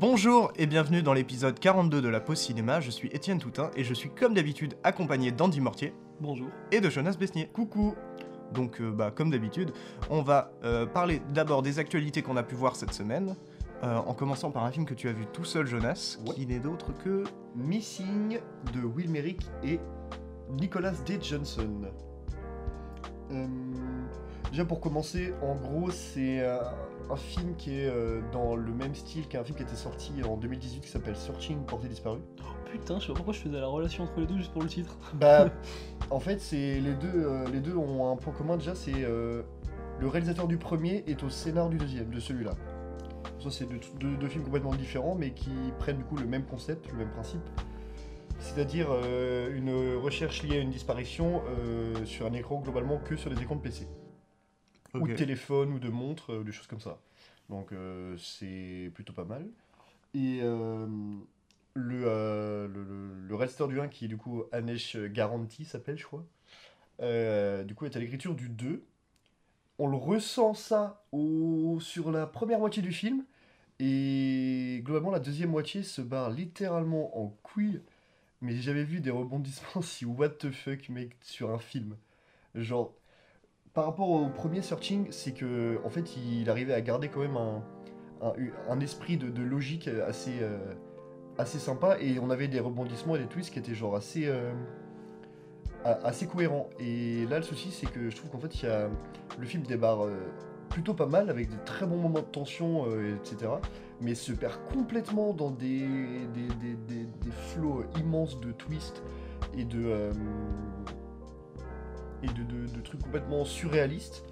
Bonjour et bienvenue dans l'épisode 42 de la Pause Cinéma, je suis Étienne Toutin et je suis comme d'habitude accompagné d'Andy Mortier Bonjour. et de Jonas Besnier. Coucou Donc euh, bah, comme d'habitude, on va euh, parler d'abord des actualités qu'on a pu voir cette semaine, euh, en commençant par un film que tu as vu tout seul Jonas, Ouais. qui n'est d'autre que... Missing de Will Merrick et Nicholas D. Johnson. Euh, déjà pour commencer, en gros c'est euh, un film qui est euh, dans le même style qu'un film qui était sorti en 2018 qui s'appelle Searching Portée disparue. Oh, putain, je sais pas pourquoi je faisais la relation entre les deux juste pour le titre. Bah en fait c'est les deux euh, les deux ont un point commun déjà c'est euh, le réalisateur du premier est au scénar du deuxième de celui-là. Ça c'est deux, deux- deux films complètement différents mais qui prennent du coup le même concept, le même principe. C'est-à-dire euh, une recherche liée à une disparition euh, sur un écran globalement que sur des écrans de PC. Ou Ok. de téléphone ou de montre, euh, des choses comme ça. Donc euh, c'est plutôt pas mal. Et euh, le, euh, le, le- le du 1 qui est du coup Anesh Garanti s'appelle je crois. euh, du coup est à l'écriture du 2. On le ressent ça au, sur la première moitié du film. Et globalement la deuxième moitié se barre littéralement en couille. Mais j'ai jamais vu des rebondissements si what the fuck mec sur un film. Genre par rapport au premier searching, c'est que en fait il arrivait à garder quand même un, esprit de, logique assez, euh, assez sympa et on avait des rebondissements et des twists qui étaient genre assez, euh, cohérents. Et là le souci c'est que je trouve qu'en fait le film débarre euh, plutôt pas mal avec de très bons moments de tension, etc. Mais se perd complètement dans des, flots immenses de twists et de, de, trucs complètement surréalistes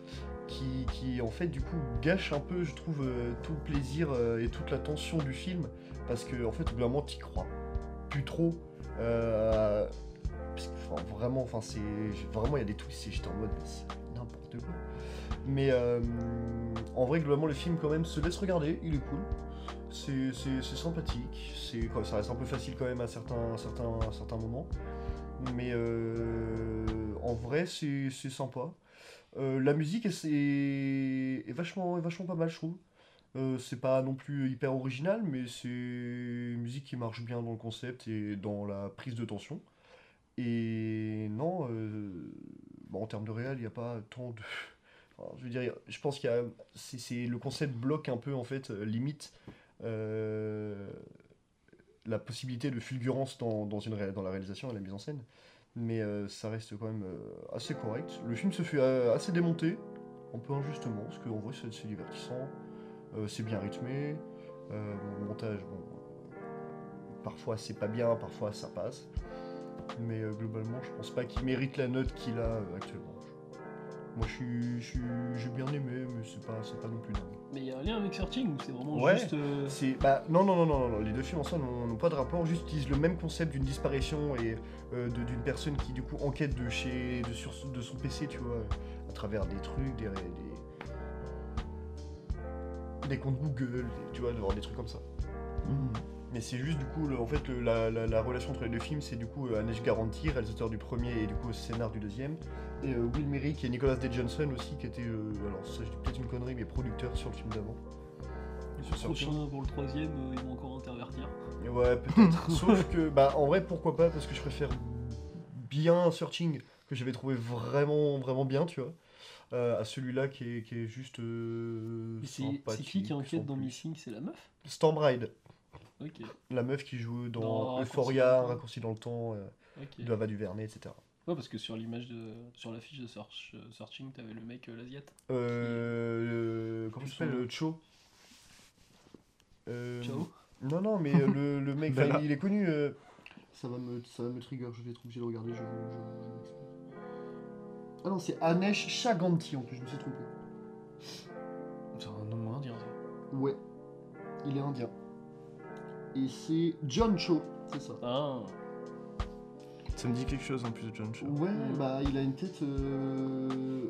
qui, en fait du coup gâchent un peu je trouve euh, tout le plaisir euh, et toute la tension du film parce que en fait moment t'y crois plus trop euh, parce que, vraiment enfin c'est vraiment il y a des twists et j'étais en mode n'importe quoi. Mais en vrai globalement le film quand même se laisse regarder il est cool. C'est sympathique. C'est ça reste un peu facile quand même à certains moments mais euh, en vrai c'est sympa. Euh, la musique est, vachement vachement pas mal je trouve. Euh, c'est pas non plus hyper original mais c'est une musique qui marche bien dans le concept et dans la prise de tension. Et non bon, en termes de réel il n'y a pas tant de je veux dire je pense qu'il y a le concept bloque un peu en fait limite la possibilité de fulgurance dans, la réalisation et la mise en scène. Mais euh, ça reste quand même euh, assez correct. Le film se fait euh, assez démonter, un peu injustement, parce qu'en vrai c'est divertissant, c'est bien rythmé, le montage, bon, parfois c'est pas bien, parfois ça passe. Mais globalement, je pense pas qu'il mérite la note qu'il a actuellement. Moi je suis- je suis- j'ai bien aimé, mais c'est pas, c'est pas non plus dingue. Mais il y a un lien avec Searching ou c'est vraiment Ouais. juste. euh, C'est bah non non non non non, les deux films ensemble n'ont n'ont pas de rapport, juste utilisent le même concept d'une disparition et euh, de- d'une personne qui du coup enquête de chez de sur de son PC, tu vois, à travers des trucs, des des, des comptes Google, des- tu vois, genre des trucs comme ça. Mais c'est juste du coup, le- en fait, le- la, la- la relation entre les deux films, c'est du coup euh, Anesh Garanti, réalisateur du premier et du coup scénar du deuxième, et euh, Will Merrick et Nicholas D. Johnson aussi, qui étaient, euh, alors ça je dis peut-être une connerie, mais producteurs sur le film d'avant. Et sur Searching. Prochain pour le troisième, euh, ils vont encore intervertir. Ouais, peut-être. Sauf que, bah, en vrai, pourquoi pas Parce que je préfère bien Searching, que j'avais trouvé vraiment, vraiment bien, tu vois, euh, à celui-là qui est, qui est juste. euh, c'est qui qui enquête dans. Missing? C'est la meuf? Stormbride, La meuf qui joue dans, Euphoria, le. Raccourci dans le temps, euh, Ok. de Ava DuVernay, etc. Ouais, parce que sur l'image de. Sur l'affiche de Search, euh, Searching, t'avais le mec euh, l'Asiat. Euh, comment il s'appelle son- euh, Cho Euh, Ciao. Non, non, mais euh, le, le mec, il est connu. euh, Ça, va me, ça va me trigger, je vais être obligé de regarder. Je, je- je m'excuse. ah non, c'est Anesh Chaganti en plus, je me suis trompé. C'est un nom indien, ça. Ouais, il est indien. Et c'est John Cho, c'est ça. Ah. Ça me dit quelque chose en plus de John Cho. Ouais, Mm. bah il a une tête euh,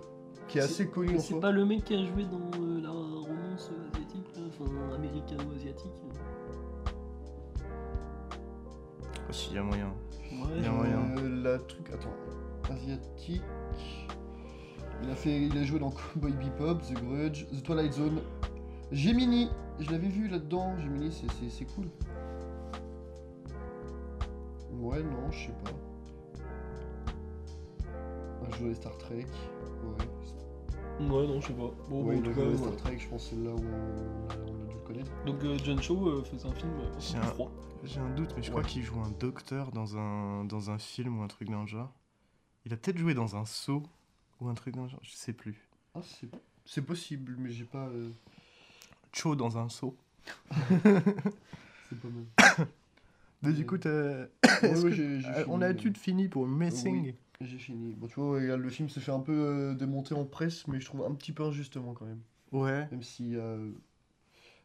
qui est assez connue c'est pas le mec qui a joué dans euh, la romance asiatique, là, enfin américano-asiatique. Oh, si, y a moyen. Ouais, Il y a moyen. Euh, la truc, attends, asiatique. Il a fait, il a joué dans Cowboy Bebop, The Grudge, The Twilight Zone, Gemini, je l'avais vu là-dedans. Gemini, c'est- cool. Ouais, non, je sais pas. Un jeu Star Trek. Ouais. Ouais, non, je sais pas. Bon, ouais, bon, le jeu. Star Trek, je pense que c'est là où on, on a dû le connaître. Donc euh, John Cho euh, faisait un film euh, un-. J'ai un doute, mais je crois Ouais. qu'il joue un docteur dans un, dans un film ou un truc d'un genre. Il a peut-être joué dans un saut ou un truc d'un genre, je sais plus. Ah, c'est c'est possible, mais j'ai pas. euh, Cho dans un saut. C'est pas mal. Mais du Euh, coup, t'as- Ouais, ouais, j'ai- j'ai euh, on fini, a euh, tout fini pour Missing. J'ai fini. Bon, tu vois, regarde, le film se fait un peu euh, démonter en presse, mais je trouve un petit peu injustement quand même. Ouais. Même s'il y a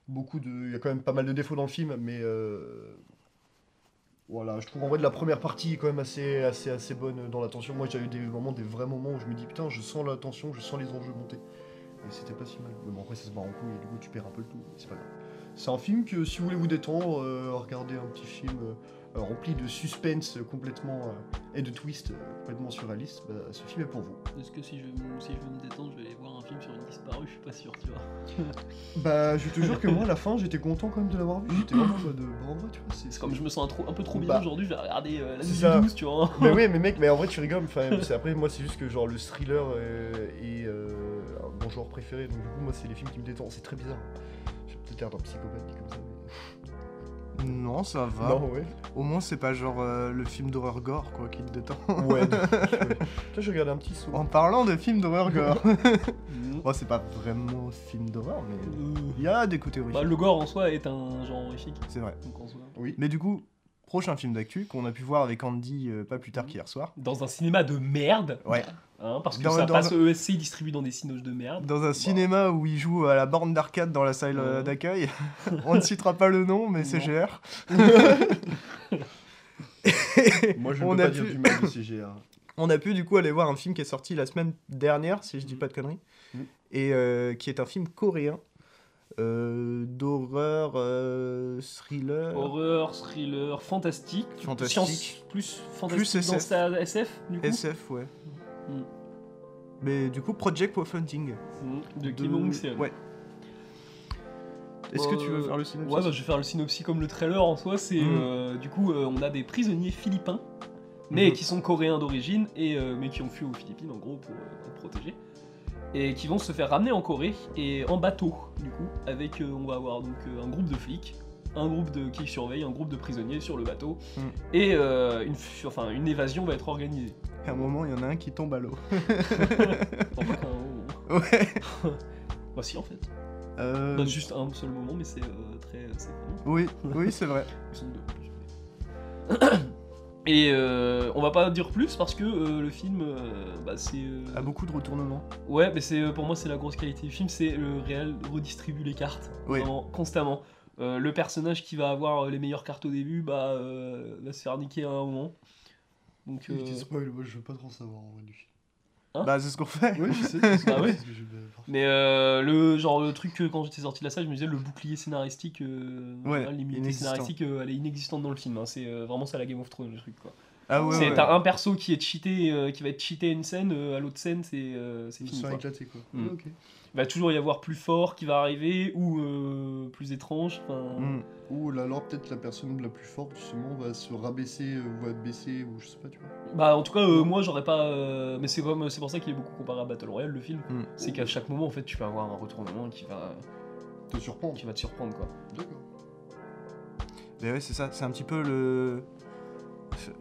beaucoup de. Il y a quand même pas mal de défauts dans le film, mais. euh, Voilà, je trouve en vrai de la première partie quand même assez, assez, assez bonne dans la tension. Moi, j'ai eu des moments, des vrais moments où je me dis putain, je sens la tension, je sens les enjeux monter. Et c'était pas si mal. Mais bon, après, ça se barre en couille et du coup, tu perds un peu le tout. C'est pas grave. C'est un film que si vous voulez vous détendre, euh, regardez un petit film euh, rempli de suspense complètement. euh, et de twist euh, complètement surréaliste, bah, ce film est pour vous. Est-ce que si je, veux- si je veux me détendre, je vais aller voir un film sur une disparue? Je suis pas sûr, tu vois. Bah, je te jure que moi, à la fin, j'étais content quand même de l'avoir vu. J'étais vraiment en mode bravo, tu vois. C'est comme je me sens un, trop- un peu trop bien Bah, aujourd'hui, je vais regarder euh, la ça. du 12, tu vois. Mais oui, mais mec, mais en vrai, tu rigoles. Enfin, après, moi, c'est juste que genre le thriller euh, mon genre préféré. Donc, du coup, moi, c'est les films qui me détendent. C'est très bizarre. J'ai peut-être l'air d'un psychopathe dit comme ça. Non, ça Mais... va. Non, ouais. Au moins, c'est pas genre euh, le film d'horreur gore, quoi, qui te détend. Ouais, de- ouais. Toi, j'ai regardé un petit saut. en parlant de films d'horreur gore. Mm. bon, c'est pas vraiment film d'horreur, mais Euh, il y a des côtés bah, horrifiques. le gore en soi est un genre horrifique. C'est vrai. Donc en soi. Oui. Mais du coup, prochain film d'actu qu'on a pu voir avec Andy euh, pas plus tard qu'hier soir. Dans un cinéma de merde, Ouais. Hein, parce que Dans- ça dans passe un- ESC distribué dans des cinoches de merde. Dans un cinéma où il joue à la borne d'arcade dans la salle euh, Ouais. d'accueil. On ne citera pas le nom, mais c'est. GR. Moi, je ne On peux a pas dire pu- du mal de CGR. On a pu du coup aller voir un film qui est sorti la semaine dernière, si je dis pas de conneries, Mm. et euh, qui est un film coréen euh, d'horreur, euh, thriller. Horreur, thriller, fantastique. Fantastique. Science plus fantastique Plus dans SF. sa SF, du coup? SF, ouais. Mm. Mais du coup, Project Wolfhunting. Mm, De Kim Hong-seul. Ouais. Est-ce que tu veux faire le synopsis Ouais, bah, je vais faire le synopsis comme le trailer en soi. C'est Mm. euh, du coup, euh, on a des prisonniers philippins, mais Mhm. qui sont coréens d'origine et euh, mais qui ont fui aux Philippines en gros pour euh, être protégés et qui vont se faire ramener en Corée et en bateau du coup avec on va avoir donc un groupe de flics. Un groupe de qui surveille, un groupe de prisonniers sur le bateau, Mm. et euh, une, enfin, une évasion va être organisée. À un moment, il y en a un qui tombe à l'eau. Qu'un- ouais. bah si en fait. Euh, Bah, juste un seul moment, mais c'est euh, très. c'est Oui, oui, c'est vrai. Ils sont deux. Et euh, on va pas dire plus parce que euh, le film, euh, bah, c'est. A beaucoup de retournements. Ouais, mais c'est pour moi c'est la grosse qualité du film, c'est le réel redistribue les cartes Oui. vraiment, constamment. Euh, le personnage qui va avoir euh, les meilleures cartes au début, bah euh, va se faire niquer à un moment. Donc Je euh, spoil, moi, je veux pas trop savoir en vrai du film. Hein Bah, c'est ce qu'on fait. Ouais, je sais. c'est ce que- Ah ouais c'est ce que je mais euh, le genre le truc que quand j'étais sorti de la salle, je me disais le bouclier scénaristique, euh, Ouais, voilà, l'immunité scénaristique, euh, elle est inexistante dans le film. hein. C'est euh, vraiment ça la Game of Thrones le truc quoi. Ah ouais, c'est ouais. t'as un perso qui est cheaté, euh, qui va être cheaté à une scène, euh, à l'autre scène c'est euh, c'est Ils fini. quoi. quoi. Va toujours y avoir plus fort qui va arriver ou euh, plus étrange. Mm. Ou là, alors peut-être la personne la plus forte justement va se rabaisser euh, ou va baisser ou je sais pas tu vois. Bah en tout cas euh, moi j'aurais pas. euh, Mais c'est comme c'est pour ça qu'il est beaucoup comparé à Battle Royale le film. Mm. C'est qu'à chaque moment en fait tu vas avoir un retournement qui va Te surprendre. qui va te surprendre quoi. D'accord. Mais ouais, c'est ça, c'est un petit peu le.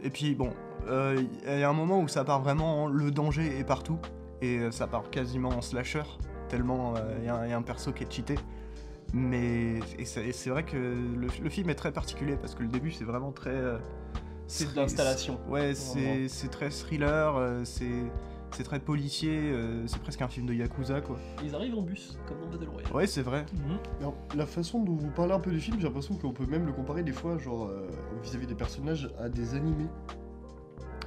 Et puis bon, euh, il y a un moment où ça part vraiment, en- le danger est partout, et euh, ça part quasiment en slasher, tellement euh, il y, a un- y a un perso qui est cheaté. Mais et c'est vrai que le, le film est très particulier parce que le début c'est vraiment très. euh, C'est de l'installation. Ouais, c'est c'est très thriller, euh, c'est c'est très policier, euh, c'est presque un film de Yakuza quoi. Ils arrivent en bus comme dans Battle Royale. Ouais, c'est vrai. Mhm. La façon dont vous parlez un peu du film, j'ai l'impression qu'on peut même le comparer des fois, genre euh, vis-à-vis des personnages, à des animés.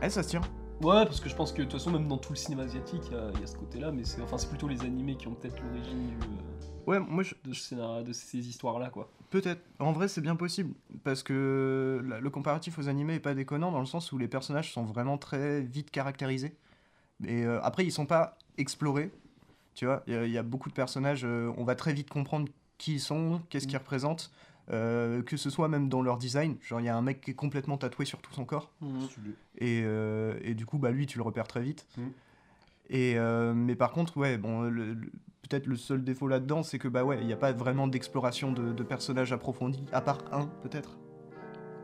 Eh, ça se tient. Ouais parce que je pense que de toute façon même dans tout le cinéma asiatique il y a- il y, a ce côté là mais c'est enfin plutôt les animés qui ont peut-être l'origine du, euh, Ouais, moi je, de, ce scénario, de ces histoires là quoi. Peut-être. En vrai, c'est bien possible. Parce que la- le comparatif aux animés est pas déconnant dans le sens où les personnages sont vraiment très vite caractérisés. Et euh, après, ils sont pas explorés. Tu vois, il y, a- il y a beaucoup de personnages, euh, on va très vite comprendre qui ils sont, qu'est-ce qu'ils représentent, euh, que ce soit même dans leur design. Genre, il y a un mec qui est complètement tatoué sur tout son corps, Mhm. Et, euh, et du coup, bah, lui, tu le repères très vite. Mm. Et, euh, mais par contre, ouais, bon, le- le- peut-être le seul défaut là-dedans, c'est que, bah ouais, il n'y a pas vraiment d'exploration de, de personnages approfondis, à part un, peut-être.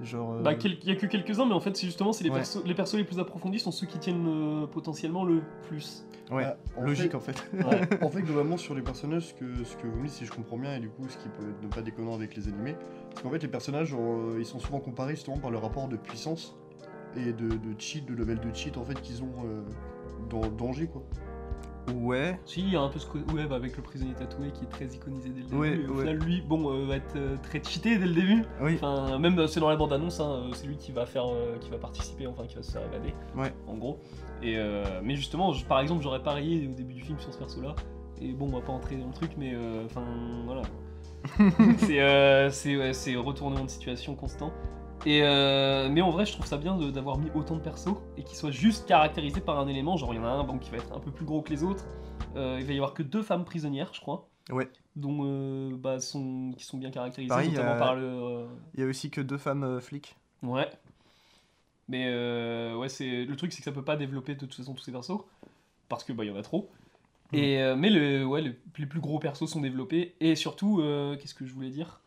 Genre. euh, Bah, il y a que quelques-uns, mais en fait, c'est justement, c'est les, Ouais. persos, les persos les plus approfondis sont ceux qui tiennent euh, potentiellement le plus. ouais, Bah, en logique fait- en fait. Ouais. En fait, globalement, sur les personnages, ce que, ce que vous me dites, si je comprends bien, et du coup, ce qui peut ne pas déconnant avec les animés, c'est qu'en fait, les personnages, euh, ils sont souvent comparés justement par le rapport de puissance et de, de cheat, de level de cheat, en fait, qu'ils ont euh, dans le danger, quoi. Ouais, Si, il y a un peu ce côté ouais, bah, avec le prisonnier tatoué qui est très iconisé dès le début. Ouais, et au ouais. final, lui, bon, euh, va être euh, très cheaté dès le début. oui. Enfin, même euh, c'est dans la bande annonce, hein, c'est lui qui va faire, euh, qui va participer, enfin qui va se faire évader. Ouais. En gros. Et mais justement, je- par exemple, j'aurais parié au début du film sur ce perso-là. Et bon, on va pas entrer dans le truc, mais euh, enfin voilà. c'est euh, c'est ouais, c'est retournement de situation constant. Et euh, mais en vrai, je trouve ça bien d'avoir mis autant de persos et qu'ils soient juste caractérisés par un élément. Genre, il y en a un bon, qui va être un peu plus gros que les autres. Euh, il va y avoir que deux femmes prisonnières, je crois. Ouais. Dont euh, bah, sont, qui sont bien caractérisées, Pareil, notamment euh, par le. Il y a aussi que deux femmes flics. Ouais. Mais euh, ouais, c'est le truc, c'est que ça peut pas développer de toute façon tous ces persos parce que bah il y en a trop. Et mais le ouais, le- les plus gros persos sont développés et surtout qu'est-ce que je voulais dire?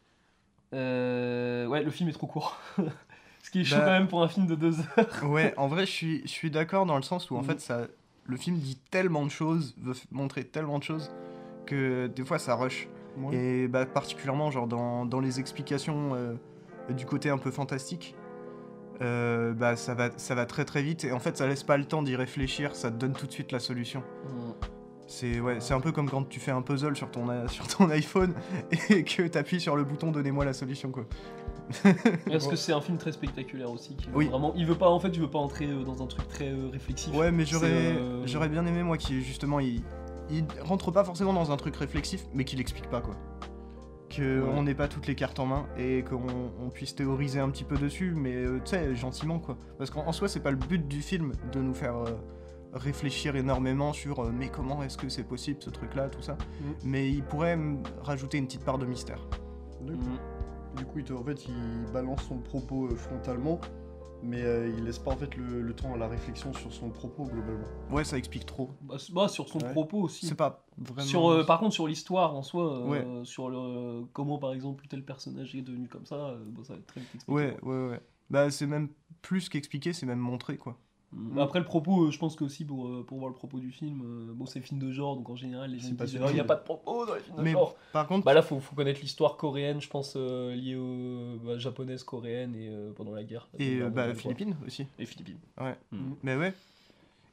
Euh, Ouais, le film est trop court. Ce qui est chaud Bah- quand même pour un film de deux heures. Ouais, en vrai, je suis, je suis d'accord dans le sens où en Mhm. fait, ça, le film dit tellement de choses, veut montrer tellement de choses, que des fois ça rush. Ouais. Et bah, particulièrement genre dans, dans les explications euh, du côté un peu fantastique, euh, bah, ça, va, ça va très très vite et en fait ça laisse pas le temps d'y réfléchir, ça te donne tout de suite la solution. C'est ouais, un peu comme quand tu fais un puzzle sur ton, a- sur ton iPhone et que tu appuies sur le bouton donnez-moi la solution quoi. Parce que c'est un film très spectaculaire aussi. Qui veut Oui. Vraiment, il veut pas en fait, il veut pas entrer euh, dans un truc très euh, réflexif. Ouais, mais j'aurais euh, bien aimé moi qui justement il, il rentre pas forcément dans un truc réflexif, mais qu'il explique pas quoi. Que Ouais. on n'ait pas toutes les cartes en main et qu'on on puisse théoriser un petit peu dessus, mais euh, tu sais gentiment quoi. Parce qu'en en soi c'est pas le but du film de nous faire euh, réfléchir énormément sur euh, mais comment est-ce que c'est possible ce truc là tout ça. Mhm. Mais il pourrait mm, rajouter une petite part de mystère. Mhm. Du coup, il te- en fait, il balance son propos euh, frontalement, mais euh, il laisse pas en fait le, le temps à la réflexion sur son propos globalement. Ouais ça explique trop. Bah, bah, sur son Ouais. propos aussi. C'est pas vraiment. Sur, euh, par contre, sur l'histoire en soi, euh, Ouais. sur le, comment par exemple tel personnage est devenu comme ça, euh, bon, ça va être très vite expliqué. Ouais quoi. ouais ouais. Bah c'est même plus qu'expliquer, c'est même montré quoi. Mm. Après le propos, euh, je pense que aussi pour, euh, pour voir le propos du film, euh, bon c'est film de genre, donc en général les gens C'est pas disent subtil. il n'y a pas de propos dans les films de Mais genre. par contre Bah là faut, faut connaître l'histoire coréenne, je pense euh, liée aux bah, japonaise, coréenne et euh, pendant la guerre. Et euh, Guerre bah. Philippines aussi. Et Philippines. Ouais. Mm. Mais ouais.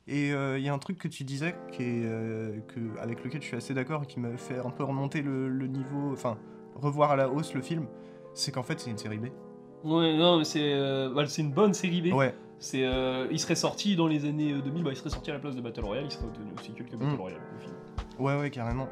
Et il y a un truc que tu disais qui est, euh, que, avec lequel je suis assez d'accord et qui m'a fait un peu remonter le, le niveau, enfin, revoir à la hausse le film, c'est qu'en fait c'est une série B. Ouais, non, mais c'est euh, bah, c'est une bonne série B. Ouais, C'est, euh, il serait sorti dans les années euh, 2000, bah, il serait sorti à la place de Battle Royale, il serait obtenu aussi quelques Battle Mm. Royale le film. ouais, ouais, carrément.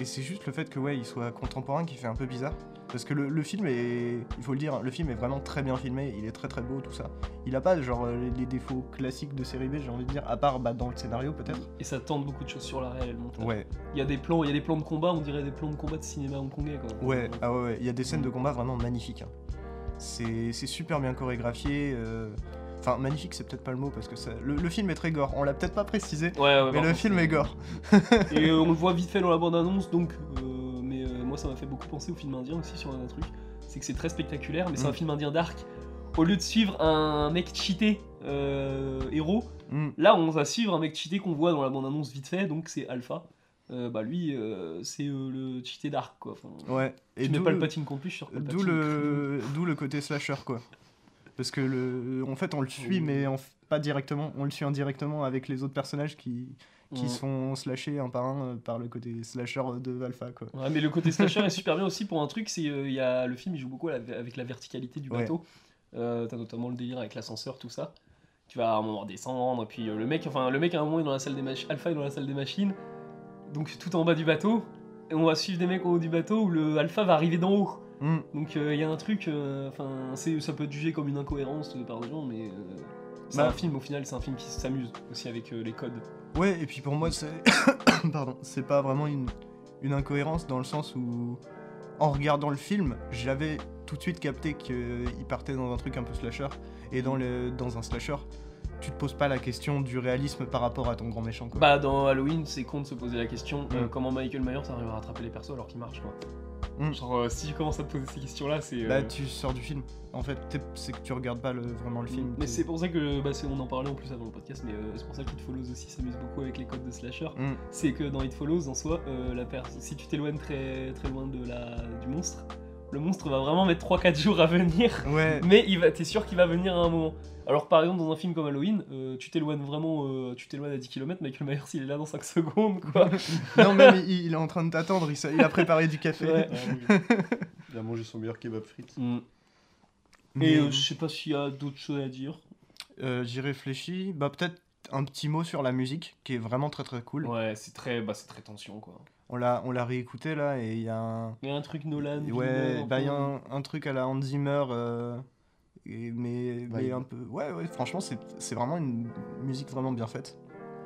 Et c'est juste le fait que ouais, il soit contemporain qui fait un peu bizarre. Parce que le, le film est, il faut le dire, hein, le film est vraiment très bien filmé, il est très très beau, tout ça. Il a pas genre les, les défauts classiques de série B, j'ai envie de dire, à part bah, dans le scénario peut-être. Et ça tente beaucoup de choses sur la réelle, le montage. Ouais, Il y a des plans, il y a des plans de combat, on dirait des plans de combat de cinéma hongkongais quoi. Ouais, ah ouais, ouais, il y a des scènes de combat vraiment magnifiques. hein. C'est c'est super bien chorégraphié. euh, Enfin, magnifique, c'est peut-être pas le mot parce que ça... le, le film est très gore. On l'a peut-être pas précisé, Ouais, ouais, mais le film est gore. Et euh, on le voit vite fait dans la bande-annonce, donc. euh, mais euh, moi, ça m'a fait beaucoup penser au film indien aussi sur un truc. C'est que c'est très spectaculaire, mais c'est Mm. un film indien dark. Au lieu de suivre un mec cheaté héros, Hmm, là, on va suivre un mec cheaté qu'on voit dans la bande-annonce vite fait, donc c'est Alpha. Euh, bah lui, euh, c'est euh, le cheaté dark quoi. Enfin, Ouais. Et tu mets pas le patine sûr que d'où le d'où le côté slasher quoi. Parce que le en fait on le suit mais en pas directement, on le suit indirectement avec les autres personnages qui qui Ouais. se font slasher un par un euh, par le côté slasher de Alpha quoi. Ouais, mais le côté slasher est super bien aussi pour un truc, c'est euh, il y a le film il joue beaucoup avec la verticalité du Ouais. bateau. Euh, T'as notamment le délire avec l'ascenseur, tout ça. Tu vas à un moment descendre, et puis euh, le mec, enfin le mec à un moment est dans la salle des machines, Alpha est dans la salle des machines, donc tout en bas du bateau, et on va suivre des mecs au haut du bateau où le Alpha va arriver d'en haut. Hmm, Donc il y a un truc, euh, enfin ça peut être jugé comme une incohérence euh, par des gens, mais euh, c'est Bah. un film au final, c'est un film qui s'amuse aussi avec euh, les codes. Ouais, et puis pour moi, c'est. Pardon, c'est pas vraiment une, une incohérence dans le sens où. en regardant le film, j'avais tout de suite capté qu'il partait dans un truc un peu slasher. Et dans, le, dans un slasher, tu te poses pas la question du réalisme par rapport à ton grand méchant. Quoi. Bah, dans Halloween, c'est con de se poser la question euh, Mm. comment Michael Myers arrive à rattraper les persos alors qu'il marche, quoi. Mm. Genre, euh, si tu commences à te poser ces questions-là, c'est. euh, Là, tu sors du film. En fait, c'est que tu regardes pas le, vraiment le film. Mais c'est pour ça que, bah, on en parlait en plus avant le podcast, mais euh, c'est pour ça que It Follows aussi s'amuse beaucoup avec les codes de slasher. Mm. C'est que dans It Follows, en soi, euh, la si tu t'éloignes très, très loin de la, du monstre, le monstre va vraiment mettre 3-4 jours à venir, Ouais, mais il va, t'es sûr qu'il va venir à un moment. Alors par exemple, dans un film comme Halloween, euh, tu t'éloignes vraiment, euh, tu t'éloignes à 10 km, Michael Myers il est là dans 5 secondes, quoi. non, même il, il est en train de t'attendre, il, a préparé du café. Ouais. Ah oui. Il a mangé son meilleur kebab frites. Mais, Et euh, je sais pas s'il y a d'autres choses à dire. euh, J'y réfléchis. Bah, peut-être un petit mot sur la musique, qui est vraiment très très cool. Ouais, c'est très, bah, c'est très tension, quoi. On l'a on l'a réécouté là, et il y a un. Il y a un truc Nolan. Ouais, bah, il y a un truc à la Hans Zimmer. euh, et- mais, mais Vibe. un peu. Ouais, ouais, franchement, c'est c'est vraiment une musique vraiment bien faite.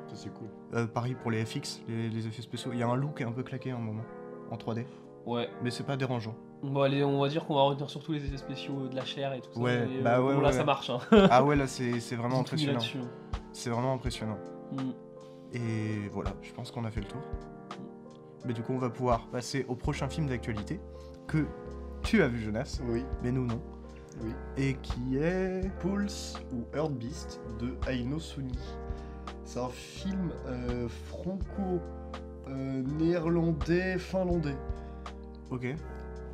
Ça, c'est cool. Euh, pareil pour les FX, les, les effets spéciaux. Il y a un look un peu claqué à un moment, en 3D. peu. Ouais. Mais c'est pas dérangeant. Bon, allez, on va dire qu'on va retenir surtout les effets spéciaux de la chair et tout ça. Ouais, et, bah ouais, bon, là, ouais, ça ouais. marche. Hein. ah ouais, là, c'est c'est vraiment impressionnant. C'est vraiment impressionnant. Mm. Et voilà, je pense qu'on a fait le tour. Mais du coup, on va pouvoir passer au prochain film d'actualité que tu as vu, Jonas, Oui, mais nous non. oui. Et qui est. Pulse ou Earth Beast de Aino Suni. C'est un film euh, franco-néerlandais, finlandais. Ok.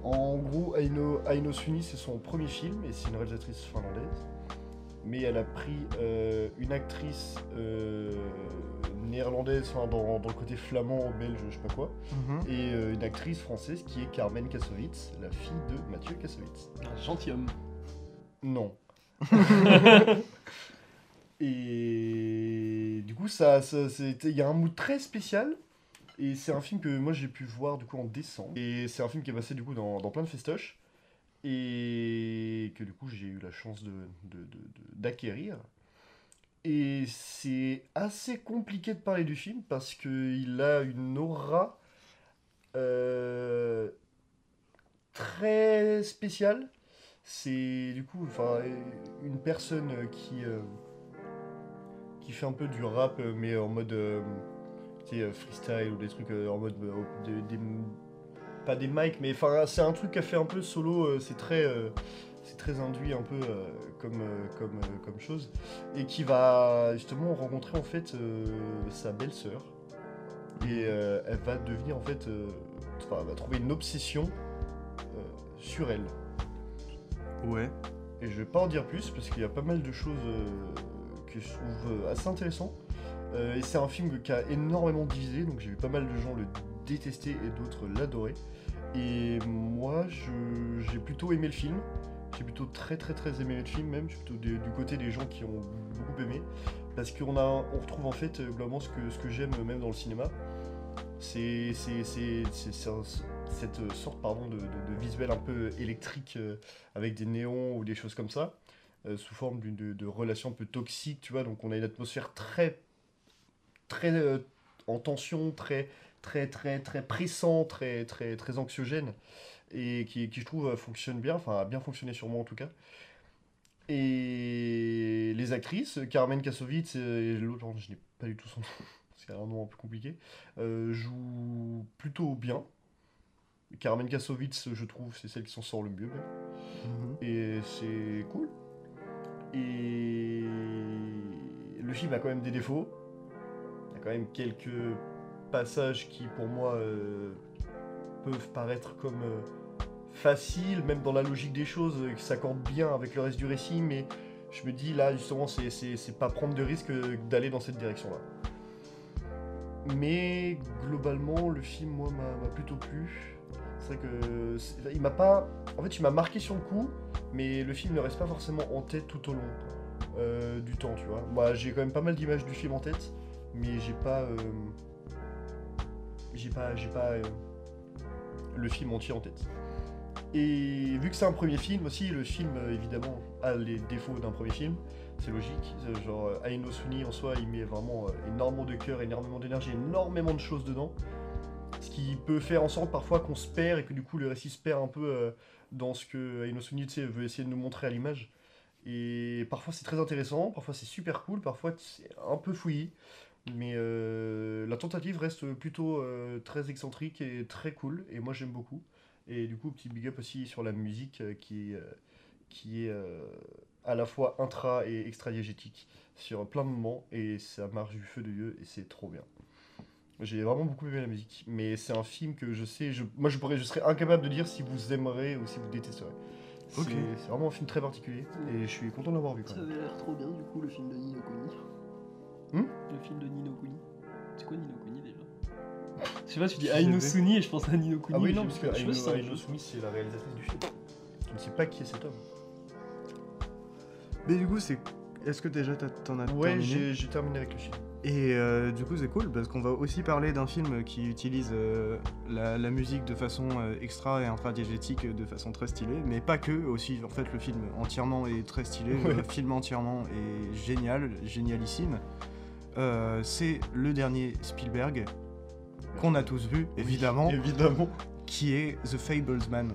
En gros, Aino, Aino Suni, c'est son premier film et c'est une réalisatrice finlandaise. Mais elle a pris euh, une actrice euh, néerlandaise, enfin dans, dans le côté flamand, belge, je sais pas quoi, Mhm. et euh, une actrice française qui est Carmen Kassovitz, la fille de Mathieu Kassovitz. Un gentilhomme. Non. et du coup, ça, ça c'était- il y a un mood très spécial. Et c'est un film que moi j'ai pu voir du coup en décembre. Et c'est un film qui est passé du coup dans, dans plein de festoches. Et que du coup j'ai eu la chance de, de- de- d'acquérir. Et c'est assez compliqué de parler du film parce qu'il a une aura euh, très spéciale. C'est du coup une personne qui, euh, qui fait un peu du rap, euh, mais en mode freestyle ou des trucs en mode. des- pas des mics, mais enfin, c'est un truc qu'elle fait un peu solo. euh, c'est très. euh, c'est très induit un peu euh, comme, euh, comme, euh, comme chose. Et qui va justement rencontrer en fait sa belle-sœur. Et elle va devenir en fait. Enfin, elle va trouver une obsession sur elle. Ouais. Et je vais pas en dire plus parce qu'il y a pas mal de choses que je trouve assez intéressantes. Et c'est un film qui a énormément divisé, donc j'ai vu pas mal de gens le détester et d'autres l'adorer. Et moi, j'ai plutôt aimé le film. J'ai plutôt très très très aimé le film même. Je suis plutôt du, côté des gens qui ont beaucoup aimé. Parce qu'on on retrouve en fait globalement ce que, ce que j'aime même dans le cinéma. C'est cette sorte pardon, de, visuel un peu électrique euh, avec des néons ou des choses comme ça, euh, sous forme de, de relation un peu toxique, tu vois. Donc on a une atmosphère très, très euh, en tension, très, très, très, très pressant, très, très, très anxiogène, et qui, qui je trouve fonctionne bien, enfin a bien fonctionné sur moi en tout cas. Et les actrices, Carmen Kassovitz et l'autre, je n'ai pas du tout son nom, c'est un nom un peu compliqué, euh, jouent plutôt bien. Carmen Kassovitz, je trouve, c'est celle qui s'en sort le mieux. même. Mhm. Et c'est cool. Et le film a quand même des défauts. Il y a quand même quelques passages qui, pour moi, euh, peuvent paraître comme euh, faciles, même dans la logique des choses, euh, qui s'accordent bien avec le reste du récit. Mais je me dis, là, justement, c'est- pas prendre de risque d'aller dans cette direction-là. Mais globalement, le film, moi, m'a plutôt plu. C'est vrai que il m'a pas. En fait, il m'a marqué sur le coup, mais le film ne reste pas forcément en tête tout au long du temps, tu vois. Moi, j'ai quand même pas mal d'images du film en tête, mais j'ai pas. J'ai pas. Pas. euh, le film entier en tête. Et vu que c'est un premier film aussi, le film euh, évidemment a les défauts d'un premier film, c'est logique. Euh, Genre Aino Suni en soi, il met vraiment énormément de cœur, énormément d'énergie, énormément de choses dedans. Ce qui peut faire en sorte parfois qu'on se perd et que du coup le récit se perd un peu dans ce que tu sais, veut essayer de nous montrer à l'image. Et parfois c'est très intéressant, parfois c'est super cool, parfois c'est un peu fouillis. Mais euh, la tentative reste plutôt euh, très excentrique et très cool, et moi j'aime beaucoup. Et du coup, petit big up aussi sur la musique euh, qui, euh, qui est à la fois intra et extra-diégétique sur plein de moments, et ça marche du feu de Dieu, et c'est trop bien. J'ai vraiment beaucoup aimé la musique, mais c'est un film que je sais, je, moi je, pourrais, je serais incapable de dire si vous aimerez ou si vous détesterez. C'est Ok. c'est vraiment un film très particulier, et je suis content de l'avoir vu quand Ça avait l'air trop bien, du coup, le film de Nino le film de Nino Kuni. C'est quoi Nino Kuni déjà Je sais pas, tu dis Aino Suni et je pense à Nino Kuni. Ah oui, non, parce que Aino, si c'est Aino la réalisatrice du film. Je ne sais pas qui est cet homme. Mais du coup, c'est. Est-ce que déjà t'as- t'en as Ouais, terminé j'ai j'ai terminé avec le film. Et euh, du coup, c'est cool parce qu'on va aussi parler d'un film qui utilise euh, la, la musique de façon euh, extra et intradiégétique de façon très stylée, mais pas que, aussi en fait le film entièrement est très stylé, Ouais. le film entièrement est génial, génialissime. Euh, c'est le dernier Spielberg qu'on a tous vu, évidemment, Évidemment. qui est The Fablesman,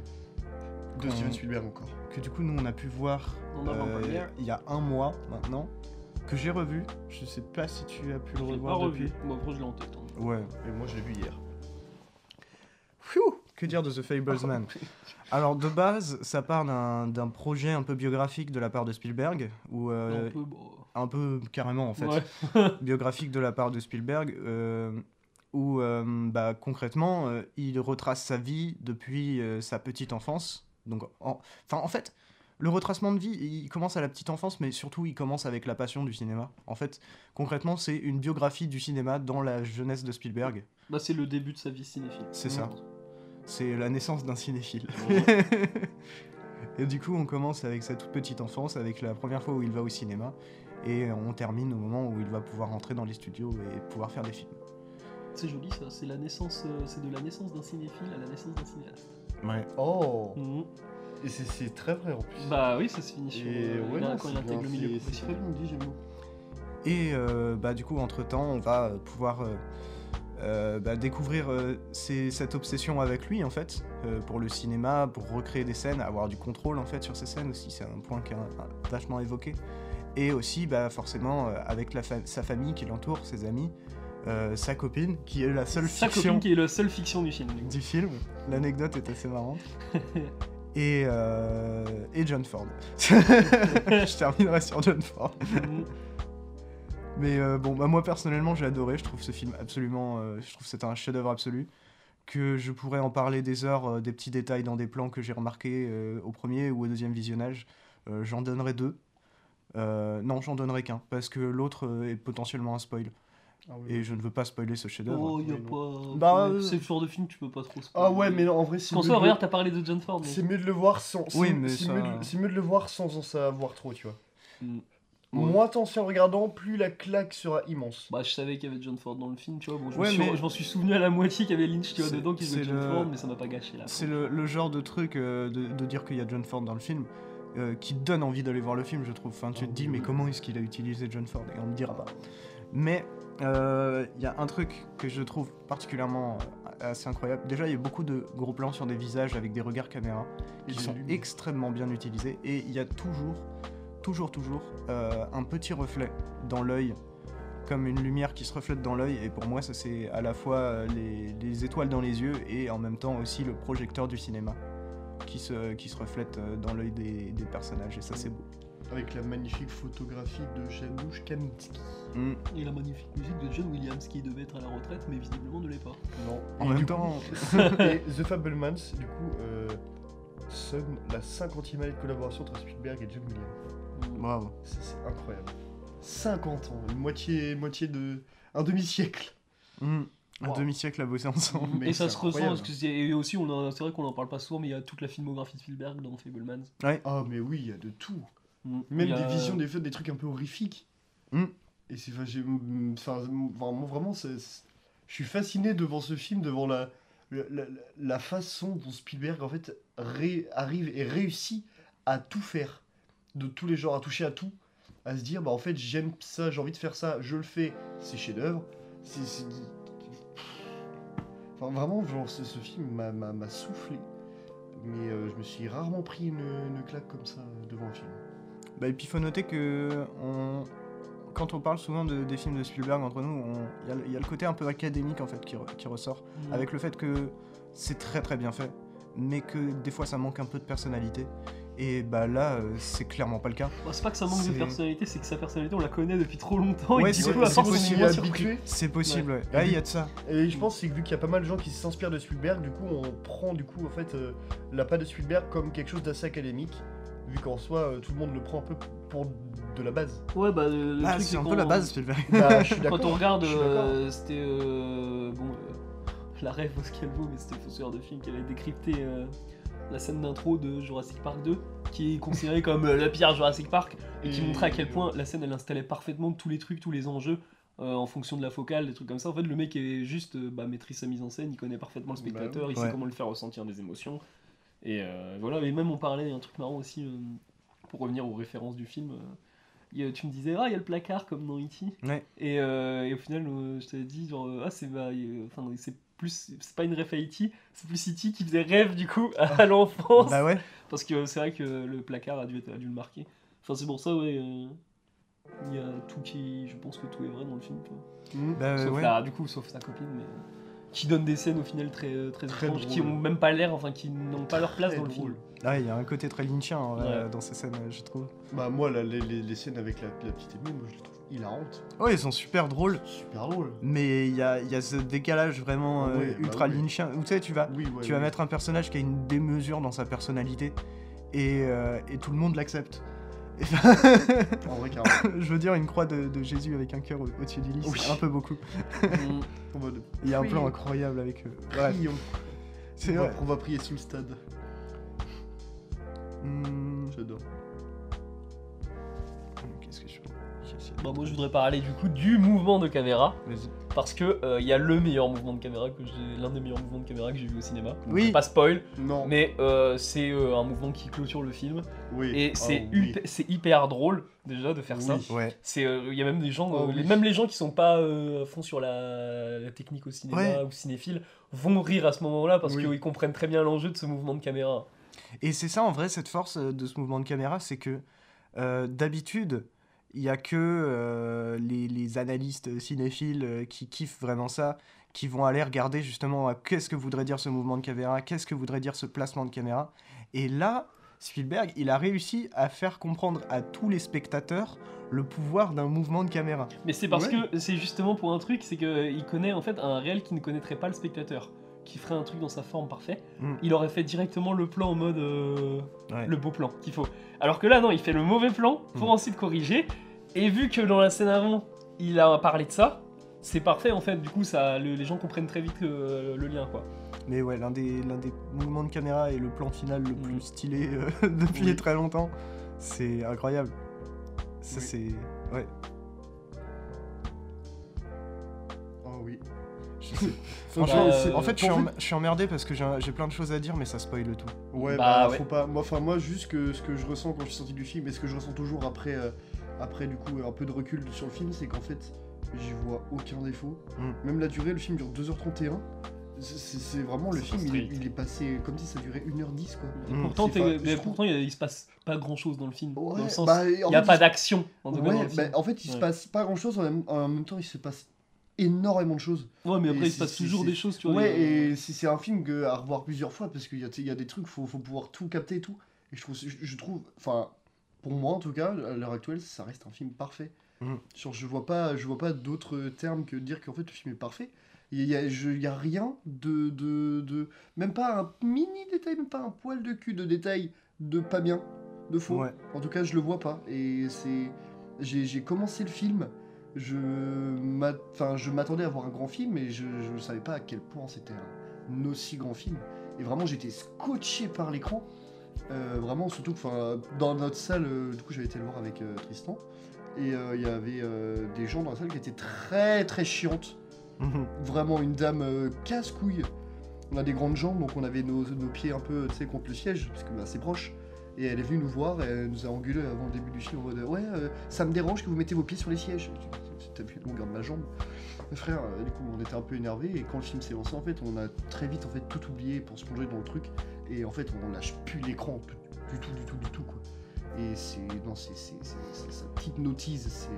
De Steven Spielberg encore. que du coup nous on a pu voir euh, il y a un mois maintenant, que j'ai revu. Je sais pas si tu as pu le Je l'ai revoir pas depuis. revu. Moi, gros, je l'ai en tête. hein. Ouais. Et moi, je l'ai vu hier. Phew que dire de The Fablesman Alors de base, ça part d'un projet un peu biographique de la part de Spielberg, ou euh, Un peu, bon. Un peu carrément en fait, Ouais. biographique de la part de Spielberg, euh, où euh, bah, concrètement, euh, il retrace sa vie depuis sa petite enfance. Donc, en- enfin, en fait, le retracement de vie, il commence à la petite enfance, mais surtout, il commence avec la passion du cinéma. En fait, concrètement, c'est une biographie du cinéma dans la jeunesse de Spielberg. Bah, c'est le début de sa vie cinéphile. C'est ça. C'est la naissance d'un cinéphile. Et du coup, on commence avec sa toute petite enfance, avec la première fois où il va au cinéma, et on termine au moment où il va pouvoir rentrer dans les studios et pouvoir faire des films. C'est joli ça, c'est la naissance, euh, c'est de la naissance d'un cinéphile à la naissance d'un cinéaste. Ouais. Oh Mhm. Et c'est- c'est très vrai en plus. Bah oui, ça se finit sur Et euh, ouais, là, non, quand il intègre bien, le milieu c'est- C'est très professionnel. bien dit, j'aime beaucoup. Et euh, bah, du coup, entre-temps, on va euh, pouvoir euh, euh, bah, découvrir euh, ses- cette obsession avec lui, en fait, euh, pour le cinéma, pour recréer des scènes, avoir du contrôle, en fait, sur ces scènes aussi, c'est un point qui est vachement évoqué. Et aussi, bah, forcément, euh, avec la fa- sa famille qui l'entoure, ses amis, euh, sa copine, qui est la seule Sa fiction copine qui est la seule fiction du film. du du film. L'anecdote est assez marrante. Et, euh, et John Ford. Je terminerai sur John Ford. Mhm. Mais euh, bon, bah moi personnellement j'ai adoré, je trouve ce film absolument, je trouve que c'est un chef-d'œuvre absolu, que je pourrais en parler des heures, des petits détails dans des plans que j'ai remarqués au premier ou au deuxième visionnage. J'en donnerai deux. Euh, non, j'en donnerai qu'un, parce que l'autre euh, est potentiellement un spoil. Ah, oui, Et je ne veux pas spoiler ce chef-d'œuvre. Oh, y a oui, non. pas. Bah, ouais, euh, C'est le genre de film que tu peux pas trop spoiler. Ah ouais, mais non, en vrai, c'est mieux, de regarde, le... t'as parlé de John Ford. c'est mieux de le voir sans. Oui, mais c'est ça- mieux, de- c'est mieux de le voir sans en savoir trop, tu vois. Mm. Moins t'en sais en regardant, plus la claque sera immense. Bah, je savais qu'il y avait John Ford dans le film, tu vois. Bon, je, Ouais, mais- m'en suis souvenu à la moitié qu'il y avait Lynch, tu vois, C'est- dedans, qui jouait John le- Ford, mais ça m'a pas gâché là. C'est le, le genre de truc euh, de, de dire qu'il y a John Ford dans le film euh, qui donne envie d'aller voir le film, je trouve. Enfin, tu te dis, mais comment est-ce qu'il a utilisé John Ford? Et on ne dira pas. Mais euh, il y a un truc que je trouve particulièrement euh, assez incroyable. Déjà, il y a beaucoup de gros plans sur des visages avec des regards caméra qui sont extrêmement bien utilisés. Et il y a toujours, toujours, toujours euh, un petit reflet dans l'œil. Comme une lumière qui se reflète dans l'œil, et pour moi, ça c'est à la fois les, les étoiles dans les yeux et en même temps aussi le projecteur du cinéma qui se, qui se reflète euh, dans l'œil des, des personnages, et ça c'est beau. Avec la magnifique photographie de Janusz Kaminski. Mm. Et la magnifique musique de John Williams, qui devait être à la retraite, mais visiblement ne l'est pas. Non. En Et même temps, coup- et The Fablemans, du coup, euh, sonne la 50e année de collaboration entre Spielberg et John Williams. Mm. bravo. C'est c'est incroyable. 50 ans, une moitié, moitié de. un demi-siècle. Mm. Un Wow. demi-siècle à bosser ensemble. Mais et ça se ressent, parce que c'est- et aussi, c'est vrai qu'on en parle pas souvent, mais il y a toute la filmographie de Spielberg dans Fablemans. Ah, mais oui, il y a de tout. Mm. Même a- des visions, des fois, des trucs un peu horrifiques. Mm. Et c'est. Enfin, enfin, vraiment, vraiment, je suis fasciné devant ce film, devant la, la, la- la façon dont Spielberg, en fait, ré- arrive et réussit à tout faire. De tous les genres, à toucher à tout. À se dire, bah, en fait, j'aime ça, j'ai envie de faire ça, je le fais, c'est chef-d'œuvre. C'est. c'est- Enfin, vraiment, genre, ce, ce film m'a- soufflé. Mais euh, je me suis rarement pris une, une claque comme ça euh, devant un film. Bah, et puis il faut noter que on... quand on parle souvent de- des films de Spielberg entre nous, on- il y a le- il y, a le côté un peu académique en fait qui, re- qui ressort, Mm. avec le fait que c'est très très bien fait, mais que des fois ça manque un peu de personnalité. Et bah là, euh, c'est clairement pas le cas. Bah, c'est pas que ça manque de personnalité, c'est que sa personnalité on la connaît depuis trop longtemps Ouais, et du c'est- possible, habitué. C'est possible, ouais. Et Ouais, il y a de ça. Et je pense c'est que vu qu'il y a pas mal de gens qui s'inspirent de Spielberg, du coup on prend du coup en fait euh, la patte de Spielberg comme quelque chose d'assez académique, vu qu'en soi euh, tout le monde le prend un peu pour de la base. Ouais, bah le, Ah, truc c'est un peu la base Spielberg. Bah, je suis d'accord. Quand on regarde, euh, c'était. euh, bon, euh, la rêve au Scalvo, mais c'était Fossoyeur de film qui avait décrypté euh, la scène d'intro de Jurassic Park 2, qui est considérée comme euh, la pire Jurassic Park, et qui montrait à quel point la scène elle installait parfaitement tous les trucs, tous les enjeux. euh, en fonction de la focale, des trucs comme ça. En fait, le mec est juste euh, bah, maîtrise sa mise en scène, il connaît parfaitement le Bah spectateur, il Ouais. sait comment le faire ressentir des émotions. Et euh, voilà, et même on parlait un truc marrant aussi, euh, pour revenir aux références du film. euh, il y a- tu me disais, ah, il y a le placard comme dans E.T. Ouais. Et, euh, et au final, euh, je t'avais dit, genre, euh, ah, c'est bah, enfin, c'est plus, c'est pas une ref à E.T., c'est plus E.T. qui faisait rêve du coup à l'enfance. bah ouais. Parce que c'est vrai que le placard a dû, être- a dû le marquer. Enfin, c'est pour ça, ouais. euh, il y a tout qui. Je pense que tout est vrai dans le film. quoi. Mhm. Bah sauf ouais. la- du coup, sauf sa copine, mais. euh, Qui donne des scènes au final très, très, Très étranges, qui ont même pas l'air, enfin, qui n'ont pas leur place Très dans le drôle. film. Ah, il y a un côté très lynchien en vrai, Ouais. dans ces scènes, je trouve. Bah moi la- les, les- les scènes avec la, la petite Amy, moi je les trouve hilarantes. Oh, ils sont super drôles, Super drôle. mais il y a, il y a ce décalage vraiment euh, Ouais, bah ultra oui. lynchien. Où tu sais, tu vas, Oui, ouais, tu vas ouais. mettre un personnage qui a une démesure dans sa personnalité et, euh, et tout le monde l'accepte. En vrai carrément. je veux dire, une croix de, de Jésus avec un cœur au- au-dessus du lit, c'est un peu beaucoup. Mm. En mode. Il y a un plan incroyable avec eux. Bref, prions. c'est on, va, vrai. on va prier sur le stade. Hmm, J'adore. Qu'est-ce que je Bah, moi, je voudrais parler du coup du mouvement de caméra. Vas-y. Parce que euh, il y a le meilleur mouvement de caméra que j'ai, l'un des meilleurs mouvements de caméra que j'ai vu au cinéma. Donc, Oui. Pas spoil, Non. mais euh, c'est euh, un mouvement qui clôture le film Oui. et Ah c'est oui. hup- c'est hyper drôle déjà de faire ça. Ouais. C'est euh, il y a même des gens, Oh euh, les- oui. même les gens qui sont pas euh, à fond sur la, la technique au cinéma Ouais. ou cinéphiles vont rire à ce moment-là parce Oui. qu'ils comprennent très bien l'enjeu de ce mouvement de caméra. Et c'est ça en vrai cette force de ce mouvement de caméra, c'est que euh, d'habitude, il y a que euh, les, les analystes cinéphiles euh, qui kiffent vraiment ça, qui vont aller regarder justement euh, qu'est-ce que voudrait dire ce mouvement de caméra, qu'est-ce que voudrait dire ce placement de caméra. Et là, Spielberg, il a réussi à faire comprendre à tous les spectateurs le pouvoir d'un mouvement de caméra. Mais c'est parce Ouais. que c'est justement pour un truc, c'est qu'il connaît en fait un réel qui ne connaîtrait pas le spectateur, qui ferait un truc dans sa forme parfait. Mm. Il aurait fait directement le plan en mode euh, Ouais. le beau plan qu'il faut. Alors que là non, il fait le mauvais plan pour Mm. ensuite corriger. Et vu que dans la scène avant, il a parlé de ça, c'est parfait en fait. Du coup, ça, le- les gens comprennent très vite euh, le lien quoi. Mais ouais, l'un des, mouvements de caméra et le plan final le plus Mm. stylé euh, depuis Oui. très longtemps. C'est incroyable. Ça, Oui. c'est. Ouais. Oh oui. Franchement, Bah, c'est- en fait, je suis, je emmerdé parce que j'ai plein de choses à dire, mais ça spoil tout. Ouais, Bah, bah, ouais. faut pas. Moi, enfin, moi, juste que ce que je ressens quand je suis sorti du film et ce que je ressens toujours après, euh, après du coup, un peu de recul sur le film, c'est qu'en fait, j'y vois aucun défaut. Mm. Même la durée, le film dure 2h31. C'est- vraiment le film, il est, strict. il est passé comme si ça durait 1h10 quoi. Et Mm. pourtant, pas- mais trouve- il, se passe pas grand chose dans le film. Ouais, dans le sens, bah, il n'y a pas d'action en Ouais, bah, en fait, il se passe pas grand chose, en même, en même temps, il se passe énormément de choses. Ouais, mais et après, il se passe toujours des choses, tu vois. Ouais, et c'est un film que, à revoir plusieurs fois parce qu'il y y a des trucs, faut, faut pouvoir tout capter et tout. Et je trouve, je, je trouve, enfin, pour moi en tout cas, à l'heure actuelle, ça reste un film parfait. Genre, je vois pas, je vois pas d'autres termes que dire qu'en fait le film est parfait. Il y a, je- il y a rien de, de, de, même pas un mini détail, même pas un poil de cul de détail de pas bien, de faux. Ouais. En tout cas, je le vois pas. Et c'est. J'ai commencé le film, je m'a- enfin, je m'attendais à voir un grand film, mais je ne savais pas à quel point c'était un aussi grand film. Et vraiment, j'étais scotché par l'écran. Euh, vraiment, surtout que dans notre salle, euh, du coup, j'avais été le voir avec euh, Tristan. Et il y avait des gens dans la salle qui étaient très très chiantes. Mhm. Vraiment une dame casse-couille. On a des grandes jambes, donc on avait nos, nos pieds un peu contre le siège, parce que bah, c'est proche. Et elle est venue nous voir et elle nous a engueulé avant le début du film en mode Ouais, ça me dérange que vous mettez vos pieds sur les sièges. t'as vu la longueur de ma jambe. Mais frère, du coup, on était un peu énervé et quand le film s'est lancé, en fait, on a très vite en fait tout oublié pour se plonger dans le truc et en fait, on lâche plus l'écran du tout, du tout, du tout quoi. Et c'est non, c'est c'est- c'est- c'est- sa petite notice, c'est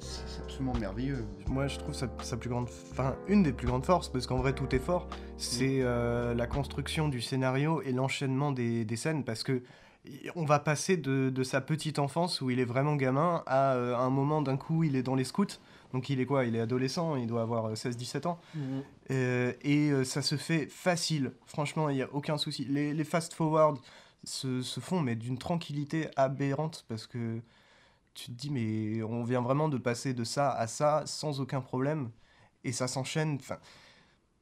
c'est absolument merveilleux. Moi, je trouve sa, sa plus grande, enfin, une des plus grandes forces, parce qu'en vrai, tout est fort, c'est euh, la construction du scénario et l'enchaînement des, des scènes, parce que on va passer de, de sa petite enfance où il est vraiment gamin à euh, un moment d'un coup il est dans les scouts. Donc il est quoi? Il est adolescent, il doit avoir euh, 16-17 ans. Mhm. Euh, et euh, ça se fait facile. Franchement, il n'y a aucun souci. Les, les fast-forward se, se font, mais d'une tranquillité aberrante parce que tu te dis, mais on vient vraiment de passer de ça à ça sans aucun problème. Et ça s'enchaîne. Enfin.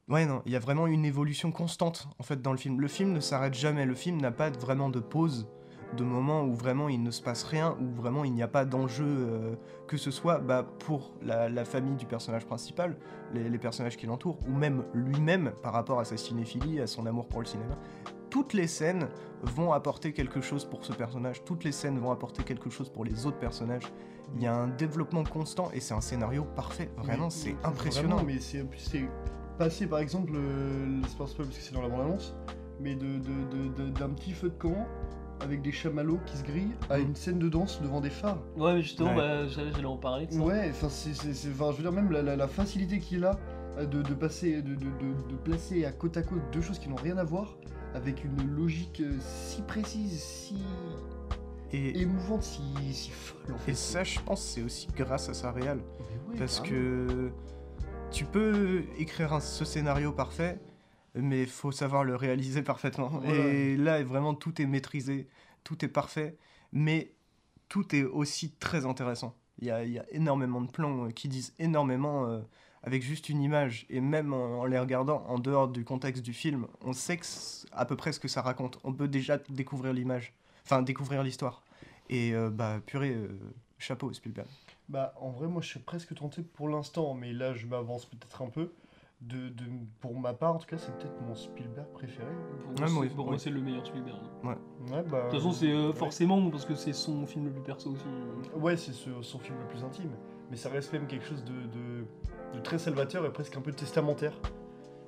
Ouais, non, il y a vraiment une évolution constante en fait dans le film. Le film ne s'arrête jamais. Le film n'a pas vraiment de pause, de moment où vraiment il ne se passe rien, où vraiment il n'y a pas d'enjeu euh, que ce soit bah, pour la, la famille du personnage principal, les, les personnages qui l'entourent, ou même lui-même par rapport à sa cinéphilie, à son amour pour le cinéma. Toutes les scènes vont apporter quelque chose pour ce personnage, toutes les scènes vont apporter quelque chose pour les autres personnages. Il y a un développement constant et c'est un scénario parfait. Vraiment, c'est Vraiment, impressionnant. mais c'est passé par exemple, euh, c'est pas parce que c'est dans la bande-annonce, mais de- de- de- de- d'un petit feu de camp avec des chamallows qui se grillent à Mm. une scène de danse devant des phares. Ouais, mais justement, Ouais. bah, j'allais j'allais en parler de ça. Ouais, enfin, c'est, c'est- c'est- enfin, je veux dire, même la, la- la facilité qu'il a euh, de, de passer, de, de- de- de placer à côte à côte deux choses qui n'ont rien à voir, avec une logique euh, si précise, si Et, émouvante, si, si folle en fait. et ça, je pense, c'est aussi grâce à sa réal. Mais ouais, Parce carrément. que tu peux écrire un- ce scénario parfait, mais il faut savoir le réaliser parfaitement. Et là, vraiment, tout est maîtrisé, tout est parfait, mais tout est aussi très intéressant. Il y a, il y a énormément de plans euh, qui disent énormément euh, avec juste une image, et même en, en les regardant en dehors du contexte du film, on sait que à peu près ce que ça raconte. On peut déjà découvrir l'image, enfin découvrir l'histoire. Et euh, bah, purée, euh, chapeau Spielberg. Bah, en vrai, moi, je suis presque tenté pour l'instant, mais là, je m'avance peut-être un peu. De, de- pour ma part, en tout cas, c'est peut-être mon Spielberg préféré. Pour Ouais, moi, c'est- pour ouais. moi, c'est le meilleur Spielberg. De Ouais, bah. toute façon, c'est euh, ouais. forcément parce que c'est son film le plus perso aussi. euh. Ouais, c'est ce- son film le plus intime. Mais ça reste quand même quelque chose de, de, de très salvateur et presque un peu testamentaire.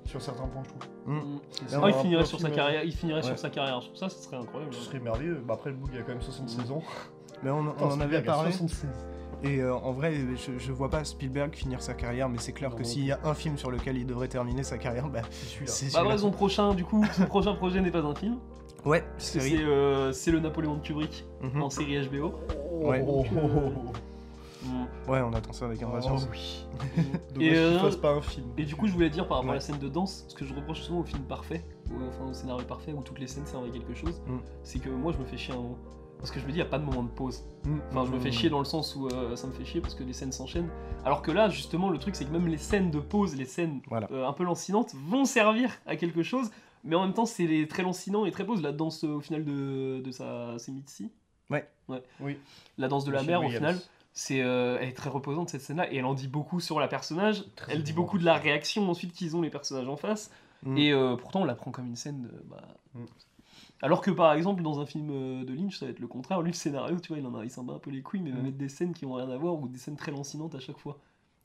Sur certains points, je trouve. Mm. C'est Ah, il finirait sur sa carrière. Il finirait Ouais. sur sa carrière. Sur ça, ce serait incroyable. Ce serait merveilleux. Bah, après, le book, il a quand même 76 ans. Mais on, on Attends, en avait parlé. 76. Et euh, en vrai, je, je vois pas Spielberg finir sa carrière, mais c'est clair Non, que s'il y a un film sur lequel il devrait terminer sa carrière, bah, C'est celui-là. Bah ouais, son prochain, du coup, son prochain projet n'est pas un film. Ouais, C'est série. euh, c'est le Napoléon de Kubrick Mhm. en série HBO. Ouais. Oh, oh, oh, oh. Mm. Ouais, on attend ça avec impatience. Oh, oui. Et, euh, fasse pas un film. Et du coup, je voulais dire par rapport à la scène de danse, ce que je reproche souvent au film parfait, ou enfin au scénario parfait où toutes les scènes servent à quelque chose, Mm. c'est que moi je me fais chier un moment. Parce que je me dis, il n'y a pas de moment de pause. Mm. Enfin, je me fais Mm. chier dans le sens où euh, ça me fait chier parce que les scènes s'enchaînent. Alors que là, justement, le truc, c'est que même les scènes de pause, les scènes Voilà. euh, un peu lancinantes, vont servir à quelque chose, mais en même temps, c'est les très lancinant et très pause. La danse euh, au final de, de sa. C'est Mitzi Ouais. Ouais. Oui. La danse de la Michelle mer, au final, c'est, elle est très reposante cette scène-là et elle en dit beaucoup sur la personnage. Très elle dit beaucoup de la réaction ensuite qu'ils ont les personnages en face. Mm. Et pourtant, on la prend comme une scène de. bah, Mm. Alors que par exemple, dans un film euh, de Lynch, ça va être le contraire. Lui, le scénario, tu vois, il, en a, il s'en bat un peu les couilles, mais il va Mm. mettre des scènes qui ont rien à voir ou des scènes très lancinantes à chaque fois.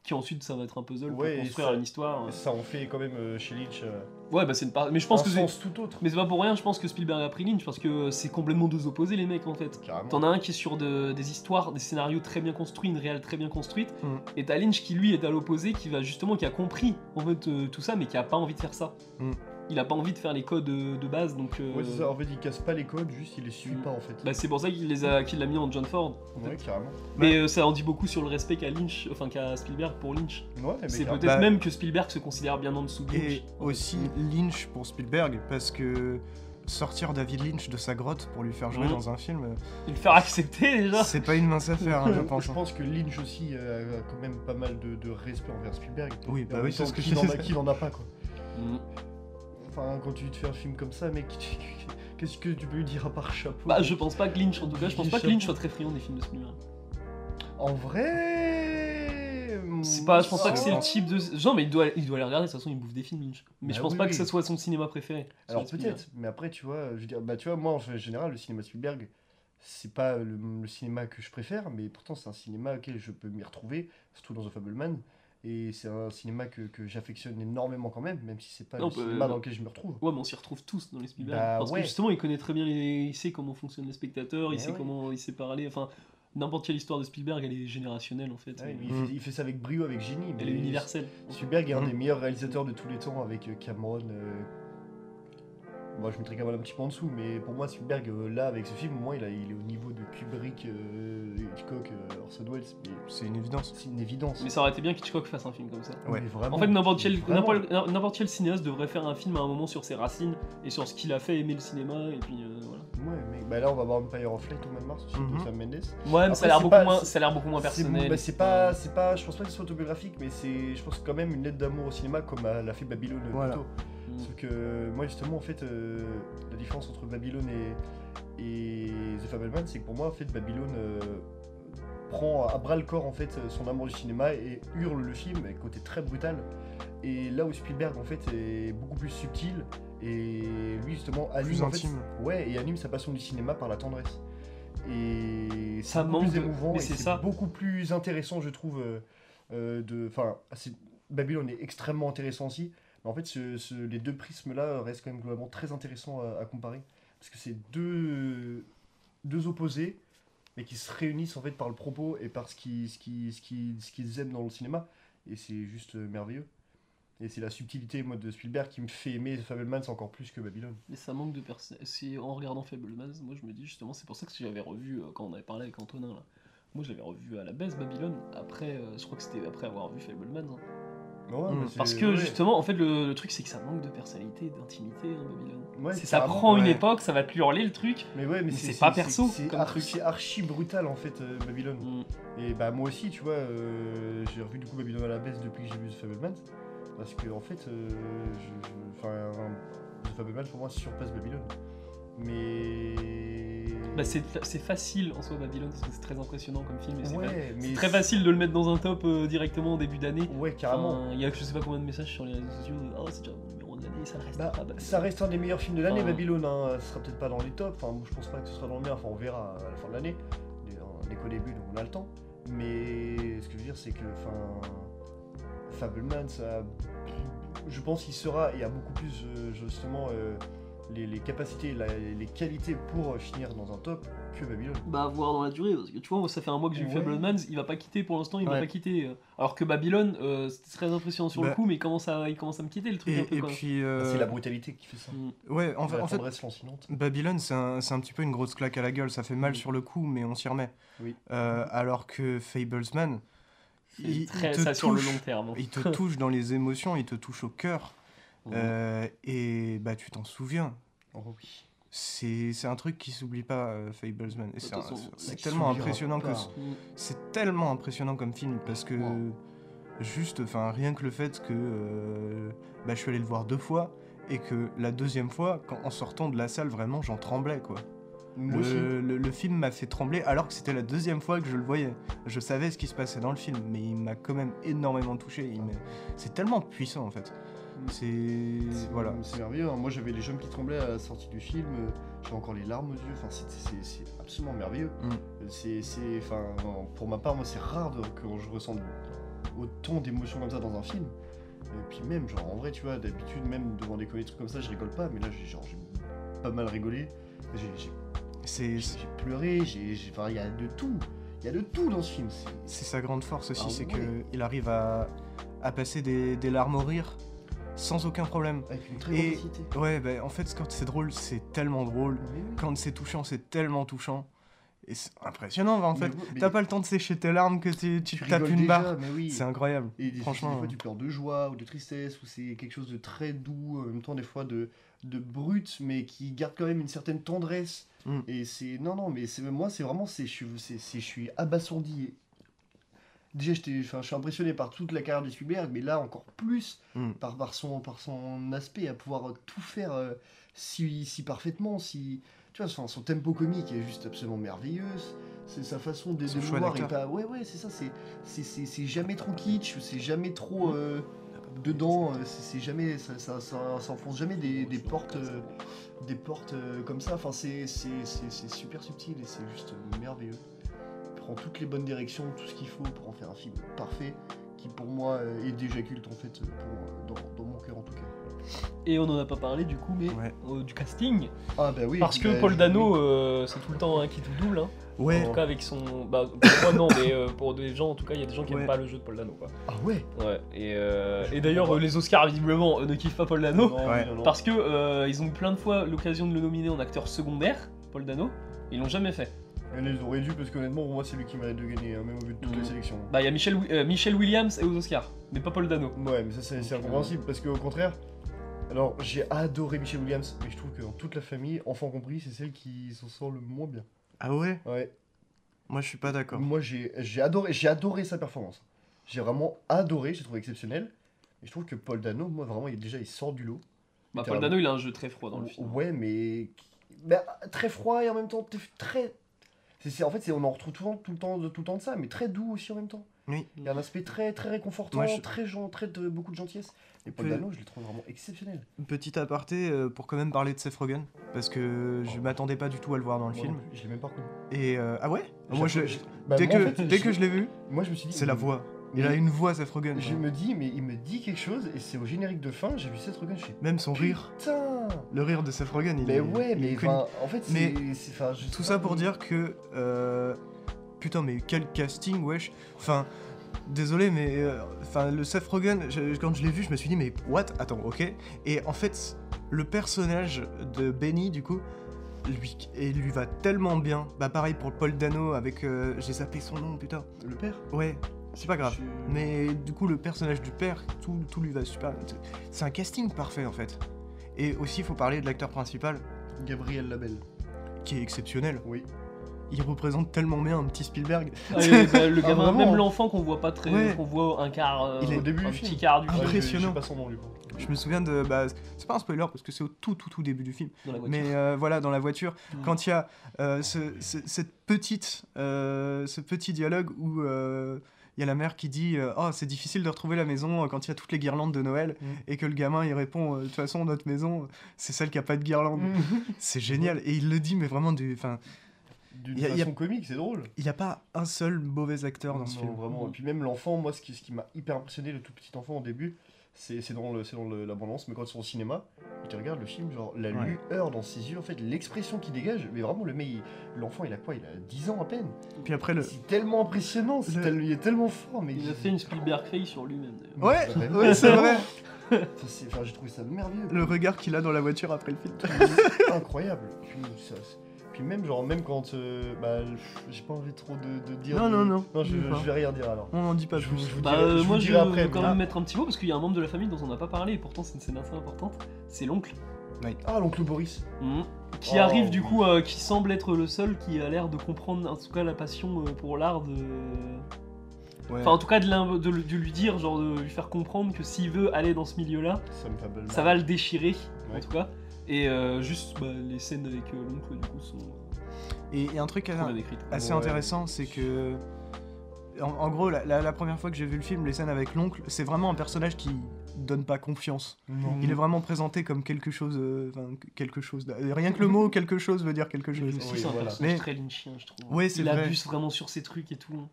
Qui ensuite, ça va être un puzzle Ouais, pour construire ça- une histoire. Ça en fait quand même euh, chez Lynch euh, Ouais, bah c'est une part. Mais je pense un que c'est. sens tout autre. Mais c'est pas pour rien, je pense que Spielberg a pris Lynch parce que c'est complètement deux opposés, les mecs, en fait. T'en as un qui est sur de- des histoires, des scénarios très bien construits, une réelle très bien construite, Mm. et t'as Lynch qui lui est à l'opposé, qui va justement, qui a compris en fait euh, tout ça, mais qui a pas envie de faire ça. Mm. Il a pas envie de faire les codes de base, donc. euh, Ouais, c'est ça. En fait, il casse pas les codes, juste il les suit Mm. pas en fait. bah, c'est pour ça qu'il les a, qu'il l'a mis en John Ford. en ouais, fait. carrément. Mais euh, ça en dit beaucoup sur le respect qu'a Lynch, enfin qu'a Spielberg pour Lynch. Ouais, mais C'est peut-être Bah- même que Spielberg se considère bien en dessous de Lynch. Et aussi Lynch pour Spielberg, parce que sortir David Lynch de sa grotte pour lui faire jouer Mhm. dans un film, Et le faire accepter déjà. c'est pas une mince affaire, hein, je pense. Je pense que Lynch aussi euh, a quand même pas mal de, de respect envers Spielberg. Oui, bah oui, c'est ce que qui je disais. qui n'en a pas quoi. Mm. Enfin, quand tu te fais un film comme ça, mec, qu'est-ce que tu peux lui dire à part chapeau Bah, je pense pas que Lynch, en tout cas, je pense pas que. Lynch soit très friand des films de Spielberg. En vrai. C'est pas, je pense pas que c'est le type de. Genre, mais il doit, il doit les regarder, de toute façon, il bouffe des films, Lynch. Mais Bah je pense oui, pas que ça soit son cinéma préféré. Alors peut-être, mais après tu vois, je veux dire, bah tu vois, moi en général, le cinéma Spielberg, c'est pas le, le cinéma que je préfère, mais pourtant c'est un cinéma auquel je peux m'y retrouver, surtout dans The Fableman. Et c'est un cinéma que, que j'affectionne énormément quand même, même si c'est pas Non, le bah, cinéma dans lequel je me retrouve. Ouais, mais on s'y retrouve tous dans les Spielberg. Bah, parce ouais. que justement, il connaît très bien les. Il sait comment fonctionnent les spectateurs, il sait ouais. comment il sait parler. Enfin, n'importe quelle histoire de Spielberg, elle est générationnelle en fait. Ouais, Euh, mais il, fait, il fait ça avec brio, avec génie. Elle mais est universelle. Spielberg est un des meilleurs réalisateurs de tous les temps avec euh, Cameron. euh, Moi je mettrais Cameron un petit peu en dessous, mais pour moi Spielberg euh, là avec ce film, au moins il, a- il est au niveau de Kubrick, euh, Hitchcock, euh, Orson Welles. C'est une évidence. C'est une évidence. Mais ça aurait été bien qu'Hitchcock fasse un film comme ça. Ouais. Mais vraiment, En fait, n'importe quel, vraiment. n'importe n'importe quel cinéaste devrait faire un film à un moment sur ses racines et sur ce qu'il a fait aimer le cinéma, et puis euh, voilà. Ouais, mais bah là on va voir Empire of Light au mois de mars aussi Mhm. de Sam Mendes. Ouais, mais Après, ça a l'air beaucoup, pas- moins- ça a l'air beaucoup moins C'est personnel. bah, c'est pas, c'est pas, je pense pas que ce soit autobiographique, mais c'est, je pense quand même une lettre d'amour au cinéma comme l'a fait Babylone euh, Voilà. plus tôt. Mm. Sauf que moi justement en fait euh, la différence entre Babylone et, et The Fableman c'est que pour moi en fait Babylone euh, prend à bras le corps en fait son amour du cinéma et hurle le film avec côté très brutal. Et là où Spielberg en fait est beaucoup plus subtil et lui justement anime Plus en fait, intime. ouais et anime sa passion du cinéma par la tendresse. Et c'est Ça beaucoup manque plus émouvant c'est beaucoup plus intéressant je trouve euh, euh, de enfin Babylone est extrêmement intéressant aussi en fait, ce- les deux prismes-là restent quand même globalement très intéressants à, comparer. Parce que c'est deux, deux opposés, mais qui se réunissent en fait par le propos et par ce qu'ils ce qui, ce ce aiment dans le cinéma. Et c'est juste euh, merveilleux. Et c'est la subtilité de Spielberg qui me fait aimer Fableman encore plus que Babylone. Mais ça manque de personnes. Si en regardant Fableman, moi je me dis justement, c'est pour ça que j'avais revu euh, quand on avait parlé avec Antonin là. Moi je l'avais revu à la baisse Babylone après, euh, je crois que c'était après avoir vu Fableman. hein. Ouais, Mm. mais c'est- Parce que ouais. justement, en fait, le, le truc c'est que ça manque de personnalité, d'intimité, hein, Babylone. Ouais, C'est- ça carrément, prend une ouais. époque, ça va te hurler le truc. Mais ouais, mais, Mais c'est pas perso C'est comme archi, truc. archi brutal en fait, euh, Babylone. Mm. Et bah moi aussi, tu vois, euh, j'ai revu du coup Babylone à la baisse depuis que j'ai vu The Fableman. Parce que en fait, euh, je, je- enfin, The Fableman pour moi surpasse Babylone. Mais. Bah, c'est c'est facile en soi Babylone parce que c'est très impressionnant comme film et c'est mais. c'est très facile de le mettre dans un top euh, directement au début d'année. Ouais, carrément. Enfin, Il y a je sais pas combien de messages sur les réseaux sociaux. de, Oh, c'est déjà mon numéro de l'année, ça reste Bah, ça reste un des meilleurs films de l'année, Enfin, Babylone. Hein. Ce sera peut-être pas dans les tops. Enfin, je pense pas que ce sera dans le mien. Enfin, on verra à la fin de l'année. On est qu'au début, donc on a le temps. Mais ce que je veux dire, c'est que, enfin, Fableman, ça, je pense qu'il sera et a beaucoup plus euh, justement euh, les, les capacités, la- les qualités pour finir dans un top que Babylone. Bah, voir dans la durée, parce que tu vois, moi, ça fait un mois que j'ai vu Ouais. Fablemans, il va pas quitter pour l'instant, il va Ouais. pas quitter. euh. Alors que Babylone, euh, c'était très impressionnant sur le Bah. coup, mais il commence, à, il commence à me quitter le truc un Et, peu et quand puis, euh, Bah, C'est la brutalité qui fait ça. Mm. ouais, en, C'est fait- en fait. Babylone, c'est un, c'est un petit peu une grosse claque à la gueule. Ça fait mal Mm. sur le coup, mais on s'y remet. Oui. Euh, alors que Fablesman, il, te ça sur le touche- long terme. il te touche dans les émotions, il te touche au cœur. Euh, et bah, tu t'en souviens. Oh oui. C'est un truc qui s'oublie pas, euh, Fablesman. Et c'est tellement impressionnant que c'est tellement impressionnant comme film parce que Wow. juste, enfin rien que le fait que euh, bah, je suis allé le voir deux fois et que la deuxième fois, quand, en sortant de la salle, vraiment j'en tremblais quoi. Le, le- le film m'a fait trembler alors que c'était la deuxième fois que je le voyais. Je savais ce qui se passait dans le film, mais il m'a quand même énormément touché. C'est tellement puissant en fait. C'est voilà. C'est merveilleux. hein. Moi, j'avais les jambes qui tremblaient à la sortie du film. euh, J'ai encore les larmes aux yeux. Enfin, c'est- absolument merveilleux. Mm. Euh, C'est, enfin, pour ma part, moi, c'est rare de, que je ressente autant d'émotions comme ça dans un film. Et puis même, genre, en vrai, tu vois, d'habitude, même devant des trucs comme ça, je rigole pas. Mais là, j'ai pas mal rigolé. J'ai, pleuré. Enfin, il y a de tout. Il y a de tout dans ce film. C'est- sa grande force aussi, Ah c'est ouais. que il arrive à, à passer des, des larmes au rire sans aucun problème. Avec une très Et- grande. Ouais, bah, en fait, quand c'est drôle, c'est tellement drôle. Oui, oui. Quand c'est touchant, c'est tellement touchant. Et c'est impressionnant, en fait. T'as pas le temps de sécher tes larmes que tu, tu tu tapes une déjà, barre. C'est incroyable. Et des, Franchement, des fois, tu pleures de joie ou de tristesse, ou c'est quelque chose de très doux, en même temps, des fois de, de brut, mais qui garde quand même une certaine tendresse. Mm. Et c'est. Non, non, mais c'est moi, c'est vraiment. je suis abasourdi. Déjà, je suis impressionné par toute la carrière de Spielberg, mais là, encore plus Mm. par, par, son, par son aspect, à pouvoir tout faire euh, si, si parfaitement, si. Tu vois, son, son tempo comique est juste absolument merveilleux. C'est sa façon de d'émouvoir est d'acteur. pas. Ouais, ouais, c'est ça. C'est jamais trop kitsch, c'est jamais trop. euh, dedans, euh, c'est jamais, ça, ça, ça- ça enfonce jamais des, des portes, euh, des portes euh, comme ça. Enfin, c'est super subtil et c'est juste merveilleux. Prend toutes les bonnes directions, tout ce qu'il faut pour en faire un film parfait, qui pour moi euh, est déjà culte en fait, pour, dans, dans mon cœur en tout cas. Et on en a pas parlé du coup, mais Ouais. euh, du casting. Ah bah oui. Parce que bah, Paul oui. Dano, euh, c'est tout le temps un qui tout double. Hein. Ouais, En tout cas, avec son. Bah, pour moi, non, mais euh, pour des gens, en tout cas, il y a des gens qui Ouais. aiment pas le jeu de Paul Dano. Quoi. Ah ouais. Ouais, et, euh, d'ailleurs, euh, les Oscars, visiblement, euh, ne kiffent pas Paul Dano. Non, Ouais. non, non. Parce que euh, ils ont eu plein de fois l'occasion de le nominer en acteur secondaire, Paul Dano. Ils l'ont jamais fait. Mais Ils auraient dû parce qu'honnêtement, pour moi, c'est lui qui mérite de gagner, hein, même au vu de toutes Mm. les sélections. Bah, il y a Michel, euh, Michel Williams et aux Oscars, mais pas Paul Dano. Ouais, mais ça c'est incompréhensible parce qu'au contraire, alors j'ai adoré Michel Williams, mais je trouve que dans toute la famille, enfant compris, c'est celle qui s'en sort le moins bien. ah ouais? Ouais. Moi je suis pas d'accord. Moi j'ai j'ai adoré, j'ai adoré sa performance. J'ai vraiment adoré, j'ai trouvé exceptionnel. Et je trouve que Paul Dano, moi vraiment, il, déjà il sort du lot. Bah, Paul. Dano, il a un jeu très froid dans le film. Ouais, mais bah, très froid et en même temps très. C'est- en fait, on en retrouve tout le, temps, tout, le temps, tout le temps de ça, mais très doux aussi en même temps. Oui. Il y a un aspect très, très réconfortant, Moi, je- très, gen- très de beaucoup de gentillesse. Et Paul Peu- Dano, je le trouve vraiment exceptionnel. Petit aparté euh, pour quand même parler de Seth Rogen, parce que je Oh. m'attendais pas du tout à le voir dans le Moi film. Je l'ai même pas reconnu. Et euh, ah ouais? Moi je, bah, dès moi, que en fait, dès je- que je l'ai vu, Moi, je me suis dit. c'est la voix. Il a une voix Seth Rogen. Je me dis, mais il me dit quelque chose, et c'est au générique de fin, j'ai vu Seth Rogen, je fais. Même son rire, Putain le rire de Seth Rogen, il Mais est- ouais, il est mais connu. enfin, en fait, Mais c'est. c'est- enfin, je sais Tout pas, ça pour mais- dire que. euh, Putain, mais quel casting, wesh. Enfin, désolé, mais. euh, Enfin, le Seth Rogen, je- quand je l'ai vu, je me suis dit, mais what? Attends, ok. Et en fait, le personnage de Benny, du coup, lui, et lui va tellement bien. Bah, pareil pour Paul Dano avec. euh, J'ai zappé son nom, putain. Le père? Ouais, c'est pas grave. Je- Mais du coup, le personnage du père, tout, tout lui va super. C'est un casting parfait en fait. Et aussi, il faut parler de l'acteur principal, Gabriel Labelle. qui est exceptionnel. Oui. Il représente tellement bien un petit Spielberg. Ah, et, bah, le Ah, gamin, même l'enfant qu'on voit pas très. Ouais. qu'on voit un quart. euh, Il est- Au début un du petit film. quart du film je- Je Impressionnant. sais pas son nom, du coup. Je me souviens de. Bah, c'est pas un spoiler parce que c'est au tout, tout, tout début du film. dans la voiture. Mais euh, voilà, dans la voiture, Mm. quand il y a euh, ce- ce- cette petite, euh, ce petit dialogue où euh, il y a la mère qui dit euh, Oh, c'est difficile de retrouver la maison euh, quand il y a toutes les guirlandes de Noël. Mm. Et que le gamin il répond euh, De toute façon, notre maison, c'est celle qui a pas de guirlande. C'est génial. Et il le dit, mais vraiment du. Enfin, D'une Y a- y a- façon comique, c'est drôle. il n'y a pas un seul mauvais acteur dans ce Non, film. Vraiment. Et puis même l'enfant, moi, ce qui, ce qui m'a hyper impressionné, le tout petit enfant au début, c'est c'est dans, le, c'est dans le- l'abondance, mais quand ils sont au cinéma, et tu regardes le film, genre la Ouais. lueur dans ses yeux, en fait, l'expression qu'il dégage, mais vraiment, le mec, il- l'enfant, il a quoi? Il a 10 ans à peine. Puis après, le. C'est tellement impressionnant, c'est Le- tel- il est tellement fort, mais. Il a fait une Spielberg face sur lui-même. Ouais, C'est vrai. ouais, c'est vrai. Ça, c'est- enfin, J'ai trouvé ça merveilleux. Le regard qu'il a dans la voiture après le film. C'est incroyable. Puis, ça- c'est- puis même, genre, même quand. euh, bah, j'ai pas envie trop de, de dire. Non, de- non, non, Non, je, vais rien dire alors. On n'en dit pas Je plus. vous- je vous Bah, dirai- euh, je vous moi je dirai veux après, quand même mettre un petit mot parce qu'il y a un membre de la famille dont on n'a pas parlé et pourtant c'est une scène assez importante. C'est l'oncle. Ah, l'oncle Boris. Mhm. Qui Oh, arrive du oui. coup, euh, qui semble être le seul qui a l'air de comprendre en tout cas la passion euh, pour l'art de. Ouais. Enfin, en tout cas, de, de lui dire, genre de lui faire comprendre que s'il veut aller dans ce milieu-là, Ça ça va le déchirer, en Ouais. tout cas. Et euh, juste bah, les scènes avec euh, l'oncle, du coup, sont euh, Et, et un truc à- assez Ouais. intéressant, c'est que. En, en gros, la, la- la première fois que j'ai vu le film, les scènes avec l'oncle, c'est vraiment un personnage qui donne pas confiance. Non. Il est vraiment présenté comme quelque chose. euh, quelque chose. Rien que le mot quelque chose veut dire quelque chose. Aussi, Oui, c'est un voilà. personnage Mais- très lynchien, je trouve. Ouais, c'est Il vrai. abuse vraiment sur ses trucs et tout. hein.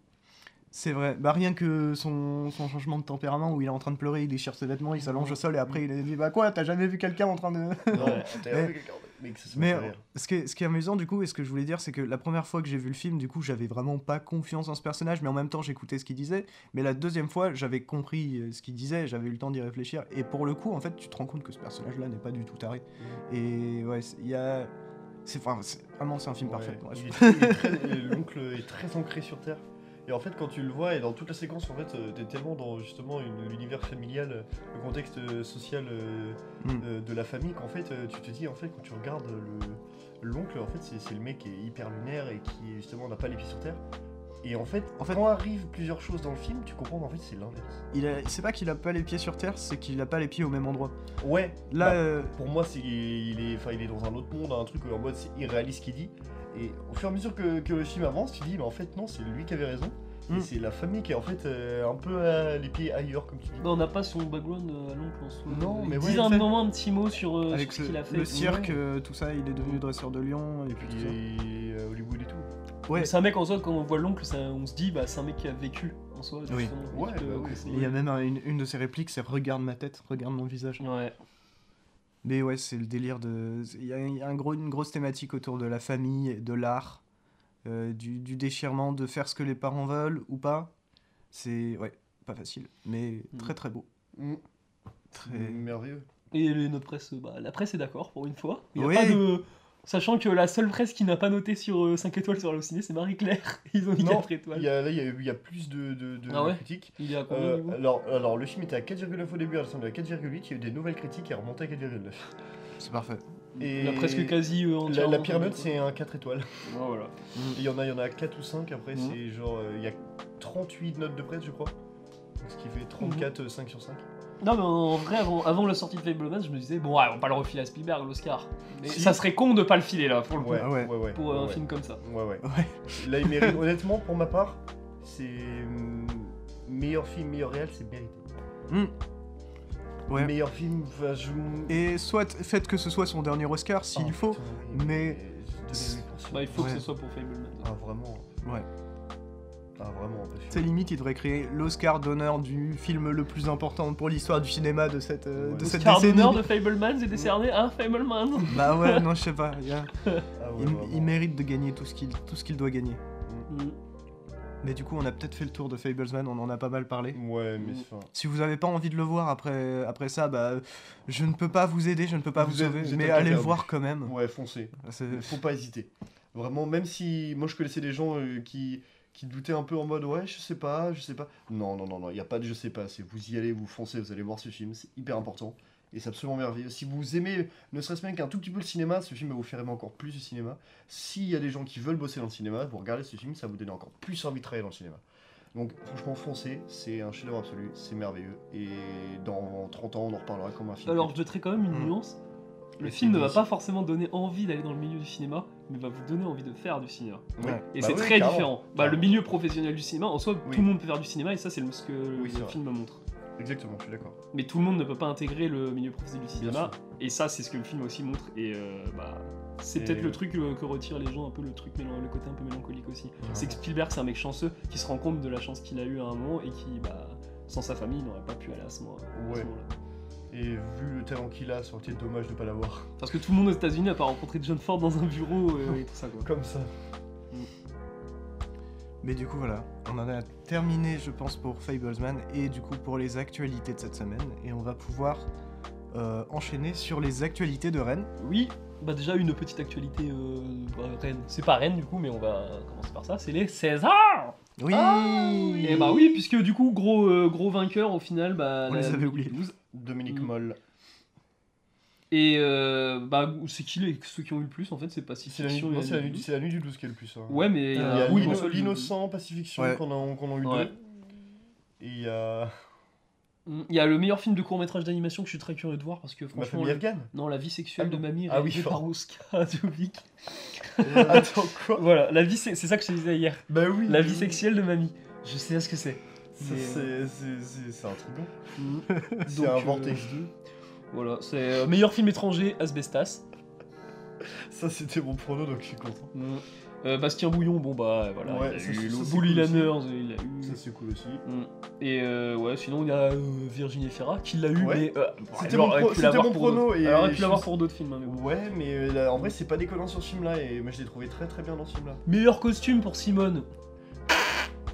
C'est vrai. Bah, rien que son, son changement de tempérament où il est en train de pleurer, il déchire ses vêtements, il s'allonge au sol et après il dit Bah quoi, t'as jamais vu quelqu'un en train de. Non, t'as Mais- vu quelqu'un ça, Mais rire. ce qui, est, ce qui est amusant du coup, et ce que je voulais dire, c'est que la première fois que j'ai vu le film, du coup, j'avais vraiment pas confiance en ce personnage, mais en même temps, j'écoutais ce qu'il disait. Mais la deuxième fois, j'avais compris euh, ce qu'il disait, j'avais eu le temps d'y réfléchir. Et pour le coup, en fait, tu te rends compte que ce personnage-là n'est pas du tout taré. Et ouais, il y a. C'est enfin, c'est- vraiment, c'est un film Ouais, parfait. L'oncle est très ancré sur Terre. Et en fait, quand tu le vois, et dans toute la séquence, en fait, euh, t'es tellement dans justement une- l'univers familial, le contexte euh, social euh, Mm. euh, de la famille, qu'en fait, tu te dis, en fait, quand tu regardes le l'oncle, en fait, c'est le mec qui est hyper lunaire et qui justement n'a pas les pieds sur terre. Et en fait, En fait- quand arrivent plusieurs choses dans le film, tu comprends qu'en fait, c'est l'inverse. C'est pas qu'il a pas les pieds sur terre, c'est qu'il a pas les pieds au même endroit. Ouais. Là, bah, euh, pour moi, c'est il est, enfin, il est dans un autre monde, un truc où en mode c'est irréaliste ce qu'il dit. Et au fur et à mesure que, que le film avance, tu dis, mais en fait non, c'est lui qui avait raison. Et Mm. c'est la famille qui est en fait euh, un peu à les pieds ailleurs, comme tu dis. Bah, on n'a pas son background euh, à l'oncle en soi. Non, mais ouais, en un fait- moment un petit mot sur, euh, Avec sur ce qu'il a fait. le cirque, Ouais. euh, tout ça, il est devenu dresseur de lion et puis tout ça. Euh, Hollywood et tout. Ouais. C'est un mec en soi, quand on voit l'oncle, on se dit, bah, c'est un mec qui a vécu en soi. Oui. Ouais, bah. Il y a même un- une, une de ses répliques, c'est regarde ma tête, regarde mon visage. Ouais. Mais ouais, c'est le délire de. Il y a, un gros, une grosse thématique autour de la famille, de l'art, euh, du, du déchirement, de faire ce que les parents veulent ou pas. C'est ouais, pas facile, mais Mm. très très beau. Mm. Très... Merveilleux. Et les- notre presse, bah, la presse est d'accord pour une fois. Il y a Oui. pas de. Sachant que la seule presse qui n'a pas noté sur euh, 5 étoiles sur Allociné, c'est Marie-Claire. Ils ont mis Non, 4 étoiles. Il y a, là, il y a, y a plus de, de, de Ah ouais critiques. Il à combien Euh, alors, alors, le film était à 4,9 au début, à descendu à 4,8. Il y a eu des nouvelles critiques qui est remonté à 4,9. C'est parfait. et- Il a presque quasi euh, La, entièrement la pire note, c'est un 4 étoiles. Voilà. Et Il y en a, il y en a 4 ou 5 après, Mhm. c'est genre. euh, Il y a 38 notes de presse, je crois. Ce qui fait 34, euh, 5 sur 5. Non, mais en vrai, avant, avant la sortie de Fableman, je me disais, bon, ouais, on va pas le refiler à Spielberg, l'Oscar. Mais Si. ça serait con de pas le filer là, pour le coup, Ouais, ouais. ouais, ouais. pour ouais, un ouais. film comme ça. Ouais, ouais. Ouais. Là, il mérite, honnêtement, pour ma part, c'est. hum, Meilleur film, meilleur réel, c'est mérité. Mm. Ouais. Meilleur film, enfin, je. Et soit faites que ce soit son dernier Oscar s'il Oh, faut. putain, mais-. Bah, il faut Ouais. que ce soit pour Fableman. Ah, vraiment. Ouais. Ah, vraiment. C'est limite, il devrait créer l'Oscar d'honneur du film le plus important pour l'histoire du cinéma de cette, euh, Ouais. de cette décennie. d'honneur de Fableman est décerné à Fableman. Bah ouais, non, je sais pas. il a- Ah, ouais, il, vraiment. il mérite de gagner tout ce qu'il tout ce qu'il doit gagner. Mm. Mais du coup, on a peut-être fait le tour de Fablesman, on en a pas mal parlé. Ouais, mais enfin. Si vous avez pas envie de le voir après, après ça, bah, je ne peux pas vous aider, je ne peux pas vous, Vous sauver, mais allez le voir quand même. Ouais, foncez. C'est- Faut pas hésiter. Vraiment, même si moi je connaissais des gens euh, qui, qui doutaient un peu en mode ouais, je sais pas, je sais pas. Non, non, non, non, il n'y a pas de je sais pas. C'est vous y allez, vous foncez, vous allez voir ce film, c'est hyper important. Et c'est absolument merveilleux. Si vous aimez, ne serait-ce même qu'un tout petit peu le cinéma, ce film va vous faire aimer encore plus le cinéma. S'il y a des gens qui veulent bosser dans le cinéma, vous regardez ce film, ça vous donner encore plus envie de travailler dans le cinéma. Donc franchement, foncez, c'est un chef-d'œuvre absolu, c'est merveilleux. Et dans 30 ans, on en reparlera comme un film. Alors, je jeterai quand même une Mm. nuance. Le film ne va pas forcément donner envie d'aller dans le milieu du cinéma, mais va vous donner envie de faire du cinéma. Ouais. Et Bah c'est oui, très carrément. différent. Bah, le milieu professionnel du cinéma, en soi, Oui. tout le monde peut faire du cinéma, et ça, c'est ce que Oui, le film montre. Exactement, je suis d'accord. Mais tout le monde ne peut pas intégrer le milieu professionnel du cinéma, et ça, c'est ce que le film aussi montre. Et euh, bah, c'est peut-être le truc euh, que retirent les gens, un peu le truc, le côté un peu mélancolique aussi. C'est que Spielberg, c'est un mec chanceux qui se rend compte de la chance qu'il a eu à un moment et qui, bah, sans sa famille, il n'aurait pas pu aller à ce moment- à ce Ouais. Et vu le talent qu'il a, ça aurait été dommage de pas l'avoir. Parce que tout le monde aux États-Unis n'a pas rencontré John Ford dans un bureau euh, et tout ça, quoi. Comme ça. Mais du coup, voilà, on en a terminé, je pense, pour Fablesman et du coup pour les actualités de cette semaine. Et on va pouvoir euh, enchaîner sur les actualités de Rennes. Oui, bah déjà une petite actualité euh, bah, Rennes. C'est pas Rennes du coup, mais on va commencer par ça. C'est les Césars. Oui Et bah oui, puisque du coup gros euh, gros vainqueur au final, bah On la les avait 2012. oubliés. Dominique Mm. Moll. Et euh, bah c'est qui les ceux qui ont eu le plus en fait, c'est si C'est la, la, la nuit du 12 qui est le plus. hein. Ouais, mais Il y Euh, a l'innocent, Ouais. qu'on a, qu'on a eu Ouais. deux. Et il y a Il y a le meilleur film de court métrage d'animation que je suis très curieux de voir parce que ma franchement, famille le- non la vie sexuelle Ah de mamie Ah oui, par. Oscar. Attends, quoi? Voilà, la vie c'est ça que je disais hier. Bah oui. La vie sexuelle de mamie. Je sais ce que c'est. Ça, Mais- C'est c'est- c'est intriguant. Mm. C'est un euh, Vortex 2. Voilà, c'est euh, meilleur film étranger, Asbestas. Ça, c'était mon prono, donc je suis content. Mm. Euh, Bastien Bouillon, bon bah voilà, Ouais, il a eu Bully. Lanners, il a eu. Ça, c'est cool aussi. Mm. Et euh, ouais, sinon il y a euh, Virginie Ferra qui l'a eu, Ouais. mais euh, C'était mon pro- prono et Elle aurait pu l'avoir pour d'autres films, hein, mais bon. Ouais, mais euh, là, en vrai, c'est pas déconnant sur ce film-là, et moi je l'ai trouvé très très bien dans ce film-là. Meilleur costume pour Simone.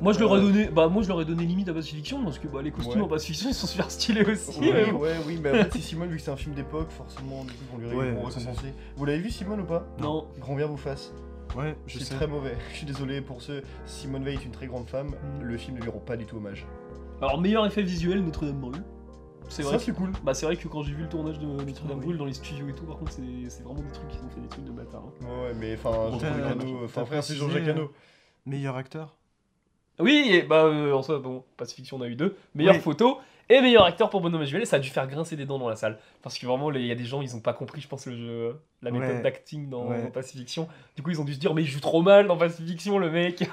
Moi je leur ai Euh. donné, bah moi je leur ai donné limite à Pacifiction parce que bah les costumes Ouais. en Pacifiction ils sont super stylés aussi. Oui, mais bon. ouais, oui, mais en fait, c'est Simone, vu que c'est un film d'époque, forcément, du coup, on lui Ouais, ça, récompenser. Vous l'avez vu, Simone, ou pas Non. Grand bien vous fasse. Ouais, je C'est sais. très mauvais. Je suis désolé pour ceux. Simone Veil est une très grande femme. Mm. Le film ne lui rend pas du tout hommage. Alors meilleur effet visuel Notre-Dame brûle. C'est vrai. Ça, que- c'est cool. Bah c'est vrai que quand j'ai vu le tournage de Notre-Dame oui. brûle dans les studios et tout, par contre c'est c'est vraiment des trucs, ils ont fait des trucs de bâtard. hein. Ouais, ouais, mais enfin, Bon, Jean-Paul t'as- Hano, enfin, t'as frère, c'est Jean-Jacques euh, Hano. Meilleur acteur Oui, et bah euh, en soi, bon, Pacifiction on a eu deux. Meilleure Oui. photo et meilleur acteur pour Bonhomme Visuel, et ça a dû faire grincer des dents dans la salle. Parce que vraiment, il y a des gens, ils ont pas compris, je pense, le jeu, la méthode Ouais. d'acting dans, Ouais. dans Pacifiction. Du coup, ils ont dû se dire, mais il joue trop mal dans Pacifiction, le mec.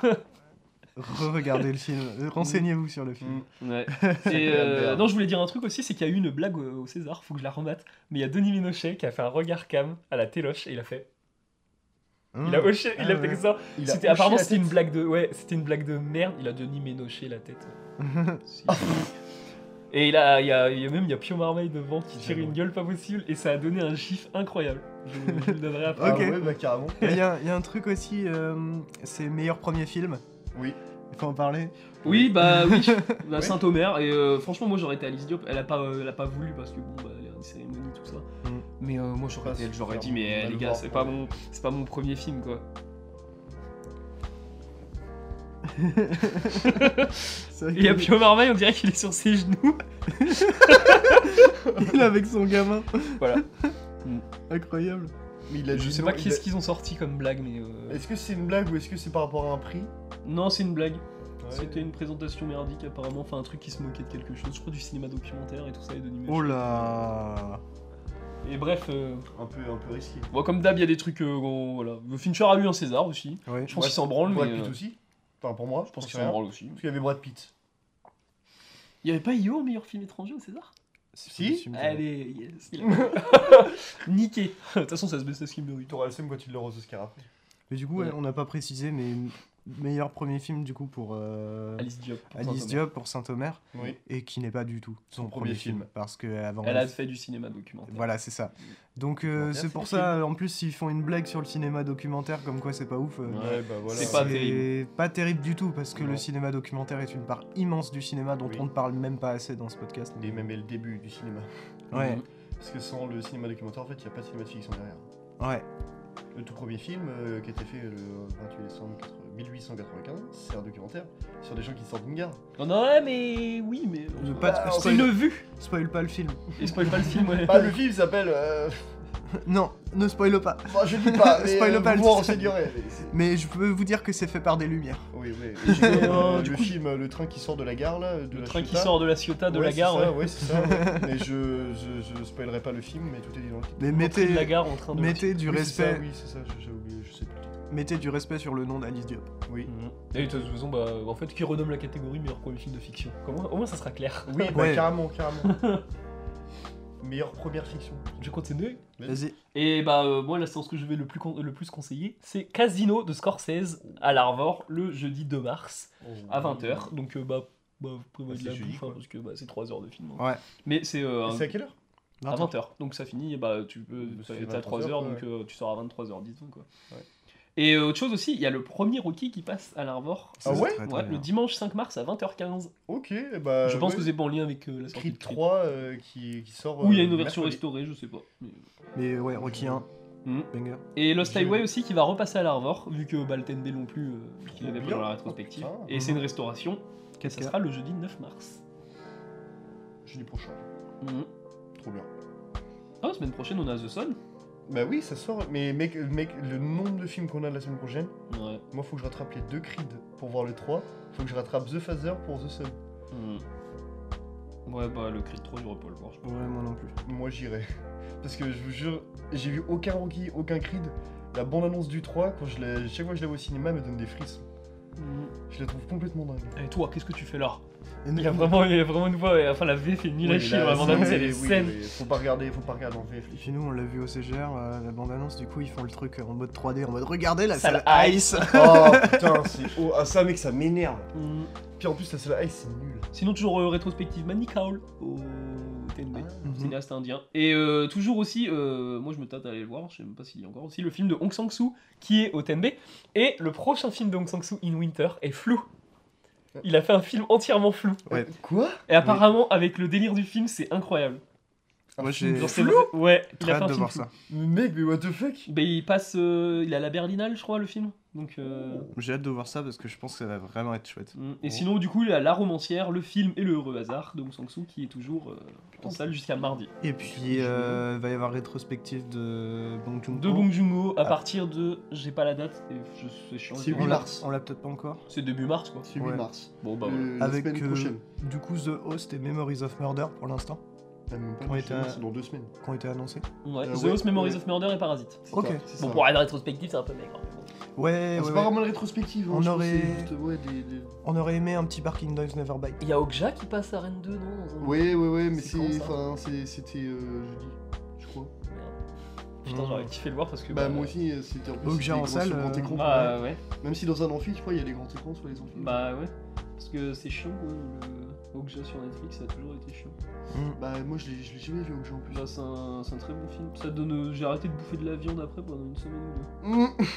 Re-regardez le film. Renseignez-vous sur le film. Mm. Ouais. C'est Et la euh, non, je voulais dire un truc aussi, c'est qu'il y a eu une blague au César, faut que je la remette. Mais il y a Denis Ménochet qui a fait un regard cam à la téloche et il a fait. Il a Mmh. hoché, il Ah a fait ouais. que ça. C'était apparemment la c'était une blague de ouais, c'était une blague de merde. Il a Denis Ménochet la tête. Et il a, il y a, il y a même il y a Pio Marmaille devant qui tire une gueule pas possible et ça a donné un gif incroyable. Je, je le donnerai après. Ah Ok. ouais, bah carrément. Il y, a il y a un truc aussi, euh, c'est meilleur premier film. Oui. Il faut en parler. Oui, bah oui, bah, Ouais. Saint-Omer. Et euh, franchement, moi j'aurais été Alice Diop. Elle a pas, euh, elle a pas voulu parce que bon, bah, Mais euh, moi j'aurais été, j'aurais dit, mais les gars, c'est pas mon, c'est pas mon premier film quoi. Il y a Pio Marmaille, on dirait qu'il est sur ses genoux. il est avec son gamin. Voilà. Incroyable. Mais il a Je sais pas qu'est-ce a- qu'ils ont sorti comme blague, mais euh, Est-ce que c'est une blague ou est-ce que c'est par rapport à un prix? Non, c'est une blague. Ouais. C'était une présentation merdique apparemment, enfin un truc qui se moquait de quelque chose. Je crois du cinéma documentaire et tout ça et de Oh là. Et bref, euh, Un peu, un peu risqué. bon, comme d'hab, il y a des trucs. euh, bon, voilà. Fincher a eu un César aussi. Ouais. Je pense Ouais, qu'il s'en branle, Brad mais Pitt euh, aussi Enfin pour moi, je pense qu'il s'en rien. branle aussi. Parce qu'il y avait Brad Pitt. Il y avait pas Io meilleur film étranger au César? Si. Allez, yes. il a- Niqué. De toute façon, ça se baisse à ce qu'il mérite. T'auras le seum quand il l'aura aux Oscars après. Mais du coup, ouais, Ouais. on n'a pas précisé, mais meilleur premier film du coup pour euh, Alice Diop. pour Alice Saint-Omer. Diop pour Saint-Omer Oui. et qui n'est pas du tout son, Son premier, premier film. film. parce que avant Elle a fait du cinéma documentaire. Voilà, c'est ça. Donc euh, c'est pour ça, en plus, s'ils font une blague sur le cinéma documentaire, comme quoi c'est pas ouf. euh, Ouais. bah voilà. C'est pas terrible. pas terrible du tout, parce que Non. le cinéma documentaire est une part immense du cinéma dont Oui. on ne parle même pas assez dans ce podcast. Et même le début du cinéma. Ouais, Parce que sans le cinéma documentaire, en fait, il n'y a pas de cinéma de fiction derrière. ouais. Le tout premier film euh, qui a été fait le 28 décembre 80 1895, c'est un documentaire sur des gens qui sortent d'une gare. Non, non, ouais, mais oui, mais. Veux pas Bah, te- on C'est spoil, une vue. spoil pas le film. Et spoil pas le film, ouais. Bah, le film s'appelle. Euh... non, ne spoil pas. Bon, je dis pas, mais Spoil euh, pas le vous titre. mais je peux vous dire que c'est fait par des lumières. Oui, oui. Euh, du le coup- film, euh, le train qui sort de la gare là, de Le la train qui sort de la Ciotat de Ouais, la c'est gare, ça, ouais. ouais, c'est ça. ouais. Mais je, je, je spoilerai pas le film, mais tout est dit dans le titre. Mais mettez, de la gare en train de. mettez du Oui, c'est ça, respect, oui, c'est ça, j'ai j'ai oublié, je sais plus. le titre. mettez du respect sur le nom d'Alice Diop. Oui. Mhm. Et de toute façon, bah, en fait, qui renomme la catégorie meilleur premier film de fiction? Comment Au moins, ça sera clair. Oui, bah, Ouais. carrément, carrément. Meilleure première fiction. Je continue. Vas-y. Et bah, euh, moi, la séance que je vais le plus, con- le plus conseiller, c'est Casino de Scorsese à l'Arvor le jeudi 2 mars à 20h. Donc, euh, bah, bah, vous prévoyez Bah, de la c'est jeudi, bouffe, hein, quoi. parce que bah, c'est 3 heures de film. hein. Ouais. Mais c'est euh, C'est à quelle heure? à 20h. Donc, ça finit, et bah, tu peux. Bah, ça fait T'es à 3 23 heures, heures, donc euh, tu sors à 23h, disons quoi. Ouais. Et euh, autre chose aussi, il y a le premier Rocky qui passe à l'Arvor. Ah ouais très, très Ouais, bien. le dimanche 5 mars à 20h15. Ok, bah. je pense ouais. que c'est pas en lien avec euh, la sortie Creed de Creed. 3 euh, qui, qui sort. Ou il y a une version mercredi. restaurée, je sais pas. Mais- Mais ouais, Rocky 1, Mhm. banger. Et Lost Highway aussi qui va repasser à l'Arvor, vu que bah, le non plus, euh, qu'il avait pas dans la rétrospective. Oh, putain. Et c'est une restauration, et ça 4K. sera le jeudi 9 mars. Jeudi prochain. Mhm. Trop bien. Ah, semaine prochaine on a The Sun. Bah oui, ça sort, mais mec, mec, le nombre de films qu'on a la semaine prochaine, Ouais. moi faut que je rattrape les deux Creed pour voir le 3, faut que je rattrape The Phaser pour The Sun. Mhm. Ouais, bah le Creed 3, j'aurais pas le voir. je pense. Ouais, moi non plus. Moi j'irai. Parce que je vous jure, j'ai vu aucun Rocky, aucun Creed. La bande-annonce du 3, quand je chaque fois que je la vois au cinéma, elle me donne des frissons. Mhm. Je la trouve complètement dingue. Et toi, qu'est-ce que tu fais là il y, a vraiment, il y a vraiment une et enfin la VF est nulle à chier, là, vraiment, c'est- annonce elle oui, est oui, saine. Faut pas regarder, faut pas regarder en VF. Puis nous, on l'a vu au CGR, euh, la bande-annonce, du coup, ils font le truc en mode 3D, en mode regardez la Salle Ice. Ice Oh putain, c'est. Oh, ah, ça, mec, ça m'énerve. Mhm. Puis en plus, la salle Ice, c'est nul. Sinon, toujours euh, rétrospective Manny Kaul au Ah, Mhm. cinéaste indien. Et euh, toujours aussi, euh, moi je me tâte à aller le voir, je sais même pas s'il y a encore aussi, le film de Hong Sang-soo qui est au TNB. Et le prochain film de Hong Sang-soo, In Winter, est flou. Il a fait un film entièrement flou. Ouais. Quoi? Et apparemment, avec le délire du film, c'est incroyable. Moi, j'ai Ouais, il très a fait de voir flou. ça. Mais mec, mais what the fuck? Ben, il passe, euh, il est à la Berlinale, je crois, le film. Donc, euh, J'ai hâte de voir ça parce que je pense que ça va vraiment être chouette. mm. Et Oh. sinon, du coup, il y a La Romancière, le film et le heureux hasard de Hong Sang-soo qui est toujours euh, en salle jusqu'à mardi. Et puis, euh, il va y avoir rétrospective de Bong Joon-ho. De Bong Joon-ho à Ah. partir de, j'ai pas la date, et je- c'est chiant. C'est je- On 8 l'a- mars. On l'a peut-être pas encore. C'est début mars, quoi. C'est 8 Ouais. mars. Bon, bah, voilà. Euh, la Avec semaine euh, prochaine. du coup The Host et Memories of Murder pour l'instant, Même pas, on le était film, à- c'est dans deux semaines. qui ont été annoncés. Ouais, Euh, The ouais, Host, Memories ouais. of Murder et Parasite. C'est Ok. ça, c'est Bon, ça. pour être rétrospectif, c'est un peu maigre. Ouais, Ah, ouais, c'est pas ouais. vraiment une rétrospective, hein, On je aurait- pense que c'est juste, ouais, des- des- On aurait aimé un petit Barking Dogs Never Bite. Il y a Okja qui passe à Rennes 2, non dans un- Ouais, ouais, ouais, mais C'est c'est. quand, ça Enfin, c'est- c'était euh, jeudi, je crois. Merde. Putain, Mmh. j'aurais kiffé le voir parce que. Bah, moi aussi, euh, c'était en plus. Donc, c'était j'ai en gros salle, sur grand euh, écran, Bah ouais. ouais. Même si dans un amphi, je crois, il y a les grands écrans sur les amphis. Bah ouais. Parce que c'est chiant, quoi. Le Okja sur Netflix, ça a toujours été chiant. Mm. Bah, moi, je l'ai je l'ai jamais vu au jeu en plus. Bah, c'est un, c'est un très bon film. Ça donne. euh, J'ai arrêté de bouffer de la viande après pendant une semaine ou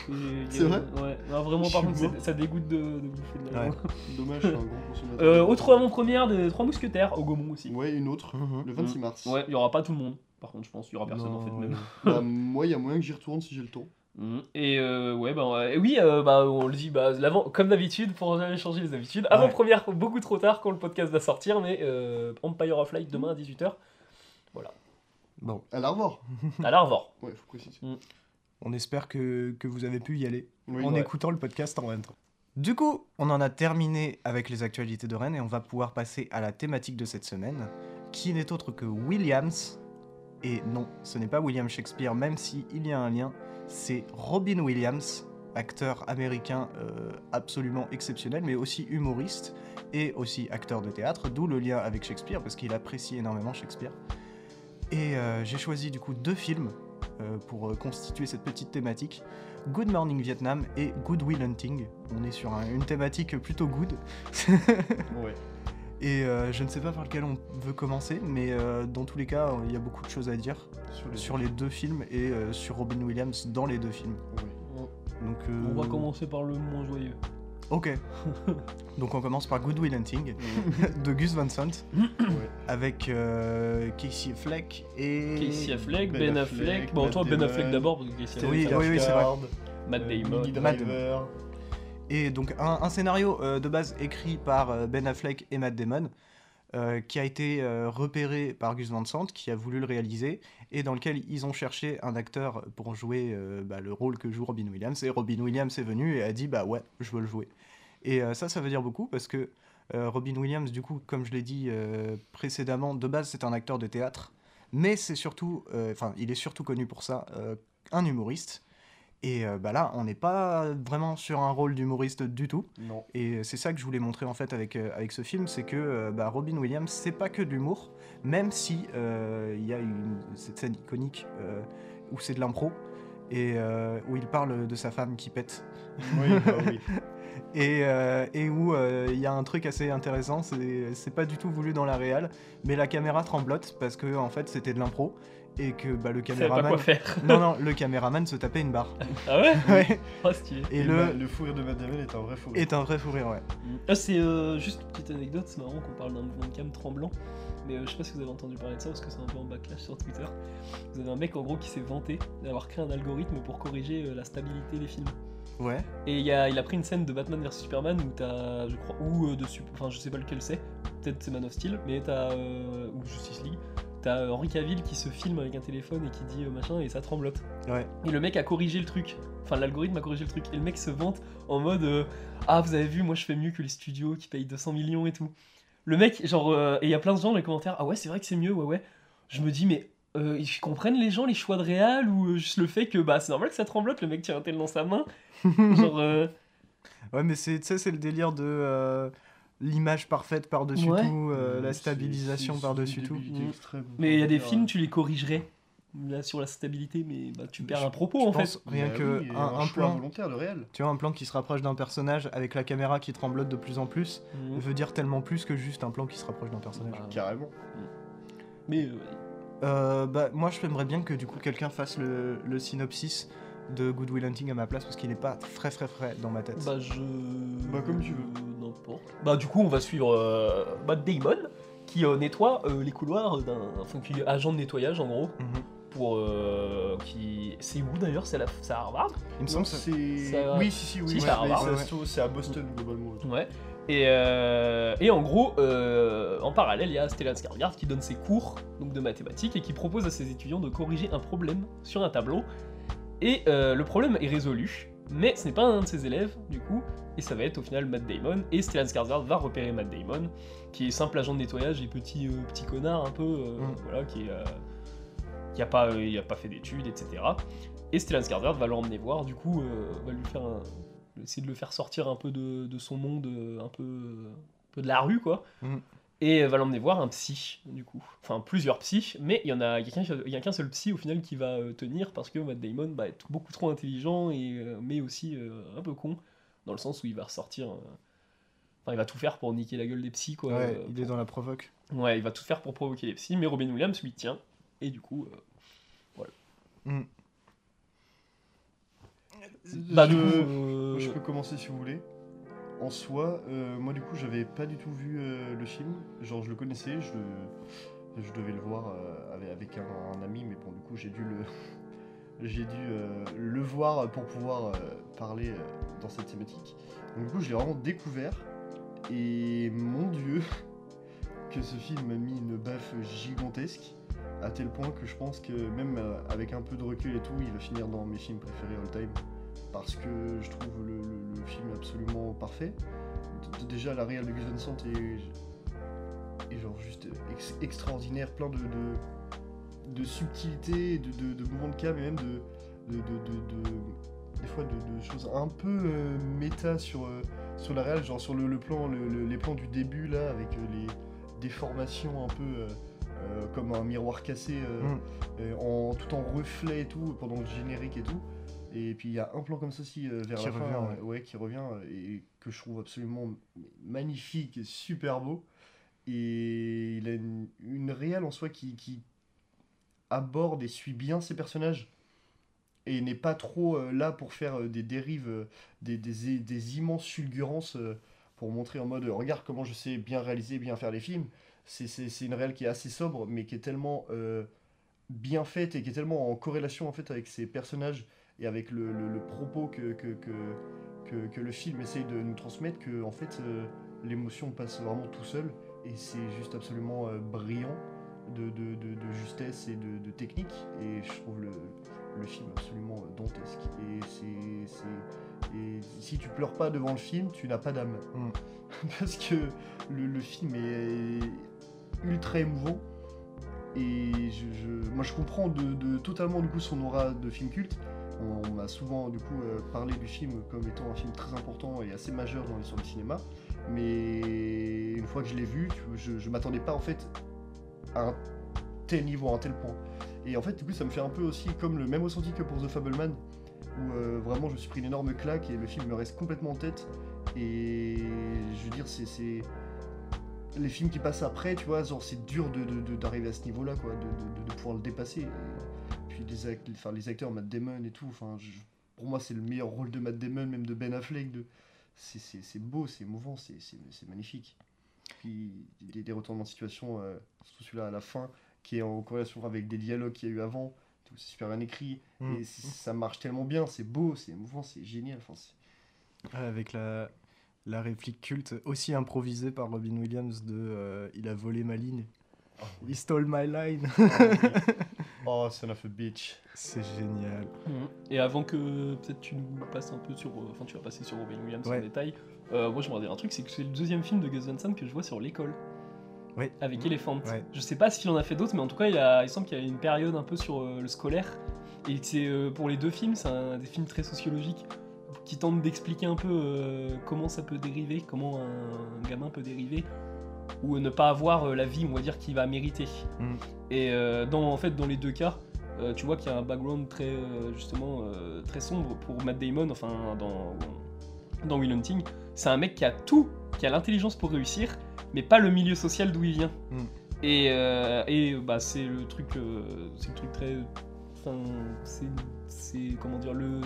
deux. Et- C'est vrai Ouais. Non, vraiment, par contre, c'est- ça dégoûte de, de bouffer de la Ouais. viande. Dommage, je suis un grand consommateur. Euh, autre avant-première des Trois Mousquetaires au Gaumont aussi. Ouais, une autre, le 26 mars. Ouais, il y aura pas tout le monde. Par contre, je pense, il y aura personne en fait Non, même. Bah, moi, il y a moyen que j'y retourne si j'ai le temps. Mhm. Et euh, ouais, bah, oui, euh, bah, on le dit, bah, l'avant, comme d'habitude, pour jamais changer les habitudes. Avant première, beaucoup trop tard quand le podcast va sortir, mais euh, Empire of Light demain à 18h. Bon, À la revoir. À la revoir. Ouais, faut préciser. on espère que, que vous avez pu y aller Oui, en ouais. écoutant le podcast en même temps. Du coup, on en a terminé avec les actualités de Rennes et on va pouvoir passer à la thématique de cette semaine, qui n'est autre que Williams. Et non, ce n'est pas William Shakespeare, même s'il y a un lien, c'est Robin Williams, acteur américain euh, absolument exceptionnel, mais aussi humoriste et aussi acteur de théâtre, d'où le lien avec Shakespeare, parce qu'il apprécie énormément Shakespeare. Et euh, j'ai choisi du coup deux films euh, pour constituer cette petite thématique. Good Morning Vietnam et Good Will Hunting. On est sur un- une thématique plutôt good. et euh, je ne sais pas par lequel on veut commencer, mais euh, dans tous les cas, il y a beaucoup de choses à dire Sur les. sur les deux films et euh, sur Robin Williams dans les deux films. Donc, euh, On va commencer par le moins joyeux. Ok. Donc on commence par Good Will Hunting de Gus Van Sant avec euh, Casey Affleck et Casey Affleck, Ben Ben, Affleck, Affleck. Bon, toi, Ben Affleck d'abord, parce que Casey Oui, Affleck, oui, oui, c'est vrai. Matt Euh, Damon. Driver. Et donc un, scénario euh, de base écrit par euh, Ben Affleck et Matt Damon, euh, qui a été repéré par Gus Van Sant, qui a voulu le réaliser, et dans lequel ils ont cherché un acteur pour jouer bah, le rôle que joue Robin Williams. Et Robin Williams est venu et a dit bah ouais, je veux le jouer. Et ça, ça veut dire beaucoup parce que Robin Williams, du coup, comme je l'ai dit précédemment, de base c'est un acteur de théâtre, mais c'est surtout, enfin, il est surtout connu pour ça, un humoriste. Et euh, bah là, on n'est pas vraiment sur un rôle d'humoriste du tout. Non. Et c'est ça que je voulais montrer en fait avec, euh, avec ce film, c'est que euh, bah, Robin Williams, c'est pas que de l'humour, même si il y a une, cette scène iconique où c'est de l'impro et où il parle de sa femme qui pète. Oui, bah oui. Et, euh, et où euh, il y a un truc assez intéressant, c'est c'est pas du tout voulu dans la réal, mais la caméra tremblote parce que en fait c'était de l'impro et que bah, le Il savait pas caméraman. quoi faire. Non, non, le caméraman se tapait une barre. Ah ouais Ouais. Oh, stylé. Et Et le le... le fou rire de Matt Damon est un vrai fou rire. est un vrai fou rire, ouais. Ah, c'est euh, juste une petite anecdote, c'est marrant qu'on parle d'un mouvement de cam tremblant. Mais euh, je sais pas si vous avez entendu parler de ça parce que c'est un peu en backlash sur Twitter. Vous avez un mec en gros qui s'est vanté d'avoir créé un algorithme pour corriger euh, la stabilité des films. Ouais. Et il, y a, il a pris une scène de Batman vs Superman où t'as, je crois, ou euh, de enfin je sais pas lequel c'est, peut-être c'est Man of Steel, mais t'as, euh, ou Justice League, t'as euh, Henry Cavill qui se filme avec un téléphone et qui dit euh, machin et ça tremblote. Ouais. Et le mec a corrigé le truc, enfin l'algorithme a corrigé le truc, et le mec se vante en mode euh, Ah, vous avez vu, moi je fais mieux que les studios qui payent 200 millions et tout. Le mec, genre, euh, et il y a plein de gens dans les commentaires Ah ouais, c'est vrai que c'est mieux, ouais, ouais. Je me dis, mais euh, ils comprennent les gens les choix de réal ou juste le fait que bah c'est normal que ça tremblote, le mec tient un tel dans sa main? genre, euh, Ouais, mais c'est, tu sais, c'est le délire de l'image parfaite par-dessus Ouais. tout, euh, la stabilisation par-dessus tout. Mm. extrême. mais il y a des films, tu les corrigerais là sur la stabilité, mais bah tu perds Je- un propos je en pense fait. Rien bah que oui, un, un, un choix plan, volontaire de réel. tu vois, un plan qui se rapproche d'un personnage avec la caméra qui tremblote de plus en plus, Mhm. veut dire tellement plus que juste un plan qui se rapproche d'un personnage. Bah, Carrément. mais euh, Euh, bah, moi, je aimerais bien que du coup quelqu'un fasse le, le synopsis de Good Will Hunting à ma place parce qu'il est pas très très frais dans ma tête. Bah je. Bah, comme tu veux. N'importe. Bah du coup on va suivre euh, Matt Damon qui euh, nettoie euh, les couloirs d'un. Enfin qui est agent de nettoyage en gros. Mhm. Pour. euh, qui. C'est où d'ailleurs? C'est à la- c'est à Harvard? Il me semble que c'est. Oui, si, si, oui. Si, ouais, c'est à Harvard. c'est à Boston globalement. Ouais. Et, euh, et en gros, euh, en parallèle, il y a Stellan Skarsgård qui donne ses cours donc de mathématiques et qui propose à ses étudiants de corriger un problème sur un tableau. Et euh, le problème est résolu, mais ce n'est pas un de ses élèves du coup, et ça va être au final Matt Damon. Et Stellan Skarsgård va repérer Matt Damon, qui est simple agent de nettoyage et petit, euh, petit connard un peu, euh, Mm. voilà, qui est, euh, qui a pas, il a pas fait d'études, etc. Et Stellan Skarsgård va l'emmener voir, du coup, va lui faire un- essayer de le faire sortir un peu de, de son monde, un peu, un peu de la rue, quoi. Mhm. Et va l'emmener voir un psy, du coup. Enfin, plusieurs psys, mais il y en a, y a qu'un- seul psy au final qui va euh, tenir parce que Matt Damon bah, est beaucoup trop intelligent, et, euh, mais aussi euh, un peu con, dans le sens où il va ressortir. euh, Enfin, il va tout faire pour niquer la gueule des psys, quoi. Ouais, euh, il est dans la provoque. Ouais, il va tout faire pour provoquer les psys, mais Robin Williams lui tient. Et du coup, euh, Mm. bah du Je- coup, Moi, euh, je peux commencer si vous voulez. En soi, euh, moi du coup, j'avais pas du tout vu euh, le film. Genre, je le connaissais, je, devais le voir euh, avec, un, ami, mais bon, du coup, j'ai dû le, j'ai dû le voir pour pouvoir parler dans cette thématique. Donc du coup, je l'ai vraiment découvert. Et mon dieu, que ce film m'a mis une baffe gigantesque, à tel point que je pense que même avec un peu de recul et tout, il va finir dans mes films préférés all time parce que je trouve le, le- le film absolument parfait. Déjà, la réelle de Gus Van Sant est, est genre juste ex- extraordinaire, plein de, de, de subtilités, de, de, de mouvements de cam et même de, de, de- de- de- des fois de, choses un peu euh, méta sur, euh, sur la réelle, genre sur le, le plan, le- le- les plans du début là, avec euh, les déformations un peu euh, comme un miroir cassé, euh, Mm. euh, en, tout en reflet et tout, pendant le générique et tout. Et puis il y a un plan comme aussi euh, vers Qui la fin, revient, euh, ouais, qui revient euh, et que je trouve absolument magnifique et super beau. Et il a une, une réelle en soi qui, qui aborde et suit bien ses personnages et n'est pas trop euh, là pour faire euh, des dérives, des, des- des immenses fulgurances pour montrer en mode regarde comment je sais bien réaliser, bien faire les films. C'est- une réelle qui est assez sobre mais qui est tellement bien faite et qui est tellement en corrélation en fait avec ses personnages et avec le, propos que, le film essaye de nous transmettre que en fait euh, l'émotion passe vraiment tout seul. Et c'est juste absolument euh, brillant de, justesse et de, technique. Et je trouve le, film absolument euh, dantesque. Et si tu pleures pas devant le film tu n'as pas d'âme. Mm. parce que le, film est ultra émouvant. Et moi je comprends totalement du coup son aura de film culte on, m'a souvent du euh, parlé du film comme étant un film très important et assez majeur dans l'histoire du cinéma. Mais une fois que je l'ai vu je, je m'attendais pas en fait à un tel niveau à un tel point. Et en fait du coup ça me fait un peu aussi comme le même ressenti que pour The Fableman où euh, vraiment je me suis pris une énorme claque et le film me reste complètement en tête. Et je veux dire c'est- les films qui passent après, tu vois, genre c'est dur d'arriver à ce niveau-là, de pouvoir le dépasser. Puis les, act- enfin, les acteurs, Matt Damon et tout, enfin, je- pour moi c'est le meilleur rôle de Matt Damon, même de Ben Affleck. De, c'est- beau, c'est émouvant, c'est magnifique. Puis des, des retournements de situation, euh, surtout celui-là à la fin, qui est en corrélation avec des dialogues qu'il y a eu avant. C'est super bien écrit Mm. et ça marche tellement bien, c'est beau, c'est émouvant, c'est génial. Enfin, c'est- Avec la, la réplique culte, aussi improvisée par Robin Williams de euh, Il a volé ma ligne. He stole my line. Oh, son of a bitch. C'est génial. Mhm. Et avant que peut-être tu nous passes un peu sur. euh, Enfin, tu vas passer sur Robin Williams en détail. euh, moi, je me dire un truc c'est que c'est le deuxième film de Gus Van Sant que je vois sur l'école. Ouais. Avec Mhm. Elephant. Ouais. Je sais pas s'il en a fait d'autres, mais en tout cas, il, a, il semble qu'il y a une période un peu sur euh, le scolaire. Et c'est euh, pour les deux films, c'est un des films très sociologiques qui tentent d'expliquer un peu euh, comment ça peut dériver, comment un gamin peut dériver, ou ne pas avoir euh, la vie, on va dire, qu'il va mériter. Mm. Et euh, dans, en fait, dans les deux cas, euh, tu vois qu'il y a un background très, justement, très sombre pour Matt Damon, enfin, dans, dans Will Hunting. C'est un mec qui a tout, qui a l'intelligence pour réussir, mais pas le milieu social d'où il vient. Mm. Et, euh, et bah, c'est le truc, euh, c'est le truc très, enfin, c'est, comment dire, le,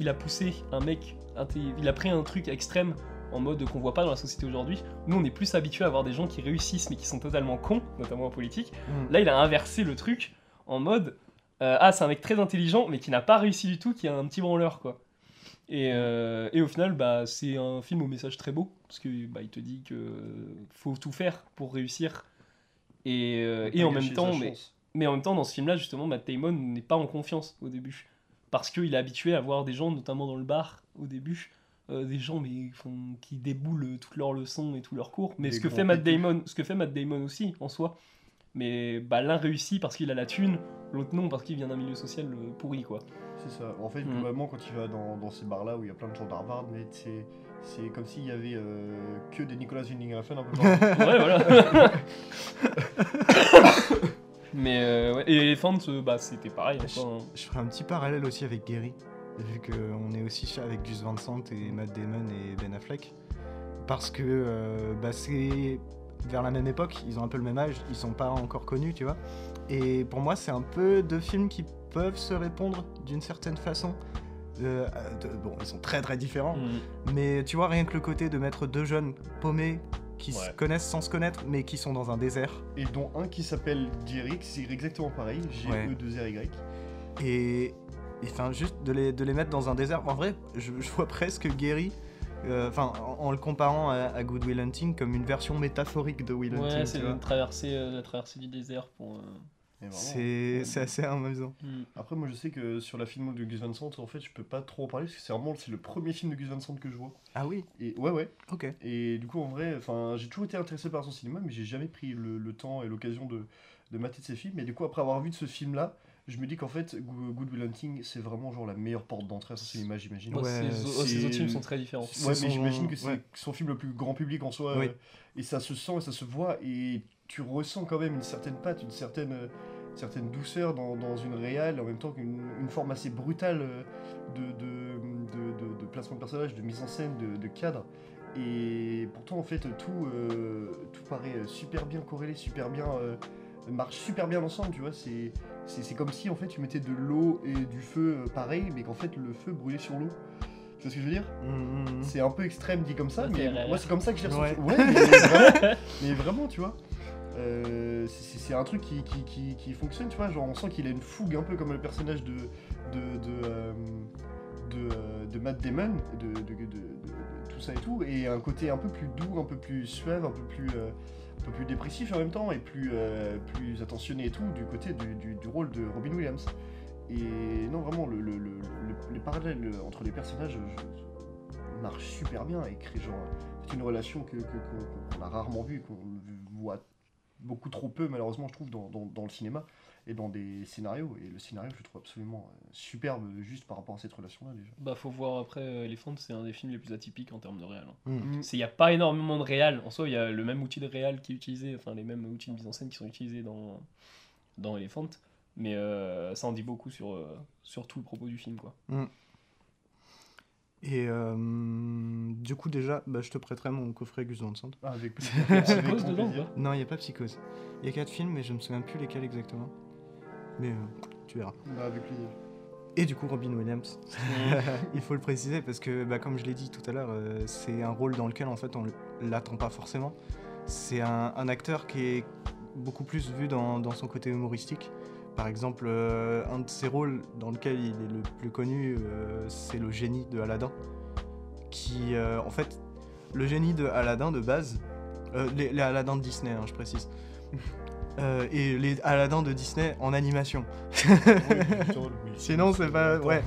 il a poussé un mec, il a pris un truc extrême en mode qu'on voit pas dans la société aujourd'hui. Nous, on est plus habitués à voir des gens qui réussissent mais qui sont totalement cons, notamment en politique. Mm. Là, il a inversé le truc en mode euh, ah, c'est un mec très intelligent mais qui n'a pas réussi du tout, qui a un petit branleur quoi. Et, euh, et au final, bah, c'est un film au message très beau parce que bah, il te dit que faut tout faire pour réussir. Et, euh, et en même temps, mais, en même temps, dans ce film-là, justement, Matt Damon n'est pas en confiance au début. Parce qu'il est habitué à voir des gens, notamment dans le bar, au début, euh, des gens mais, font- qui déboulent toutes leurs leçons et tous leurs cours. Mais Des ce que, fait Matt. Damon, ce que fait Matt Damon aussi, en soi. Mais bah, l'un réussit parce qu'il a la thune, l'autre non parce qu'il vient d'un milieu social euh, pourri, quoi. C'est ça. En fait, Mm. globalement, quand il va dans, dans ces bars-là où il y a plein de gens d'Harvard, mais c'est c'est comme s'il y avait euh, que des Nicolas Winding Refn un peu. Ouais, voilà. Mais euh, ouais. Et Elephant, euh, bah c'était pareil. Je- enfin, Je ferai un petit parallèle aussi avec Gary, vu qu'on est aussi avec Gus Van Sant et Matt Damon et Ben Affleck. Parce que euh, bah, c'est vers la même époque, ils ont un peu le même âge, ils sont pas encore connus, tu vois. Et pour moi, c'est un peu deux films qui peuvent se répondre d'une certaine façon. Euh, de- bon, ils sont très très différents, hmm. mais tu vois, rien que le côté de mettre deux jeunes paumés qui se connaissent sans se connaître, mais qui sont dans un désert. Et dont un qui s'appelle Jerick, c'est exactement pareil, E Ouais. G-E-2-R-Y. Et et enfin, juste de les, de les mettre dans un désert. En vrai, je, je vois presque Gary, euh, enfin, en, en le comparant à, à Good Will Hunting comme une version métaphorique de Will Hunting. Ouais, c'est une traversée, euh, la traversée du désert pour. euh. C'est c'est assez amusant. hmm. Après, moi je sais que sur la filmo de Gus Van Sant, en fait, je peux pas trop en parler parce que c'est vraiment c'est le premier film de Gus Van Sant que je vois. Ah oui, Et ouais, ouais. ok. Et du coup, en vrai, enfin, j'ai toujours été intéressé par son cinéma, mais j'ai jamais pris le, le temps et l'occasion de, de mater de ses films. Et du coup, après avoir vu de ce film-là, je me dis qu'en fait, Go- Good Will Hunting, c'est vraiment genre la meilleure porte d'entrée à son cinéma, j'imagine. Ouais, Ouais, ses, autres films sont très différents. Ouais, mais son- j'imagine que c'est ouais. son film le plus grand public en soi. Oui. euh, et ça se sent et ça se voit. Et tu ressens quand même une certaine patte, une certaine, euh, certaine douceur dans, dans une réale, en même temps qu'une une forme assez brutale euh, de, de, de, de- de placement de personnage, de mise en scène, de, de cadre. Et pourtant, en fait, tout, euh, tout paraît super bien corrélé, super bien. euh, marche super bien ensemble, tu vois. C'est c'est c'est comme si en fait tu mettais de l'eau et du feu euh, pareil, mais qu'en fait le feu brûlait sur l'eau. Tu vois ce que je veux dire Mm, mm, mm. c'est un peu extrême dit comme ça, Ça mais moi c'est comme ça que je l'ai ressenti. Ouais. Ouais, mais vraiment, mais vraiment, tu vois. Euh, c'est- un truc qui, qui, qui, qui fonctionne, tu vois. Genre, on sent qu'il a une fougue un peu comme le personnage de. de. de. euh, de, euh, de Matt Damon, de, de, de- de- de tout ça et tout, et un côté un peu plus doux, un peu plus suave, un peu plus, euh, plus dépressif en même temps, et plus, euh, attentionné et tout, du côté du, rôle de Robin Williams. Et non, vraiment, le, le, le- le- les parallèles entre les personnages marchent super bien et créent genre c'est une relation que que- qu'on qu'on a rarement vue, qu'on voit beaucoup trop peu malheureusement je trouve dans le cinéma et dans des scénarios. Et le scénario je le trouve absolument euh, superbe juste par rapport à cette relation-là déjà. Bah, faut voir après, euh, Elephant, c'est un des films les plus atypiques en termes de réal. hein. Mm. Il n'y a pas énormément de réal. En soi, il y a le même outil de réal qui est utilisé, enfin les mêmes outils de mise en scène qui sont utilisés dans, dans Elephant. Mais euh, ça en dit beaucoup sur, euh, sur tout le propos du film. quoi. Et euh, du coup, déjà, bah, je te prêterai mon coffret Gus Van Sant. Ah, avec Psychose dedans Non, il n'y a pas Psychose. Il y a quatre films, mais je me souviens plus lesquels exactement. Mais euh, tu verras. Bah, avec. Et du coup, Robin Williams. Il faut le préciser parce que, bah, comme je l'ai dit tout à l'heure, euh, c'est un rôle dans lequel en fait on l'attend pas forcément. C'est un, un acteur qui est beaucoup plus vu dans, dans son côté humoristique. Par exemple, euh, un de ses rôles dans lequel il est le plus connu, euh, c'est le génie de Aladdin. Qui, en fait, le génie de Aladdin de base, les, les Aladdin de Disney, hein, je précise. Euh, et les Aladdin de Disney en animation. Sinon, c'est pas. Ouais.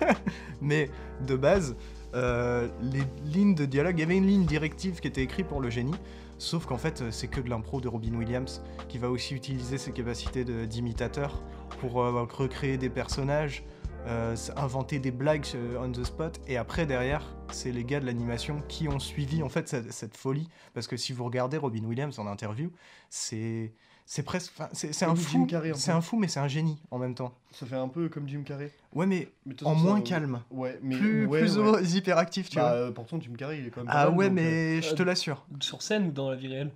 Mais de base, euh, les lignes de dialogue, il y avait une ligne directive qui était écrite pour le génie, sauf qu'en fait, c'est que de l'impro de Robin Williams, qui va aussi utiliser ses capacités d'imitateur pour euh, recréer des personnages, euh, inventer des blagues on the spot, et après, derrière, c'est les gars de l'animation qui ont suivi en fait cette, cette folie, parce que si vous regardez Robin Williams en interview, c'est. C'est presque. enfin, C'est c'est un fou. C'est un fou, mais c'est un génie en même temps. Ça fait un peu comme Jim Carrey. Ouais, mais Mais en moins ça- calme. Ouais, mais plus ouais, plus ouais. hyperactif, tu Bah, vois. euh, pourtant Jim Carrey il est quand même. Ah mal, ouais, donc, euh, mais je te euh, l'assure. Sur scène ou dans la vie réelle?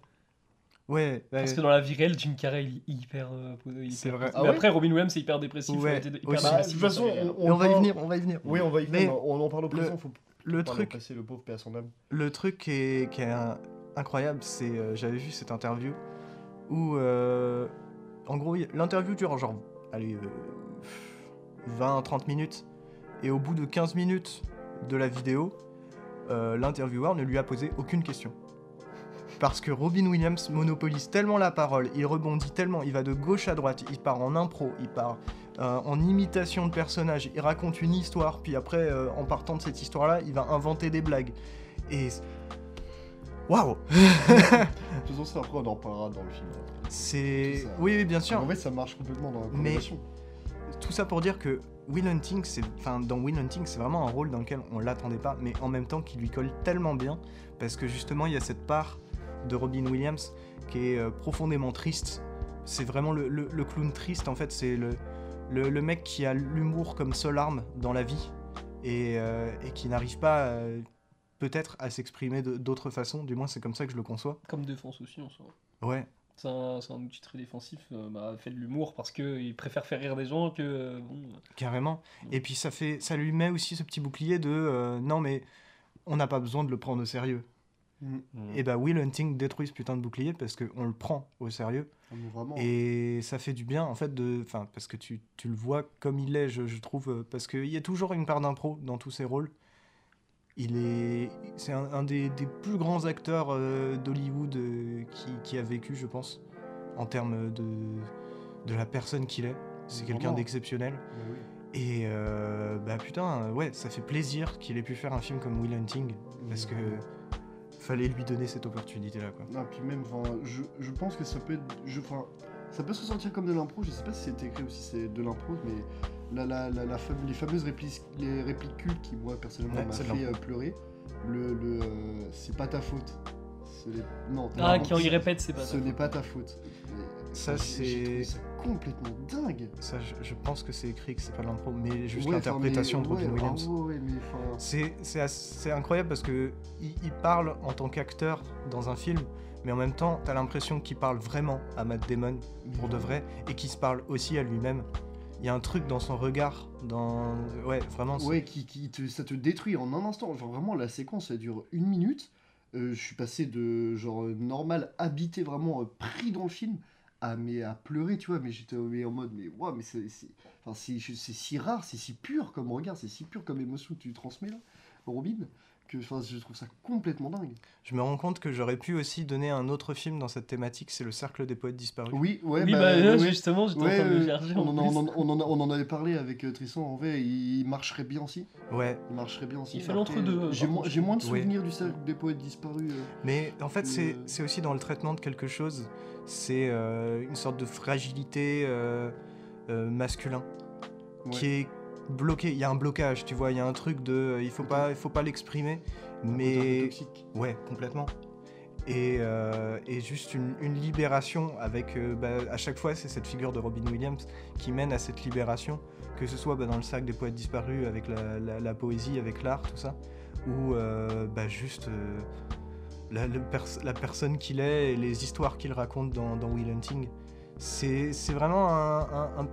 Ouais. Parce que dans la vie réelle, Jim Carrey il est hyper. euh, hyper- C'est vrai. Ah mais ouais après, Robin Williams c'est hyper dépressif. Ouais, hyper aussi. Bah, de toute façon, on, Mais on va y venir, on va y venir. Oui, on va y Mais venir. On en parle au présent. Faut Le truc, passer le pauvre paix à son âme. le truc qui est, incroyable, c'est j'avais vu cette interview où, euh, en gros, l'interview dure genre, allez, euh, 20-30 minutes, et au bout de 15 minutes de la vidéo, euh, l'intervieweur ne lui a posé aucune question. Parce que Robin Williams monopolise tellement la parole, il rebondit tellement, il va de gauche à droite, il part en impro, il part euh, en imitation de personnages, il raconte une histoire, puis après, euh, en partant de cette histoire-là, il va inventer des blagues. Et. Waouh De toute façon, ça, après on en parlera dans le film. C'est. Oui, oui, bien sûr. En fait, ça marche complètement dans la Mais-. Tout ça pour dire que Will Hunting, c'est, enfin, dans Will Hunting, c'est vraiment un rôle dans lequel on l'attendait pas, mais en même temps qui lui colle tellement bien, parce que justement, il y a cette part de Robin Williams qui est euh, profondément triste. C'est vraiment le, le- le clown triste, en fait, c'est le, le, le mec qui a l'humour comme seule arme dans la vie et, euh, et qui n'arrive pas, euh, peut-être, à s'exprimer d'autres façons. Du moins, c'est comme ça que je le conçois. Comme défense aussi en soi. Ouais, C'est un, un outil très défensif, euh, bah, fait de l'humour parce qu'il préfère faire rire des gens que. euh, bon, carrément. Et puis, ça, fait, ça lui met aussi ce petit bouclier de euh, non, mais on n'a pas besoin de le prendre au sérieux. Mm. Et bah, Will Hunting détruit ce putain de bouclier parce qu'on le prend au sérieux. Ah, vraiment. Et ça fait du bien, en fait, de, enfin, parce que tu, tu le vois comme il est, je, je trouve, parce qu'il y a toujours une part d'impro dans tous ses rôles. Il est, c'est un, un des, des plus grands acteurs euh, d'Hollywood euh, qui, qui a vécu, je pense, en termes de, de la personne qu'il est. C'est quelqu'un d'exceptionnel. Oui. Et euh, bah putain, ouais, ça fait plaisir qu'il ait pu faire un film comme Will Hunting, parce que fallait lui donner cette opportunité-là, quoi. Non, puis même, je, je pense que ça peut être. Je, ça peut se ressentir comme de l'impro. Je sais pas si c'est écrit ou si c'est de l'impro, mais la, la, la, les fameuses répliques, les répliques cultes qui, moi, personnellement, Ouais, m'a fait euh, pleurer. Le. le euh, c'est pas ta faute. Ce n'est- Non, Ah, il ce- répète, c'est pas Ce n'est pas ta faute. Mais Ça, c'est- complètement dingue. Ça, je, je pense que c'est écrit que c'est pas de l'impro, mais juste Ouais, l'interprétation de Robin ouais, Williams. ouais. C'est c'est ass- c'est incroyable parce que il, il parle en tant qu'acteur dans un film, mais en même temps, t'as l'impression qu'il parle vraiment à Matt Damon pour de vrai et qu'il se parle aussi à lui-même. Il y a un truc dans son regard, dans ouais, vraiment. Ouais, qui, qui ça te détruit en un instant. Genre vraiment, la séquence, elle dure une minute. Euh, je suis passé de genre normal, habité, vraiment euh, pris dans le film, à, mais, à pleurer, tu vois. Mais j'étais en mode, mais waouh, mais c'est enfin, si rare, c'est si pur comme regard, c'est si pur comme émotion que tu transmets là, Robin, que enfin, je trouve ça complètement dingue. Je me rends compte que j'aurais pu aussi donner un autre film dans cette thématique, c'est Le Cercle des poètes disparus. Oui, ouais, oui, bah, bah, là, ouais, justement, j'étais ouais, en train de euh, le chercher. on, en en a, on, plus. en, on en a- on en avait parlé avec euh, Tristan, en vrai, il marcherait bien aussi. Ouais, Il marcherait bien aussi. Il fait l'entre-deux, J'ai par moins, contre. j'ai moins de souvenirs du cercle des poètes disparus. euh. mais en fait, c'est Euh. c'est aussi dans le traitement de quelque chose. C'est euh, une sorte de fragilité euh, euh, masculin. Ouais. qui est bloqué. Il y a un blocage, tu vois. Il y a un truc de, euh, il faut pas, il faut pas l'exprimer. Mais toxique. ouais, complètement. Et, euh, et juste une, une libération avec, euh, bah, à chaque fois, c'est cette figure de Robin Williams qui mène à cette libération, que ce soit bah, dans le sac des poètes disparus, avec la, la- la poésie, avec l'art, tout ça, ou euh, bah, juste la, le pers- la personne qu'il est et les histoires qu'il raconte dans, dans Will Hunting. C'est c'est vraiment un, un- un-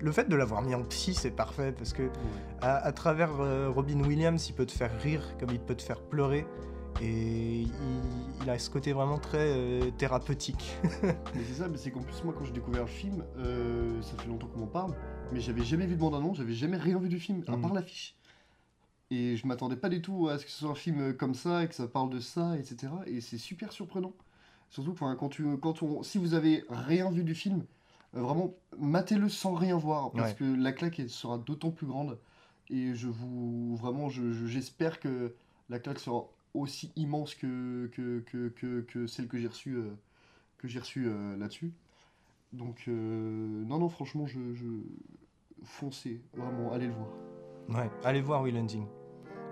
Le fait de l'avoir mis en psy, c'est parfait, parce que à, à travers euh, Robin Williams, il peut te faire rire comme il peut te faire pleurer. Et il, il a ce côté vraiment très euh, thérapeutique. Mais c'est ça, mais c'est qu'en plus, moi, quand j'ai découvert le film, euh, ça fait longtemps qu'on m'en parle, mais j'avais jamais vu de bande-annonce, j'avais jamais rien vu du film, à Mm. part l'affiche. Et je m'attendais pas du tout à ce que ce soit un film comme ça, et que ça parle de ça, etc. Et c'est super surprenant. Surtout quand tu, quand on, si vous avez rien vu du film, vraiment, matez-le sans rien voir, parce Ouais. que la claque elle sera d'autant plus grande. Et je vous, vraiment, je- je- j'espère que la claque sera aussi immense que, que, que, que, que celle que j'ai reçue, euh, que j'ai reçue euh, là-dessus. Donc, euh, non, non, franchement, je, je... foncez, vraiment, allez le voir. Ouais, allez voir Will Hunting.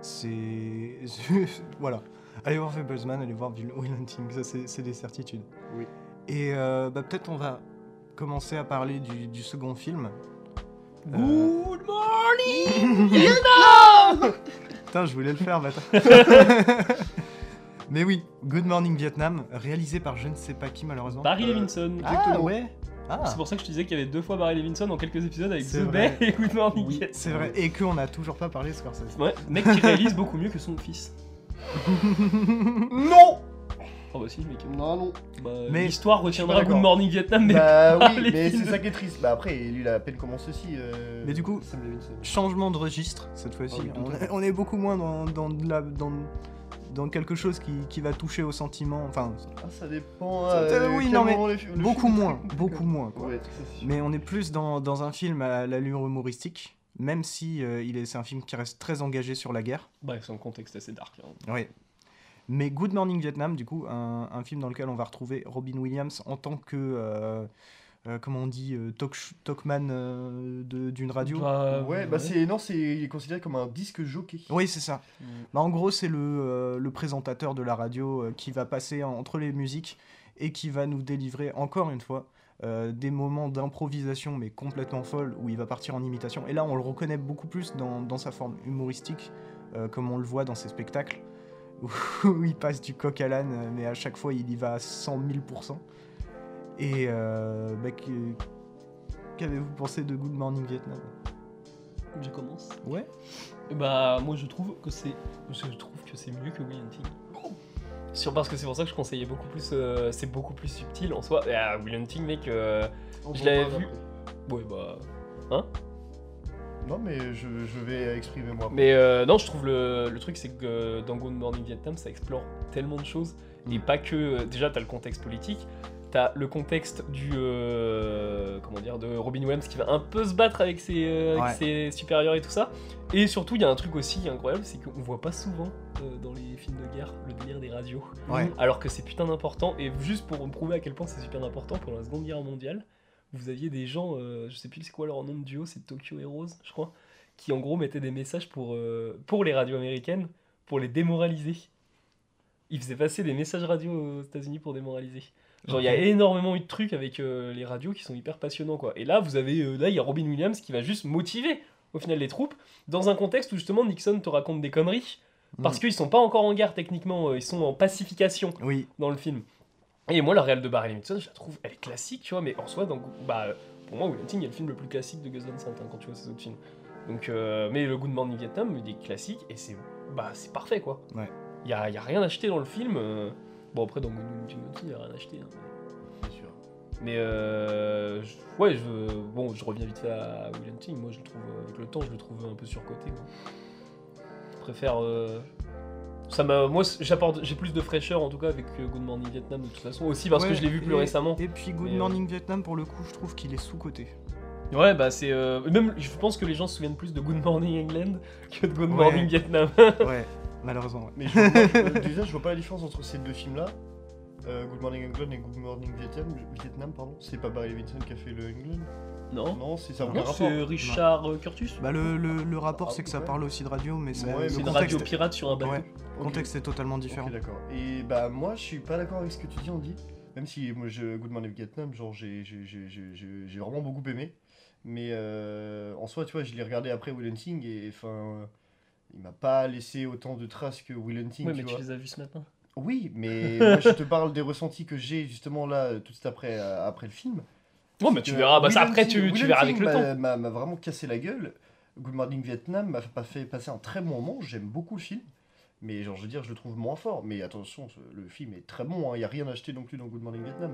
C'est. voilà. Allez voir Fablesman, allez voir Will Hunting, ça c'est des certitudes. Oui. Et bah, peut-être on va commencer à parler du, du second film. Euh, Good morning Putain, je voulais le faire, bâtard. Mais oui, Good Morning Vietnam, réalisé par je ne sais pas qui malheureusement. Barry Levinson. ah ouais Ah C'est pour ça que je te disais qu'il y avait deux fois Barry Levinson dans quelques épisodes avec The. Bay et Good Morning Oui, Vietnam. c'est vrai. Et qu'on n'a toujours pas parlé de Scorsese. Ouais, mec qui réalise beaucoup mieux que son fils. Non Bah si, mec. Non, non. Bah, Mais- L'histoire retiendra Good Morning Vietnam, mais Bah pas oui, les mais films. c'est ça qui est triste. Bah après, lui, il a à peine commencé aussi. euh, Mais du coup, Sam Levinson. Changement de registre cette fois-ci. Ah oui, on, totalement. est, on est beaucoup moins dans, dans, de la- dans, dans quelque chose qui, qui va toucher au sentiment. Enfin, Ah, ça dépend. Ça- euh, oui, quel non, mais moment le fi- le beaucoup film moins, beaucoup moins. quoi. Ouais, ça c'est sûr. Mais on est plus dans, dans un film à l'allure humoristique, même si euh, il est, c'est un film qui reste très engagé sur la guerre. Bah, c'est un contexte assez dark. hein. Oui. Mais Good Morning Vietnam, du coup, un, un film dans lequel on va retrouver Robin Williams en tant que, euh, euh, comment on dit, euh, talk talkman euh, de- d'une radio. Bah, ouais, bah c'est non, c'est il est considéré comme un disque jockey. Oui, c'est ça. Mm. Bah, en gros, c'est le, euh, le présentateur de la radio euh, qui va passer entre les musiques et qui va nous délivrer, encore une fois, euh, des moments d'improvisation, mais complètement folle, où il va partir en imitation. Et là, on le reconnaît beaucoup plus dans, dans sa forme humoristique, euh, comme on le voit dans ses spectacles, où il passe du coq à l'âne, euh, mais à chaque fois, il y va à 100 000%. Et euh, bah, que- qu'avez-vous pensé de Good Morning Vietnam? Je commence. Ouais Et Bah moi je trouve que c'est je trouve que c'est mieux que Will Hunting. Sur parce que c'est pour ça que je conseillais beaucoup plus euh, c'est beaucoup plus subtil en soi. Et, ah, Will Hunting mec euh, Je l'avais vu. après. ouais bah Non, mais je, je vais exprimer moi. mais euh, non je trouve le, le truc c'est que euh, dans Good Morning Vietnam ça explore tellement de choses et pas que euh, déjà t'as le contexte politique. T'as le contexte du euh, comment dire de Robin Williams qui va un peu se battre avec ses, euh, avec Ouais. ses supérieurs et tout ça. Et surtout il y a un truc aussi incroyable, c'est qu'on voit pas souvent euh, dans les films de guerre le délire des radios. Ouais. Alors que c'est putain d'important, et juste pour me prouver à quel point c'est super important, pendant la Seconde Guerre mondiale, vous aviez des gens, euh, je sais plus c'est quoi leur nom de duo, c'est Tokyo Heroes, je crois, qui en gros mettaient des messages pour, euh, pour les radios américaines, pour les démoraliser. Ils faisaient passer des messages radio aux États-Unis pour démoraliser. Genre, il y a énormément eu de trucs avec euh, les radios qui sont hyper passionnants, quoi. Et là, vous avez, euh, là, il y a Robin Williams qui va juste motiver, au final, les troupes, dans un contexte où justement Nixon te raconte des conneries, parce Mm. qu'ils sont pas encore en guerre techniquement, ils sont en pacification Oui, dans le film. Et moi, la réelle de Barry Levinson, je la trouve, elle est classique, tu vois, mais en soi, donc, bah, pour moi, Will Hunting est le film le plus classique de Gus Van Sant hein, quand tu vois ses autres films. Donc, euh, mais le Good Morning Vietnam, il est classique et c'est, bah, c'est parfait, quoi. Ouais. Il y a, y a rien acheté dans le film. euh. Bon, après, dans Good Morning Vietnam il y a rien acheté. hein, mais- Bien sûr. mais euh, je- ouais, je, bon, je reviens vite fait à Will Hunting. Moi, je le trouve, avec le temps, je le trouve un peu surcoté. quoi. Je préfère. Euh, ça m'a, moi, j'apporte, j'ai plus de fraîcheur en tout cas avec euh, Good Morning Vietnam de toute façon. Aussi parce que je l'ai vu plus et- récemment. Et puis Good Mais, euh, Morning Vietnam, pour le coup, je trouve qu'il est sous-coté. Ouais, bah c'est. euh, même, je pense que les gens se souviennent plus de Good Morning England que de Good Ouais. Morning Vietnam. ouais, malheureusement. ouais. Mais je, moi, je- déjà, je vois pas la différence entre ces deux films-là. Euh, Good Morning England et Good Morning Vietnam, Vietnam pardon. C'est pas Barry Levinson qui a fait le England non. Non, c'est ça. Non, aucun rapport. c'est Richard euh, Curtis. Bah, le, le, le rapport, Ah, c'est que ça parle aussi de radio, mais c'est Ouais, le c'est une contexte, radio pirate sur un bateau. Ouais. Ok. contexte est totalement différent. Ok, d'accord. Et bah, moi, je suis pas d'accord avec ce que tu dis, Andy. Même si moi, je, Good Morning Vietnam, genre, j'ai j'ai- j'ai- j'ai- j'ai- j'ai vraiment beaucoup aimé. Mais euh, en soi, tu vois, je l'ai regardé après Will Hunting et enfin. Il m'a pas laissé autant de traces que Will Hunting, Ouais, tu mais tu vois. les as vus ce matin. Oui, mais moi, je te parle des ressentis que j'ai justement là, tout de suite après, euh, après le film. Ouais, mais tu que verras. Bah, ça, après, tu, verras avec le temps. m'a- vraiment cassé la gueule. Good Morning Vietnam m'a pas fait passer un très bon moment. J'aime beaucoup le film. Mais genre, je veux dire, je le trouve moins fort. Mais attention, le film est très bon. Il n'y a rien acheté non plus dans Good Morning Vietnam.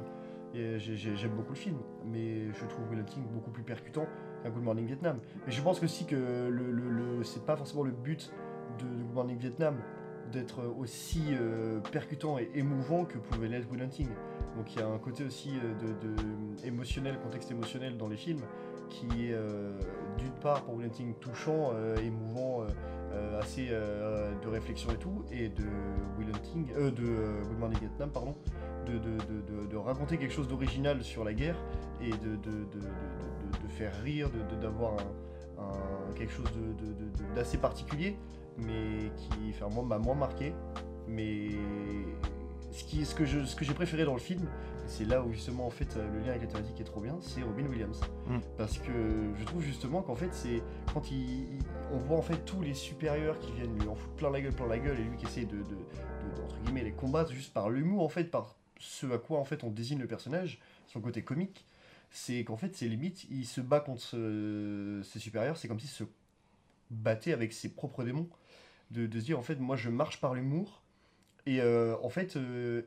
J'ai- J'aime beaucoup le film. Mais je trouve Will Hunting beaucoup plus percutant qu'un Good Morning Vietnam. Mais je pense aussi que le, le, le- c'est pas forcément le but de, de Good Morning Vietnam d'être aussi euh, percutant et émouvant que pouvait l'être Will Hunting. Donc il y a un côté aussi euh, de, émotionnel, contexte émotionnel dans les films, qui est euh, d'une part pour Will Hunting touchant, euh, émouvant, euh, euh, assez euh, de réflexion et tout, et de Will Hunting, euh, de euh, Good Morning Vietnam, pardon, de, de, de- raconter quelque chose d'original sur la guerre et de, faire rire, d'avoir quelque chose d'assez particulier, mais qui enfin, moi, m'a moins marqué. Mais ce, qui, ce que je- ce que j'ai préféré dans le film, et c'est là où justement en fait le lien avec la thématique est trop bien, c'est Robin Williams. Mm. Parce que je trouve justement qu'en fait c'est quand il, il- on voit en fait tous les supérieurs qui viennent lui en foutre plein la gueule, plein la gueule, et lui qui essaie de, de- de- entre guillemets les combattre juste par l'humour en fait, par ce à quoi en fait on désigne le personnage, son côté comique, c'est qu'en fait c'est limite il se bat contre ce- ses supérieurs, c'est comme s'il se battait avec ses propres démons, de, de se dire en fait moi je marche par l'humour et euh, en fait euh,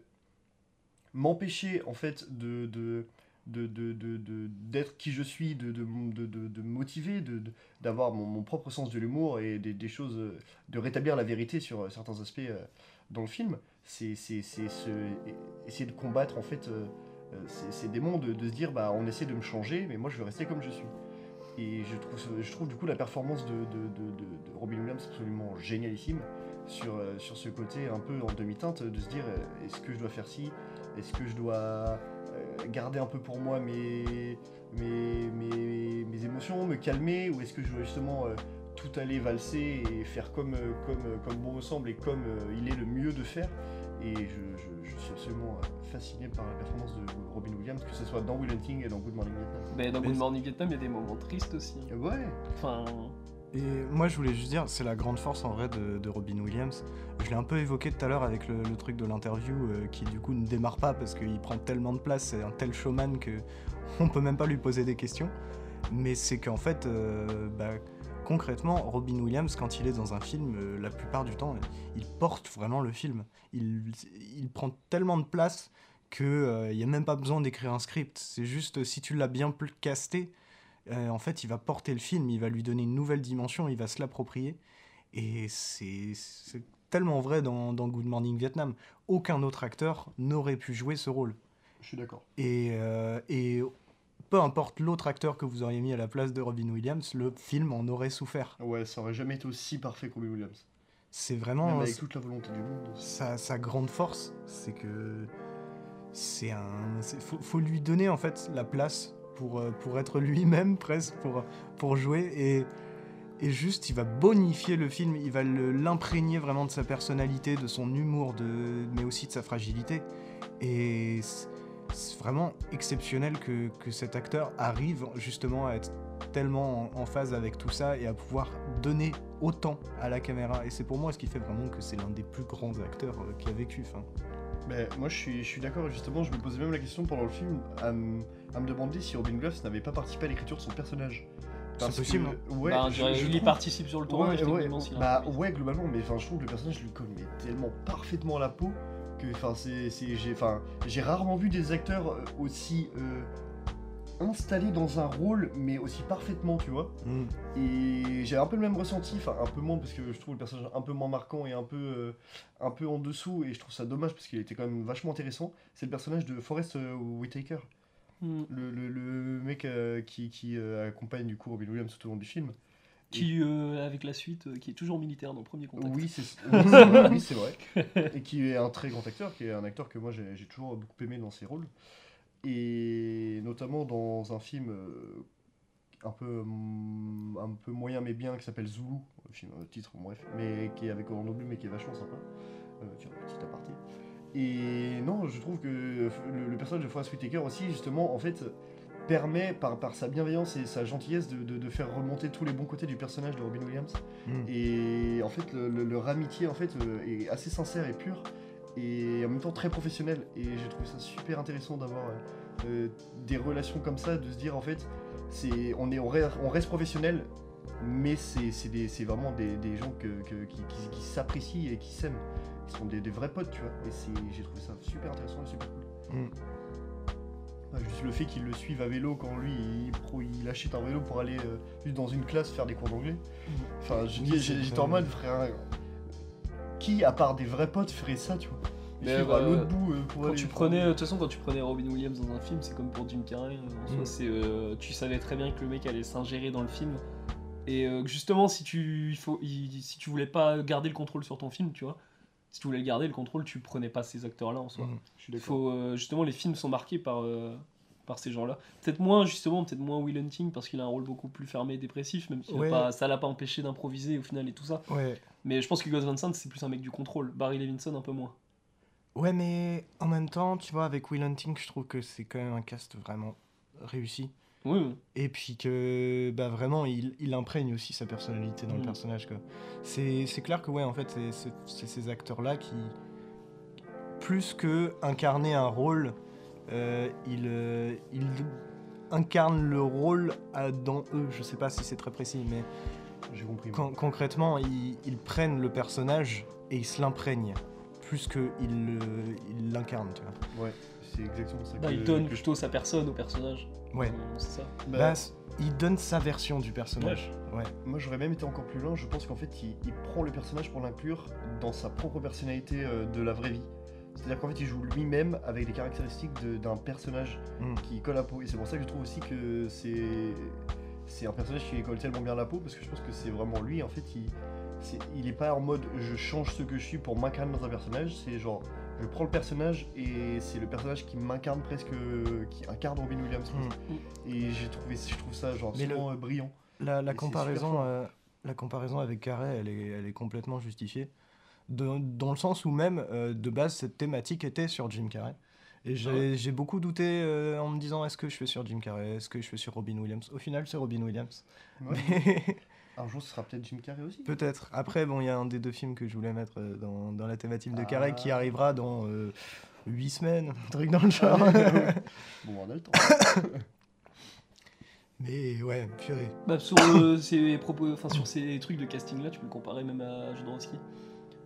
m'empêcher en fait de d'être qui je suis, de, de, motiver, d'avoir mon, propre sens de l'humour et des, choses, euh, de rétablir la vérité sur euh, certains aspects euh, dans le film, c'est, essayer de combattre en fait euh, euh, ces, démons, de, se dire bah on essaie de me changer, mais moi je veux rester comme je suis. Et je trouve, je trouve du coup la performance de Robin Williams absolument génialissime sur, euh, sur ce côté un peu en demi-teinte de se dire euh, est-ce que je dois faire ci? Est-ce que je dois euh, garder un peu pour moi mes, mes, mes, mes émotions, me calmer, ou est-ce que je dois justement euh, tout aller valser et faire comme, euh, comme, euh, comme bon me semble et comme euh, il est le mieux de faire? Et je, je- je suis absolument fasciné par la performance de Robin Williams, que ce soit dans Will Hunting et dans Good Morning Vietnam. Mais dans Good Morning Vietnam, il y a des moments tristes aussi. Euh, Ouais, Enfin, Et moi, je voulais juste dire, c'est la grande force en vrai de, Robin Williams. Je l'ai un peu évoqué tout à l'heure avec le, truc de l'interview euh, qui du coup ne démarre pas parce qu'il prend tellement de place, c'est un tel showman que on peut même pas lui poser des questions. Mais c'est qu'en fait, euh, bah, concrètement, Robin Williams, quand il est dans un film, euh, la plupart du temps, il porte vraiment le film. Il, il prend tellement de place qu'il n'y a même pas besoin d'écrire un script. C'est juste, si tu l'as bien casté, euh, en fait, il va porter le film, il va lui donner une nouvelle dimension, il va se l'approprier. Et c'est tellement vrai dans, dans Good Morning Vietnam. Aucun autre acteur n'aurait pu jouer ce rôle. je suis d'accord. Et, euh, et peu importe l'autre acteur que vous auriez mis à la place de Robin Williams, le film en aurait souffert. Ouais, ça aurait jamais été aussi parfait que Robin Williams. C'est Même vraiment avec toute la volonté du monde. sa, sa grande force, c'est que c'est un, faut, faut lui donner en fait la place pour, euh, pour être lui-même presque, pour, pour jouer et, et juste il va bonifier le film, il va l'imprégner vraiment de sa personnalité, de son humour, de, mais aussi de sa fragilité. Et c'est vraiment exceptionnel que, que cet acteur arrive justement à être tellement en, phase avec tout ça et à pouvoir donner autant à la caméra. Et c'est pour moi ce qui fait vraiment que c'est l'un des plus grands acteurs euh, qui a vécu. Enfin, Mais moi je suis, je suis d'accord, justement je me posais même la question pendant le film m- à me demander si Robin Williams n'avait pas participé à l'écriture de son personnage. Que- possible, Ouais, bah, je- je- je il y trouve- participe sur le tournage, Ouais, bah ouais globalement mais enfin je trouve que le personnage lui colle tellement parfaitement à la peau que enfin c'est c'est- j'ai enfin j'ai rarement vu des acteurs euh, aussi euh, installés dans un rôle mais aussi parfaitement tu vois. Mm. et j'ai un peu le même ressenti enfin un peu moins parce que je trouve le personnage un peu moins marquant et un peu euh, un peu en dessous et je trouve ça dommage parce qu'il était quand même vachement intéressant. C'est le personnage de Forrest euh, Whitaker Hmm. le, le- le mec euh, qui, qui euh, accompagne du coup Robin Williams tout au long du film Qui, euh, avec la suite, qui est toujours militaire dans le premier contact. Oui, c'est vrai, oui, c'est vrai. Et qui est un très grand acteur, qui est un acteur que moi j'ai toujours beaucoup aimé dans ses rôles. Et notamment dans un film un, peu, hum, un peu moyen mais bien qui s'appelle Zulu, le film, titre, bref, mais qui est avec Orlando Bloom mais qui est vachement sympa. Euh, tiens, petit aparté. Et non, je trouve que le, le personnage de Forrest Whitaker aussi, justement, en fait, permet par, par sa bienveillance et sa gentillesse de, de- de faire remonter tous les bons côtés du personnage de Robin Williams. Mm. Et en fait, le- le- leur amitié en fait euh, est assez sincère et pure, et en même temps très professionnelle. Et j'ai trouvé ça super intéressant d'avoir euh, euh, des relations comme ça, de se dire en fait, c'est on est on reste, on reste professionnel, mais c'est c'est des- c'est vraiment des, des gens que, que- qui, qui- qui s'apprécient et qui s'aiment. Ils sont des, des vrais potes, tu vois. Et c'est- j'ai trouvé ça super intéressant et super cool. Mm. Ouais, Juste le fait qu'ils le suivent à vélo quand lui il, pro- il achète un vélo pour aller euh, juste dans une classe faire des cours d'anglais. Enfin, je dis- j'étais en mode frère. Qui à part des vrais potes ferait ça, tu vois? Mais, suivre à bah, l'autre bout euh, pour Quand aller tu prenais, de toute façon, quand tu prenais Robin Williams dans un film, c'est comme pour Jim Carrey. euh, en soi, Mm. c'est, euh, tu savais très bien que le mec allait s'ingérer dans le film. Et euh, justement, si tu, il faut, il- si tu voulais pas garder le contrôle sur ton film, tu vois, si tu voulais garder le contrôle, tu prenais pas ces acteurs-là en soi. Mm. Je suis faut, euh, justement, les films sont marqués par, euh, par ces gens-là. Peut-être moins, justement, peut-être moins Will Hunting parce qu'il a un rôle beaucoup plus fermé et dépressif, même si Ouais. pas, ça l'a pas empêché d'improviser au final et tout ça. Ouais. Mais je pense que Gus Van Sant, c'est plus un mec du contrôle. Barry Levinson, un peu moins. Ouais, mais en même temps, tu vois, avec Will Hunting, je trouve que c'est quand même un cast vraiment réussi. Oui, oui. Et puis que, bah vraiment, il, il imprègne aussi sa personnalité dans le Mm. personnage, quoi. C'est c'est clair que, ouais, en fait, c'est- c'est c'est ces acteurs-là qui, plus que incarner un rôle, euh, ils, euh, ils incarnent le rôle à- dans eux. Je sais pas si c'est très précis, mais J'ai compris. con- concrètement, ils, ils prennent le personnage et ils se l'imprègnent, plus qu'ils l'incarnent, tu vois. Ouais, c'est exactement ça. Bah, que- il donne que je- plutôt sa personne au personnage. Ouais. C'est ça. Bah, Bah, il donne sa version du personnage. Ouais. Moi j'aurais même été encore plus loin, je pense qu'en fait il, il prend le personnage pour l'inclure dans sa propre personnalité euh, de la vraie vie. C'est-à-dire qu'en fait il joue lui-même avec les caractéristiques d'un personnage Mm. qui colle à la peau. Et c'est pour ça que je trouve aussi que c'est c'est un personnage qui colle tellement bien à la peau parce que je pense que c'est vraiment lui en fait il c'est- il est pas en mode je change ce que je suis pour m'incarner dans un personnage, c'est genre je prends le personnage et c'est le personnage qui m'incarne presque, qui incarne Robin Williams. presque. Et j'ai trouvé, je trouve ça genre Mais le- euh, brillant. La, comparaison, euh, la comparaison avec Carré, elle est, elle est complètement justifiée. De- dans le sens où même, euh, de base, cette thématique était sur Jim Carrey. Et j'ai Ah ouais. beaucoup douté euh, en me disant est-ce que je fais sur Jim Carrey, est-ce que je fais sur Robin Williams? Au final, c'est Robin Williams. Ouais. Mais Un jour, ce sera peut-être Jim Carrey aussi. Peut-être. Après, bon, il y a un des deux films que je voulais mettre euh, dans, dans la thématique de Carrey qui Ah. arrivera dans 8 semaines, un truc dans le genre. bon, on a le temps. Mais ouais, purée. Bah, sur, euh, ces propos, enfin, sur ces trucs de casting là, tu peux le comparer même à Jodorowsky.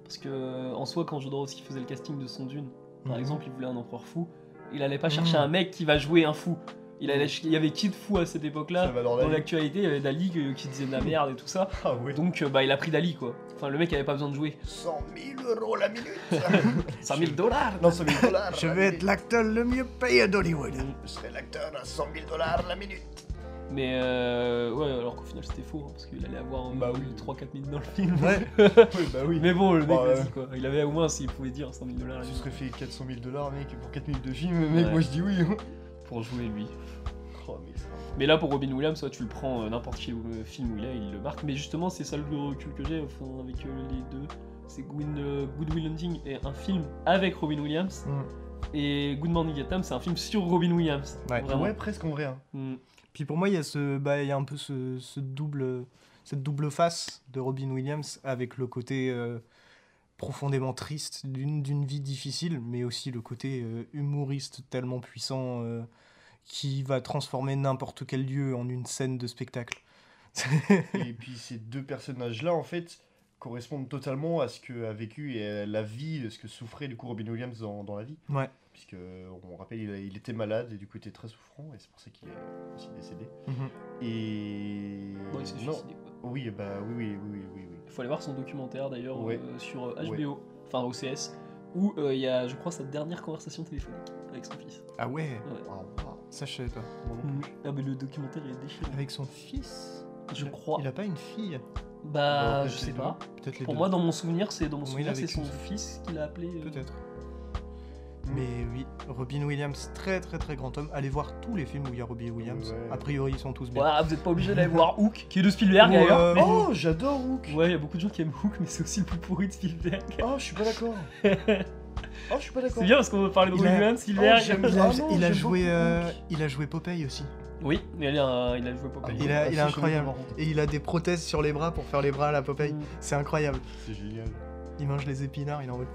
Parce que euh, en soi, quand Jodorowsky faisait le casting de son Dune, par Mhm. exemple, il voulait un empereur fou, il allait pas chercher Mhm. un mec qui va jouer un fou. Il, allait, il y avait qui de fou à cette époque-là Dans l'actualité, il y avait Dali euh, qui disait de la merde et tout ça. Ah ouais. Donc, euh, bah, il a pris Dali quoi. Enfin, le mec avait pas besoin de jouer. 100 000 euros la minute 5000 dollars Non, 100 000 dollars Je vais être l'acteur le mieux payé d'Hollywood. Je serai l'acteur à 100 000 dollars la minute Mais euh, ouais, alors qu'au final c'était faux, hein, parce qu'il allait avoir Bah oui. 3-4 000 dans le film. Ouais. Oui, bah oui. Mais bon, le mec, Bah, vas-y ouais. quoi. Il avait au moins, s'il pouvait dire 100 000 dollars Tu serais fait 400 000 dollars, mec, pour 4 minutes de film, mec, Ouais. moi je dis oui. Pour jouer lui. Oh, mais ça. Mais là, pour Robin Williams, soit tu le prends euh, n'importe quel euh, film où il est, il le marque. Mais justement, c'est ça le recul que j'ai enfin, avec euh, les deux. C'est Good Will Hunting est un film avec Robin Williams. Mm. Et Good Morning Vietnam, c'est un film sur Robin Williams. Ouais. Ouais, presque en vrai. hein. Mm. Puis pour moi, il y a ce, bah, y a un peu ce, ce double, cette double face de Robin Williams avec le côté profondément triste d'une d'une vie difficile, mais aussi le côté euh, humoriste tellement puissant euh, qui va transformer n'importe quel lieu en une scène de spectacle. Et puis ces deux personnages-là, en fait, correspondent totalement à ce que a vécu et à la vie, de ce que souffrait du coup Robin Williams dans, dans la vie. ouais. Puisque, on rappelle, il, a- il était malade et du coup il était très souffrant, et c'est pour ça qu'il est aussi décédé. Mhm. Et. Bon, il s'est non. suicidé, quoi. Oui, bah oui, oui, oui, oui, oui. Il faut aller voir son documentaire d'ailleurs Ouais. euh, sur euh, Ouais. HBO, enfin OCS, où euh, il y a, je crois, sa dernière conversation téléphonique avec son fils. Ah ouais, waouh. ça je savais pas. Non plus. Ah, mais le documentaire il est déchirant. Avec son fils Je crois. Il a pas une fille Bah, Bon, je sais pas. Peut-être les Pour deux. moi, dans mon souvenir, c'est dans mon souvenir, c'est son fils qui l'a appelé. euh, Peut-être. Mais oui, Robin Williams, très très très grand homme. Allez voir tous les films où il y a Robin Williams. Ouais. A priori, ils sont tous bien. Vous êtes pas obligé d'aller voir Hook, qui est de Spielberg d'ailleurs. euh, mais- Oh, j'adore Hook Ouais, il y a beaucoup de gens qui aiment Hook, mais c'est aussi le plus pourri de Spielberg. Oh, je suis pas d'accord Oh, je suis pas d'accord C'est bien parce qu'on va parler de Robin Williams, Spielberg. Oh, j'aime Il a, joué, euh, il a joué Popeye aussi. oui, il a, il a joué Popeye. Il a- il est Ah, je incroyable. Et il a des prothèses sur les bras pour faire les bras à la Popeye. Mm. C'est incroyable. C'est génial. Il mange les épinards, il en mode.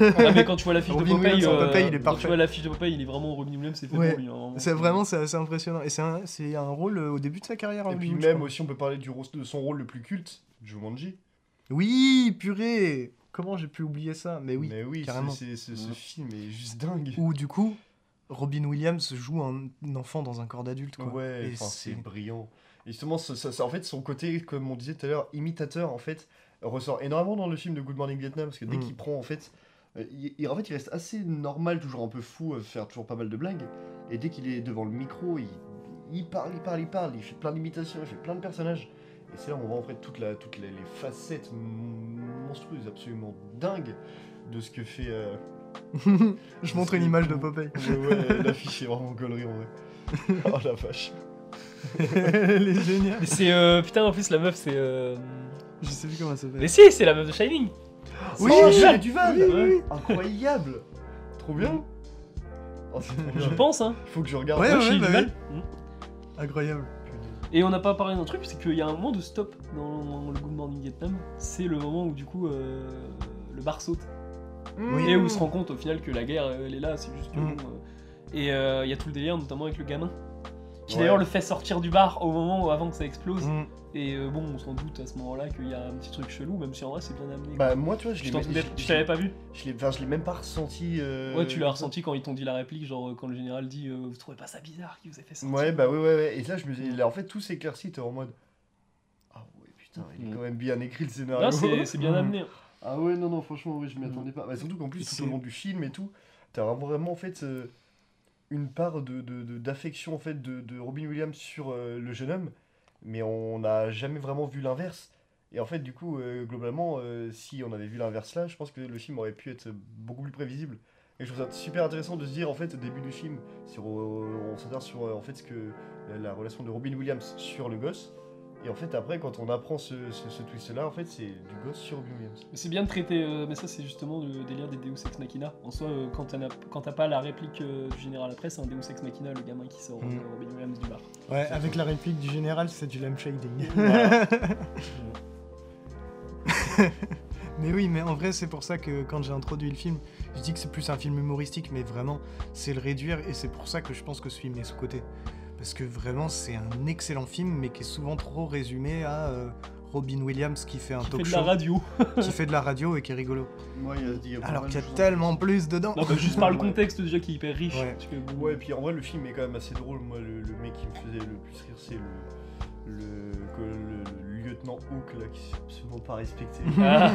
Ah, mais quand tu vois l'affiche de Popeye, euh, Popeye, il est quand parfait. tu vois l'affiche de Popeye, il est vraiment Robin Williams, c'est fait Ouais. pour lui. hein, C'est vraiment c'est assez impressionnant. Et c'est un, c'est un rôle euh, au début de sa carrière. Et puis même aussi, on peut parler du, de son rôle le plus culte, Jumanji. Oui, purée Comment j'ai pu oublier ça? Mais oui. Mais oui, carrément. c'est- c'est- ce film est juste dingue. Où du coup, Robin Williams joue un, un enfant dans un corps d'adulte. Ouais, c'est c'est- brillant. Et justement, ça, ça- ça- en fait, son côté, comme on disait tout à l'heure, imitateur, en fait, ressort énormément dans le film de Good Morning Vietnam, parce que dès Mm. qu'il prend, en fait, euh, il, il- en fait, il reste assez normal, toujours un peu fou, euh, faire toujours pas mal de blagues. Et dès qu'il est devant le micro, il, il parle, il parle, il parle, il fait plein d'imitations, il fait plein de personnages. Et c'est là où on voit en fait toute la, toutes les, les facettes mon- monstrueuses, absolument dingues de ce que fait. euh, je montre une image de Popeye. Ouais, ouais, l'affiche est vraiment gaulerie en vrai. oh la vache. Elle est géniale. Mais c'est. euh, putain, en plus, la meuf, c'est. euh, Je sais plus comment elle s'appelle. Mais si, c'est la meuf de Shining. Oui, oh, oui, Shelley Duval oui, oui, oui. Incroyable Trop bien Oh, Je pense, hein. Il faut que je regarde. Ouais, Ouais, bah Duvall. oui. Mm. Incroyable. Et on n'a pas parlé d'un truc, c'est qu'il y a un moment de stop dans le Good Morning Vietnam. C'est le moment où, du coup, euh, le bar saute. Oui. Et où on se rend compte au final que la guerre, elle est là, c'est juste que. Mm. bon, euh, Et euh, il y a tout le délire, notamment avec le gamin. Qui Ouais. d'ailleurs le fait sortir du bar au moment où, avant que ça explose. Mm. Et euh, bon, on s'en doute à ce moment-là qu'il y a un petit truc chelou, même si en vrai c'est bien amené. Bah, moi, tu vois, je l'ai tu t'avais pas vu je l'ai enfin, je l'ai même pas ressenti. euh, Ouais, tu l'as ressenti quand ils t'ont dit la réplique, genre euh, quand le général dit euh, Vous trouvez pas ça bizarre qu'il vous ait fait ça. sortir Ouais, bah ouais, ouais, ouais. Et là, je me dis, là, en fait, tout s'éclaircit, t'es en mode. Ah ouais, putain, il est Mm. quand même bien écrit le scénario. Là, c'est bien Mm. amené. Ah ouais, non, non, franchement, oui, je m'y Mm. attendais pas. Bah, surtout qu'en plus, tout au long du film et tout, t'as vraiment, vraiment en fait euh, une part de, d'affection en fait de, de Robin Williams sur euh, le jeune homme, mais on n'a jamais vraiment vu l'inverse. Et en fait, du coup, euh, globalement, euh, si on avait vu l'inverse là, je pense que le film aurait pu être beaucoup plus prévisible. Et je trouve ça super intéressant de se dire, en fait, au début du film, sur, on s'intéresse sur en fait, ce que, la, la relation de Robin Williams sur le gosse. Et en fait, après, quand on apprend ce, ce, ce twist-là, en fait, c'est du gosse sur Robin Williams. C'est bien de traiter, euh, mais ça c'est justement le délire des Deus Ex Machina. En soi, euh, quand t'as pas la réplique euh, du général après, c'est un Deus Ex Machina, le gamin qui sort Mm. euh, Robin Williams du bar. Ouais, avec la réplique du général, c'est du lamp shading. Voilà. Mais oui, mais en vrai, c'est pour ça que quand j'ai introduit le film, je dis que c'est plus un film humoristique, mais vraiment, c'est le réduire, et c'est pour ça que je pense que ce film est sous-côté. Parce que vraiment, c'est un excellent film, mais qui est souvent trop résumé à euh, Robin Williams qui fait un Qui talk fait de show, la radio. qui fait de la radio et qui est rigolo. Moi, il y a, y Alors qu'il y de a tellement plus dedans. Non, bah, juste par le Ouais. contexte déjà qui est hyper riche. Ouais. parce que, Ouais, et puis en vrai, le film est quand même assez drôle. Moi, le, le mec qui me faisait le plus rire, c'est le, le, que le, le lieutenant Hawk, là, qui est absolument pas respecté. Ah.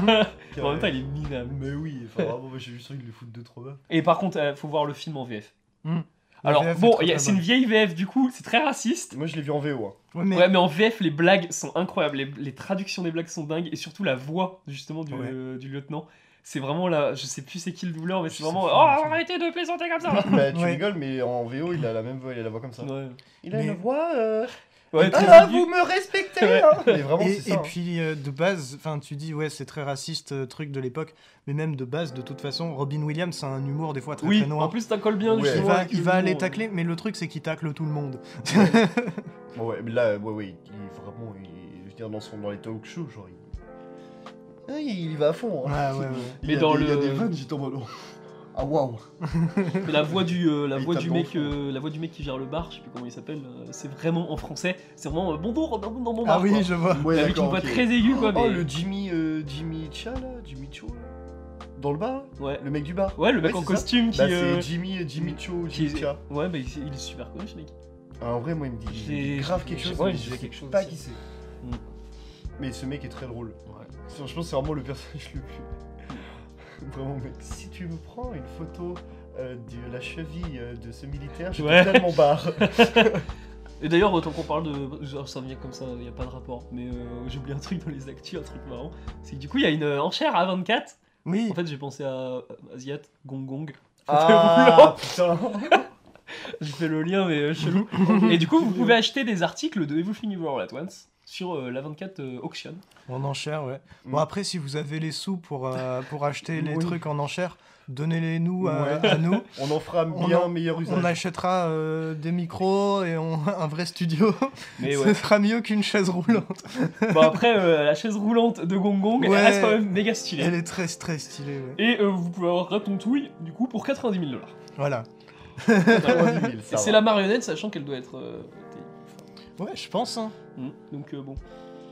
En même temps, il est minable. Mais oui, enfin, vraiment, j'ai juste envie de le foutre 2-3 balles. Et par contre, euh, faut voir le film en VF. Hmm. Alors, bon, c'est une vieille VF du coup, c'est très raciste. Moi, je l'ai vu en VO. Hein. Ouais, mais- Ouais, mais en VF, les blagues sont incroyables. Les, les traductions des blagues sont dingues. Et surtout, la voix, justement, du, Ouais. euh, du lieutenant. C'est vraiment là. Je sais plus c'est qui le doubleur, mais c'est vraiment. Oh, arrêtez de plaisanter comme ça bah, tu Ouais. rigoles, mais en VO, il a la même voix, il a la voix comme ça. Ouais. Il a Mais- une voix. euh, Ouais, Ah, vous me respectez Ouais. hein Mais vraiment, Et, c'est hein. puis euh, de base, enfin tu dis ouais c'est très raciste euh, truc de l'époque, mais même de base de toute façon, Robin Williams a un humour des fois très Oui, très noir. en plus, ça colle bien. Ouais. il va, il le va aller tacler, mais le truc c'est qu'il tacle tout le monde. Bon, ouais, mais là, ouais, ouais, il, vraiment, il, je veux dire, dans, son, dans les talk shows, genre, il... Ah, il y va à fond. hein. Ouais, ouais, ouais. Il Mais y a dans des, il y a le- des vannes, j'étais en mode. Ah, waouh Mais la voix du, euh, la voix du mec, euh, la voix du mec qui gère le bar, je sais plus comment il s'appelle. euh, c'est vraiment en français. C'est vraiment euh, bonjour, dans mon bar. Ah oui, quoi. je vois. Ouais, Mais avec une d'accord, voix ok. très aiguë, quoi. Oh, mais- le Jimmy, euh, Jimmy Cha, là Jimmy Cho, là Dans le bar Ouais. Le mec du bar Ouais, le mec Ouais, en c'est ça. costume qui. Bah, euh, c'est Jimmy, Jimmy Cho, qui Jimmy est- Cha. Ouais, bah il, il est super connu ce mec. Ah, en vrai, moi, il me dit, il me dit J'ai- grave j'ai- quelque chose, ouais, mais j'ai je sais quelque chose pas aussi. qui c'est. Mm. Mais ce mec est très drôle. C'est- Je pense que c'est vraiment le personnage le plus. Vraiment, mec, si tu me prends une photo euh, de la cheville euh, de ce militaire, je Ouais. te tellement barre. Et d'ailleurs, autant qu'on parle de. genre, Ça vient comme ça, il n'y a pas de rapport. Mais euh, j'ai oublié un truc dans les actus, un truc marrant. C'est que du coup, il y a une enchère à 24. Oui. En fait, j'ai pensé à Asiat, Gong Gong. Ah putain J'ai fait le lien, mais chelou. Et du coup, vous pouvez acheter des articles de Everything Everywhere At Once sur euh, la 24 euh, Auction. En enchère, ouais. Bon Mm. après si vous avez les sous pour euh, pour acheter les Oui. trucs en enchère, donnez-les nous à, Ouais. à nous. On en fera On bien en- meilleur usage. On achètera euh, des micros et on- un vrai studio. Mais Ce ouais. sera mieux qu'une chaise roulante. bon, après, euh, la chaise roulante de Gong Gong, Ouais. elle reste quand même méga stylée. Elle est très très stylée. Ouais. Et euh, vous pouvez avoir Ratatouille, du coup, pour 90 000 dollars. Voilà. 90 000, Et ça c'est la marionnette, sachant qu'elle doit être. Ouais, je pense. Hein. Hmm, Donc, euh, bon.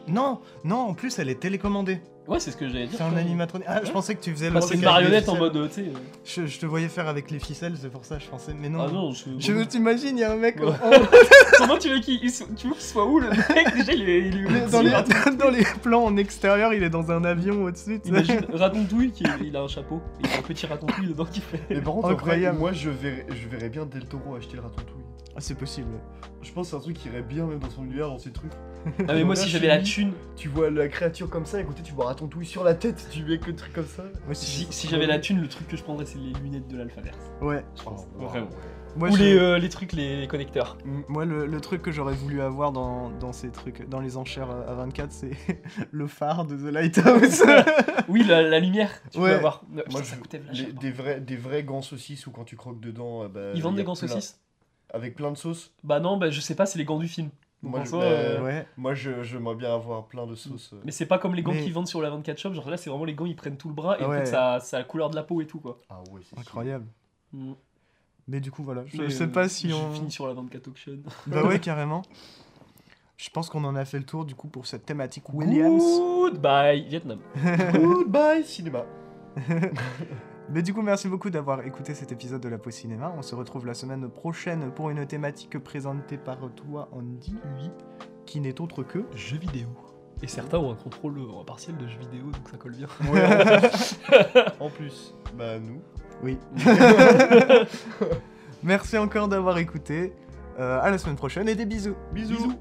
Non, non, en plus elle est télécommandée. Ouais, c'est ce que j'allais dire. C'est un animatronique. Ah, je pensais que tu faisais le Bah, c'est une marionnette en mode, euh, tu sais. euh, Je, je te voyais faire avec les ficelles, c'est pour ça je pensais. Mais non. Ah non, je. Je veux t'imagine, il y a un mec Ouais. en- Comment tu veux qu'il tu veux qu'il soit où le mec? Déjà, il est. Il est dans, les, dans les plans en extérieur, il est dans un avion au-dessus. Imagine Ratatouille, qui il a un chapeau, il y a un petit Ratatouille dedans qui fait. Mais par contre, vrai, Incroyable. moi je verrais, je verrais bien Del Toro acheter le ratatouille. Ah, c'est possible. Je pense que c'est un truc qui irait bien même dans son univers, dans ses trucs. Ah, mais moi, si j'avais la thune, Tu vois la créature comme ça, à côté tu vois Ratatouille sur la tête, tu mets que des trucs comme ça. Moi, si, si j'avais la thune, le truc que je prendrais, c'est les lunettes de l'alphaverse. Ouais. Oh, Vraiment. Moi, Ou je- les, euh, les trucs, les, les connecteurs. Moi, le, le truc que j'aurais voulu avoir dans, dans ces trucs, dans les enchères euh, à 24, c'est le phare de The Lighthouse. Oui, la, la lumière, tu Ouais. peux avoir. Putain, ça je- coûtait Les- cher. des, vrais, des vrais gants saucisses où quand tu croques dedans. euh, bah, Ils vendent des gants saucisses Avec plein de sauces. Bah non, bah je sais pas, c'est les gants du film. Donc Moi, en je- soi, euh, ouais. Moi je- j'aimerais bien avoir plein de sauces. euh. Mais c'est pas comme les gants Mais- qu'ils vendent sur la 24 shop, genre là c'est vraiment les gants ils prennent tout le bras et en Ouais. fait ça, ça a la couleur de la peau et tout quoi. Ah ouais, c'est Incroyable. Mm. Mais du coup, voilà. Je Mais, sais euh, pas si je on. finis sur la 24 auction. Bah ouais, carrément. Je pense qu'on en a fait le tour du coup pour cette thématique Williams. Goodbye Vietnam. Goodbye cinéma. Mais du coup, merci beaucoup d'avoir écouté cet épisode de la Pause Cinéma. On se retrouve la semaine prochaine pour une thématique présentée par toi, Andy, Oui, qui n'est autre que. jeux vidéo. Et certains ont un contrôle euh, partiel de jeux vidéo donc ça colle bien. Ouais, en plus. en plus, bah nous. Oui. Merci encore d'avoir écouté. Euh, à la semaine prochaine et des bisous. Bisous. Bisous.